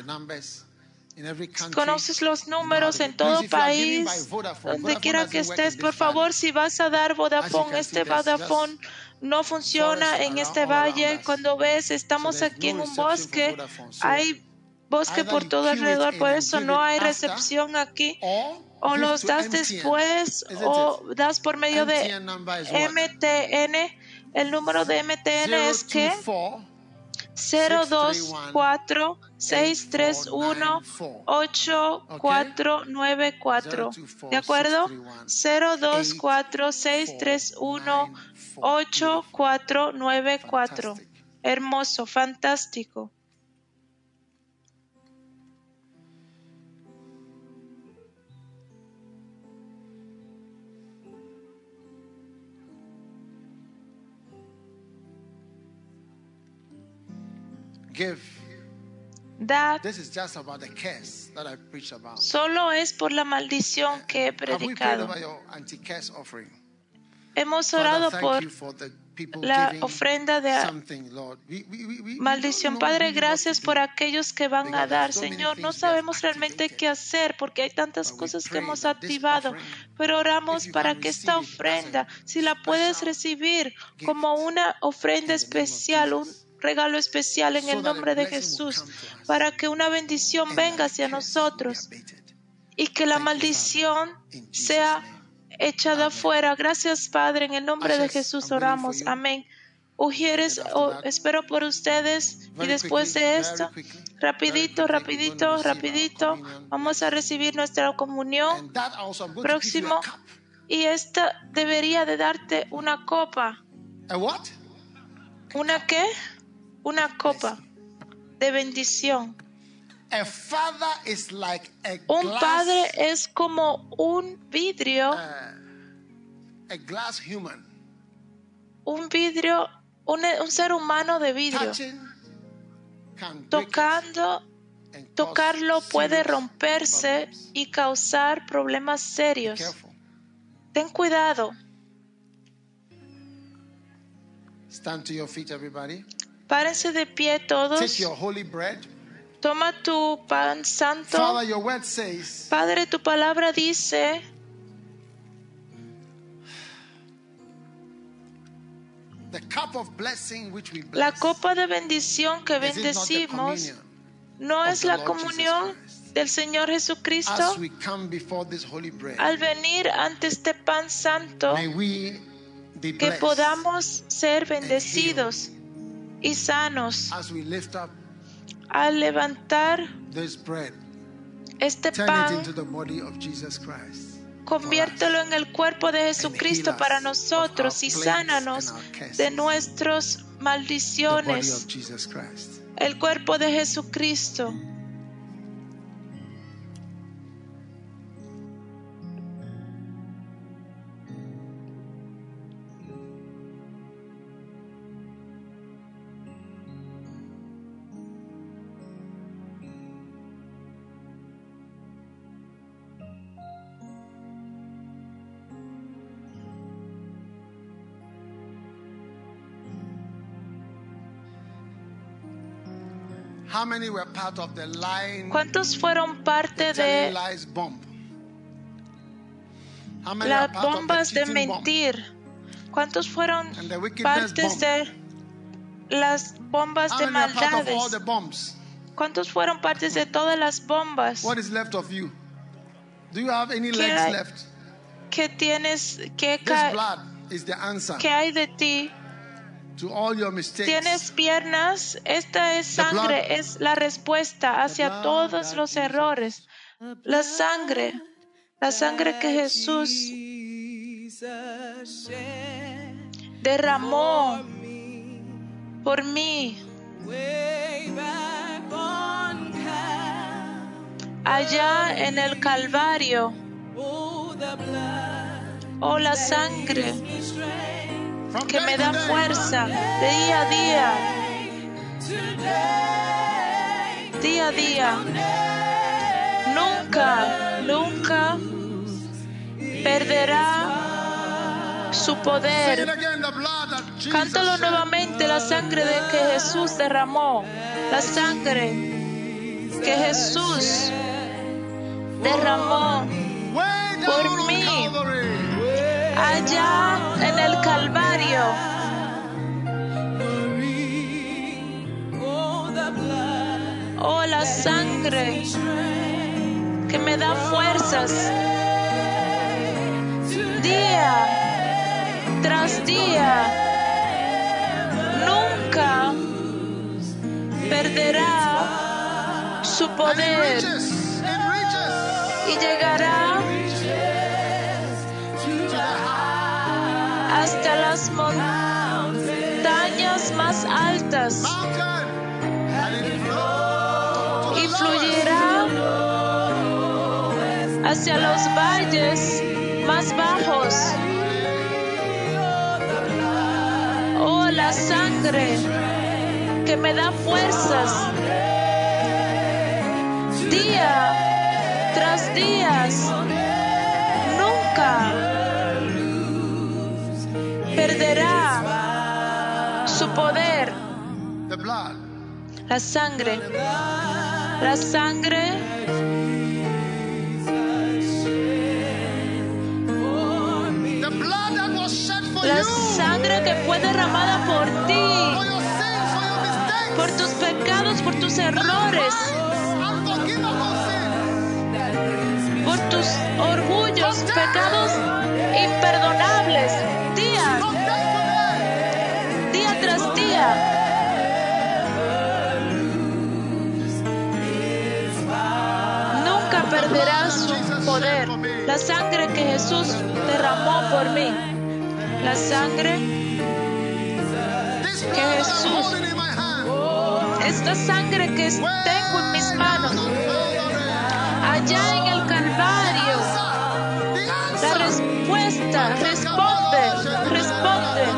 Conoces los números en todo país, donde quiera que estés, por favor, si vas a dar Vodafone, este Vodafone no funciona en este valle. Cuando ves, estamos aquí en un bosque, hay bosque por todo alrededor, por eso no hay recepción aquí. O los das después o das por medio de? MTN. El número de MTN es que 024 024 631 8494. ¿De acuerdo? 024 631 8494. Hermoso, fantástico. Give. Dad This is just about the curse that I preached about. solo es por la maldición que he Have we prayed predicado. over your anti-curse offering? Hemos Father, orado thank por you for the people la giving ofrenda de something, Lord. We- we- we- we- we maldición. don't know Padre, really what gracias to por do. aquellos que van a dar. Señor, no sabemos realmente qué hacer porque hay tantas cosas que hemos activado. Pero oramos para que esta ofrenda, si la puedes recibir como una ofrenda especial, un. Regalo especial en el nombre de Jesús, para que una bendición venga hacia nosotros y que la maldición sea echada afuera. Gracias, Padre, en el nombre de Jesús oramos. Amén. Ujieres, oh, espero por ustedes y después de esto, rapidito, rapidito, rapidito, vamos a recibir nuestra comunión próximo. y esta debería de darte una copa. ¿Una qué? Una copa de bendición. A father is like a Un padre es como un vidrio, a glass human. un vidrio, un, un ser humano de vidrio. Touching Tocando Tocarlo puede romperse problems. y causar problemas serios. Ten cuidado. Stand to your feet, everybody. Párense de pie todos. Take your holy bread. Toma tu pan santo. Father, your word says, Padre, tu palabra dice, the cup of blessing which we la bless. copa de bendición que bendecimos no es la comunión del Señor Jesucristo. As we come before this holy bread, Al venir ante este pan santo, may we be que podamos ser bendecidos y sanos as we lift up al levantar this bread. este pan. Conviértelo en el cuerpo de Jesucristo para nosotros y sánanos de nuestras maldiciones. El cuerpo de Jesucristo. ¿Cuántos fueron parte de las are part of the bombas de mentir? ¿Cuántos fueron partes de las bombas How de maldades? ¿Cuántos fueron partes de todas las bombas? What is left of you? Do you have any ¿Qué tienes? ¿Qué, This ca- blood is the answer qué hay de ti? ¿Tienes piernas? Esta es sangre, es la respuesta hacia todos los errores. La sangre, la sangre que Jesús derramó por mí allá en el Calvario. Oh, Oh, la sangre que me da fuerza de día a día, día a día. Nunca, nunca perderá su poder. Cántalo nuevamente, la sangre de que Jesús derramó, la sangre que Jesús derramó por mí. Allá en el Calvario. Oh, la sangre que me da fuerzas día tras día. Nunca perderá su poder y llegará hasta las montañas más altas y fluyirá hacia los valles más bajos. Oh, la sangre que me da fuerzas día tras días. Nunca perderá su poder. La sangre, la sangre La sangre que fue derramada por ti, por tus pecados, por tus errores, por tus orgullos, pecados imperdonables, La sangre que Jesús derramó por mí. La sangre, Que Jesús- esta sangre que tengo en mis manos, allá en el Calvario. La respuesta, responde, responde.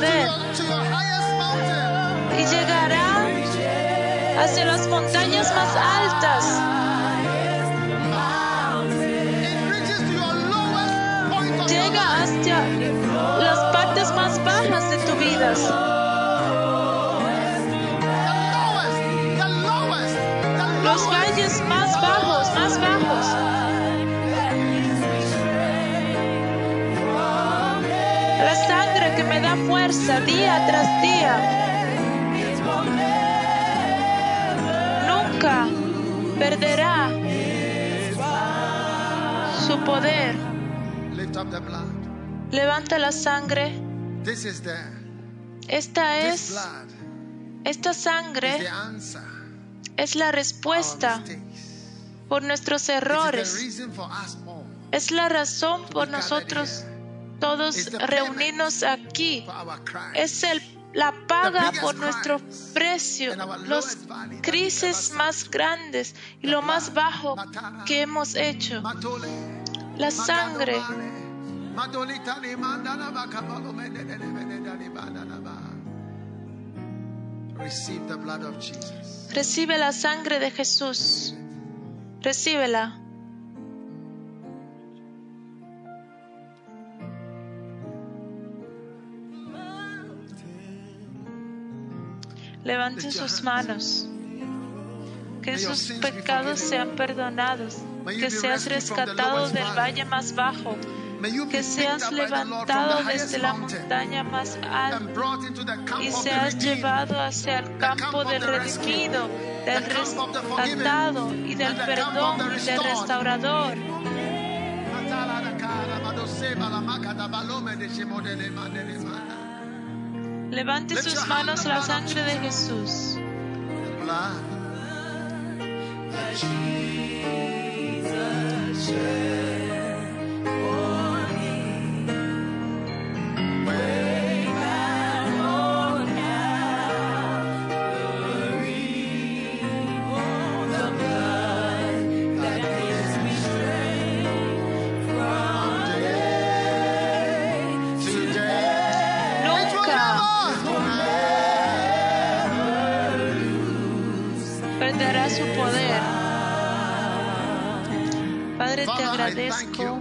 Y llegará hacia las montañas más altas. Llega hacia las partes más bajas de tu vida. Los valles más bajos, más bajos. Fuerza día tras día. Nunca perderá su poder. Levanta la sangre. Esta es, esta sangre es la respuesta por nuestros errores. Es la razón por nosotros todos reunirnos aquí. Es el, la paga por nuestro precio, los crisis más grandes y lo más bajo que hemos hecho. La sangre recibe la sangre de Jesús. Recíbela. Levanten sus manos. Que sus pecados sean perdonados. Que seas rescatado del valle más bajo. Que seas levantado desde la montaña más alta y seas llevado hacia el campo del redimido, del rescatado y del perdón y del restaurador. Levante sus manos la sangre de Jesús. Agradezco.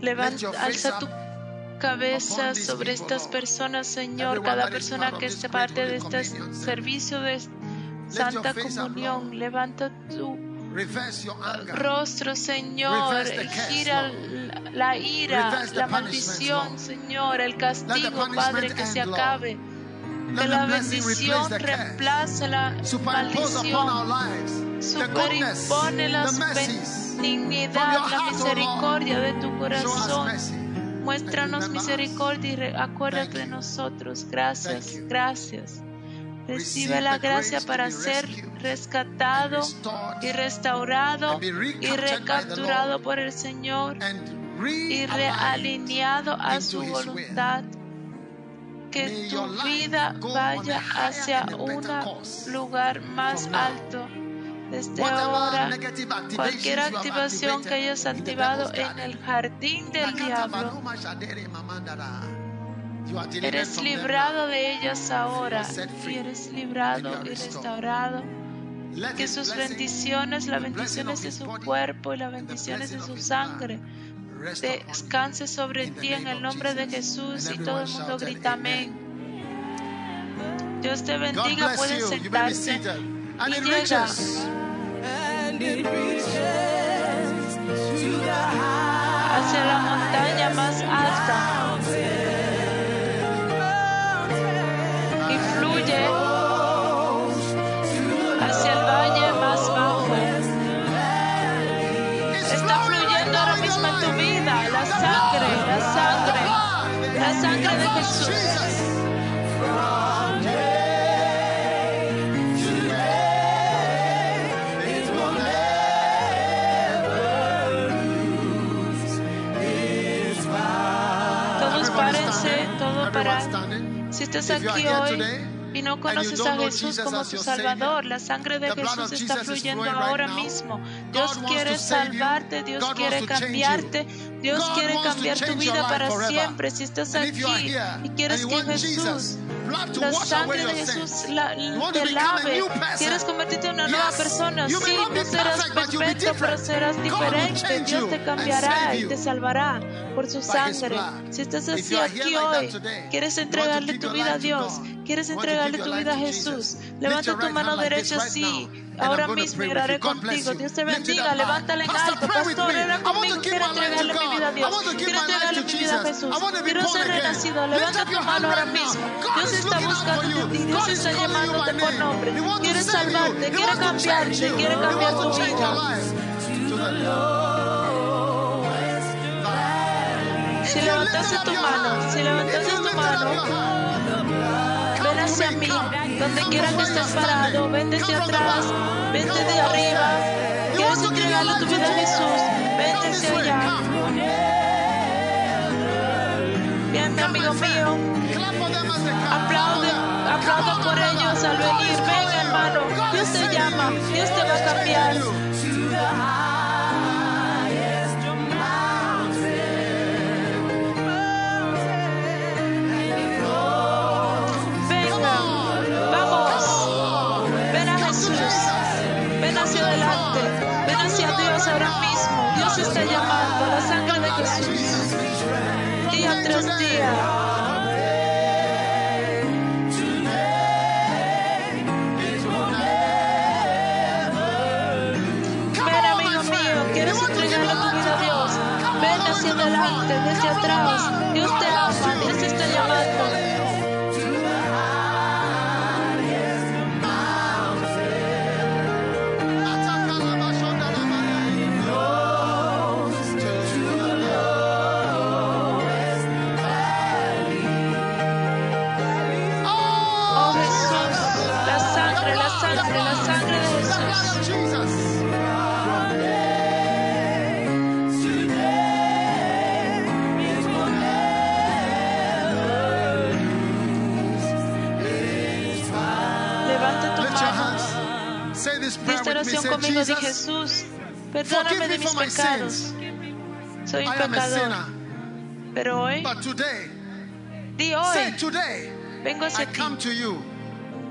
Levanta, alza tu cabeza sobre estas personas, Señor, cada persona que great parte de este servicio de Santa Comunión. Levanta tu rostro, Señor. Gira la ira, la maldición. Señor, el castigo, Padre, que se acabe. Que la bendición reemplace la maldición. Superimpone la benignidad, la misericordia de tu corazón. Muéstranos misericordia y acuérdate de nosotros. Gracias, gracias. Recibe la gracia para ser rescatado y restaurado y recapturado por el Señor y realineado a su voluntad. Que tu vida vaya hacia un lugar más alto. Desde ahora, cualquier activación que hayas activado en el jardín del diablo, eres librado de ellas ahora y eres librado y restaurado. Que sus bendiciones, las bendiciones de su cuerpo y las bendiciones de su sangre descanse sobre ti en el nombre de. Jesús y todo el mundo grita amén. Dios te bendiga, pueden sentarse. And Y it llega. reaches and it reaches to the high hacia la montaña más alta y fluye hacia el valle más bajo. Está fluyendo ahora mismo en tu vida la The sangre, la sangre, la sangre de Jesús. Si estás aquí hoy y no conoces a Jesús como tu Salvador, la sangre de Jesús está fluyendo ahora mismo. Dios quiere salvarte, Dios quiere cambiarte. Dios quiere cambiar tu vida para siempre. Si estás aquí y quieres que Jesús la sangre de. Jesús la, te lave. Quieres convertirte en una nueva persona. Sí, no serás perfecto, pero serás diferente. Dios te cambiará y te salvará por su sangre. Si estás así aquí hoy, quieres entregarle tu vida a Dios, quieres entregarle tu vida a Jesús, levanta tu mano derecha así. Ahora mismo y oraré contigo. Dios te bendiga. Levántala en alto. Pastor, ora I want to conmigo. give Quiero entregarle mi vida a Dios. Quiero entregarle mi vida a Jesus. Jesús. Quiero ser renacido. Levanta tu mano ahora mismo. Dios está you. a ti. Dios está llamándote por nombre. Quiere salvarte, quiere cambiarte, quiere cambiar tu vida. Si levantaste tu mano, si levantaste tu mano, hacia mí, donde quiera que estés parado, ven desde atrás, ven desde arriba. ¿Quieres entregarle tu vida a Jesús? Ven desde allá. Bien, mi amigo mío, aplaude, aplauda por ellos al venir. Ven, hermano, Dios te llama, Dios te va a cambiar. Dios? Ven hacia adelante, desde atrás. Dios te ama, Dios te está llamando. Oración conmigo, Jesús, perdóname me de mis pecados. sins. Soy un pecador. Pero hoy, di hoy, today, vengo I hacia ti, come to you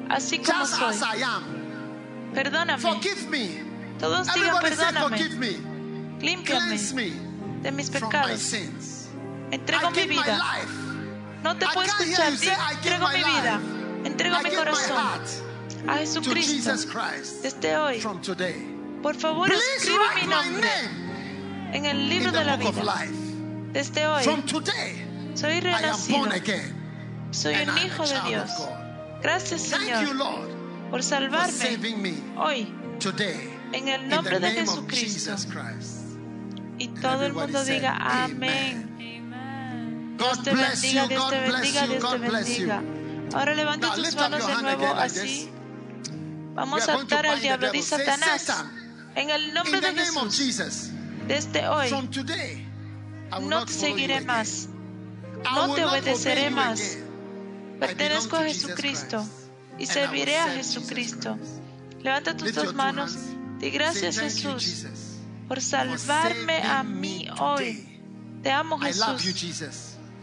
así como just as soy. I am. Perdóname. Forgive me. Todos digan perdóname. Límpiame de mis pecados. Entrego mi vida. No te puedo escuchar. entrego mi vida. Entrego mi corazón heart a to Jesus Jesucristo. Christ Desde hoy, from today. por favor, escribe mi nombre en el in libro de la vida. life. Desde hoy, From today, soy renacido. Soy un hijo de Dios. Gracias, Thank you, Señor, Lord, por for salvarme hoy today. en el nombre de Jesucristo. Y todo el mundo diga amén. Dios God te bless bendiga, you. Dios God te bless bendiga, you. Dios te God bless you. bendiga. Ahora levanta tus manos de nuevo así. Vamos a atar al diablo. Di devil. Say, Satanás, Satan, en el nombre de Jesús, desde hoy I will no te seguiré más. No te obedeceré más. Pertenezco a Jesucristo y serviré a Jesucristo. Levanta tus dos manos. Di gracias Jesús por salvarme a mí hoy. Te amo Jesús.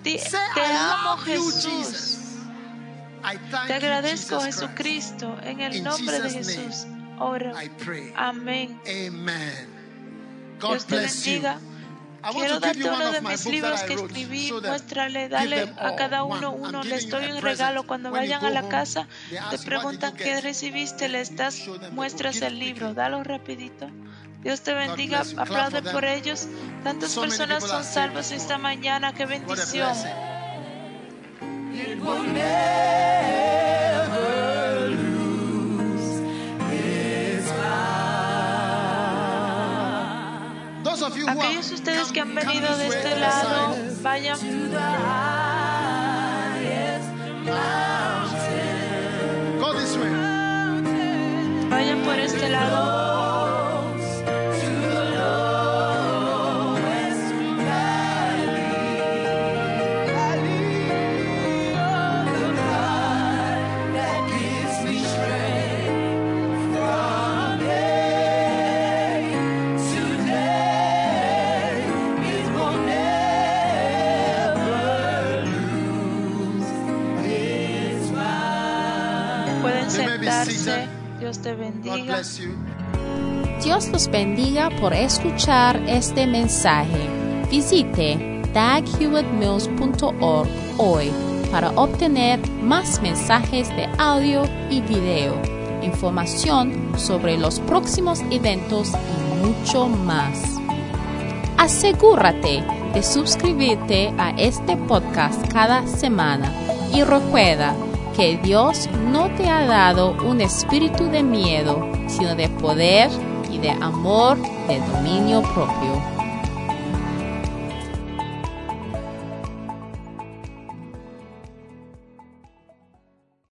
Te amo Jesús. Te agradezco. Jesucristo. En el nombre de Jesús. Oro. Amén. Dios te bendiga. Quiero darte uno de mis libros que escribí. Muéstrale, dale a cada uno uno. Les doy un regalo. Cuando vayan a la casa, te ask, "What did preguntan qué get?" recibiste. Les das, muestras el libro. Dalo rapidito. Dios te bendiga. Aplaude por ellos. Tantas personas son salvas esta mañana. Qué bendición. Aquellos ustedes que han venido de este lado, vayan. Vayan por este lado. Dios te bendiga. Dios los bendiga por escuchar este mensaje. Visite daghewittmills.org hoy para obtener más mensajes de audio y video, información sobre los próximos eventos y mucho más. Asegúrate de suscribirte a este podcast cada semana y recuerda que Dios no te ha dado un espíritu de miedo, sino de poder y de amor de dominio propio.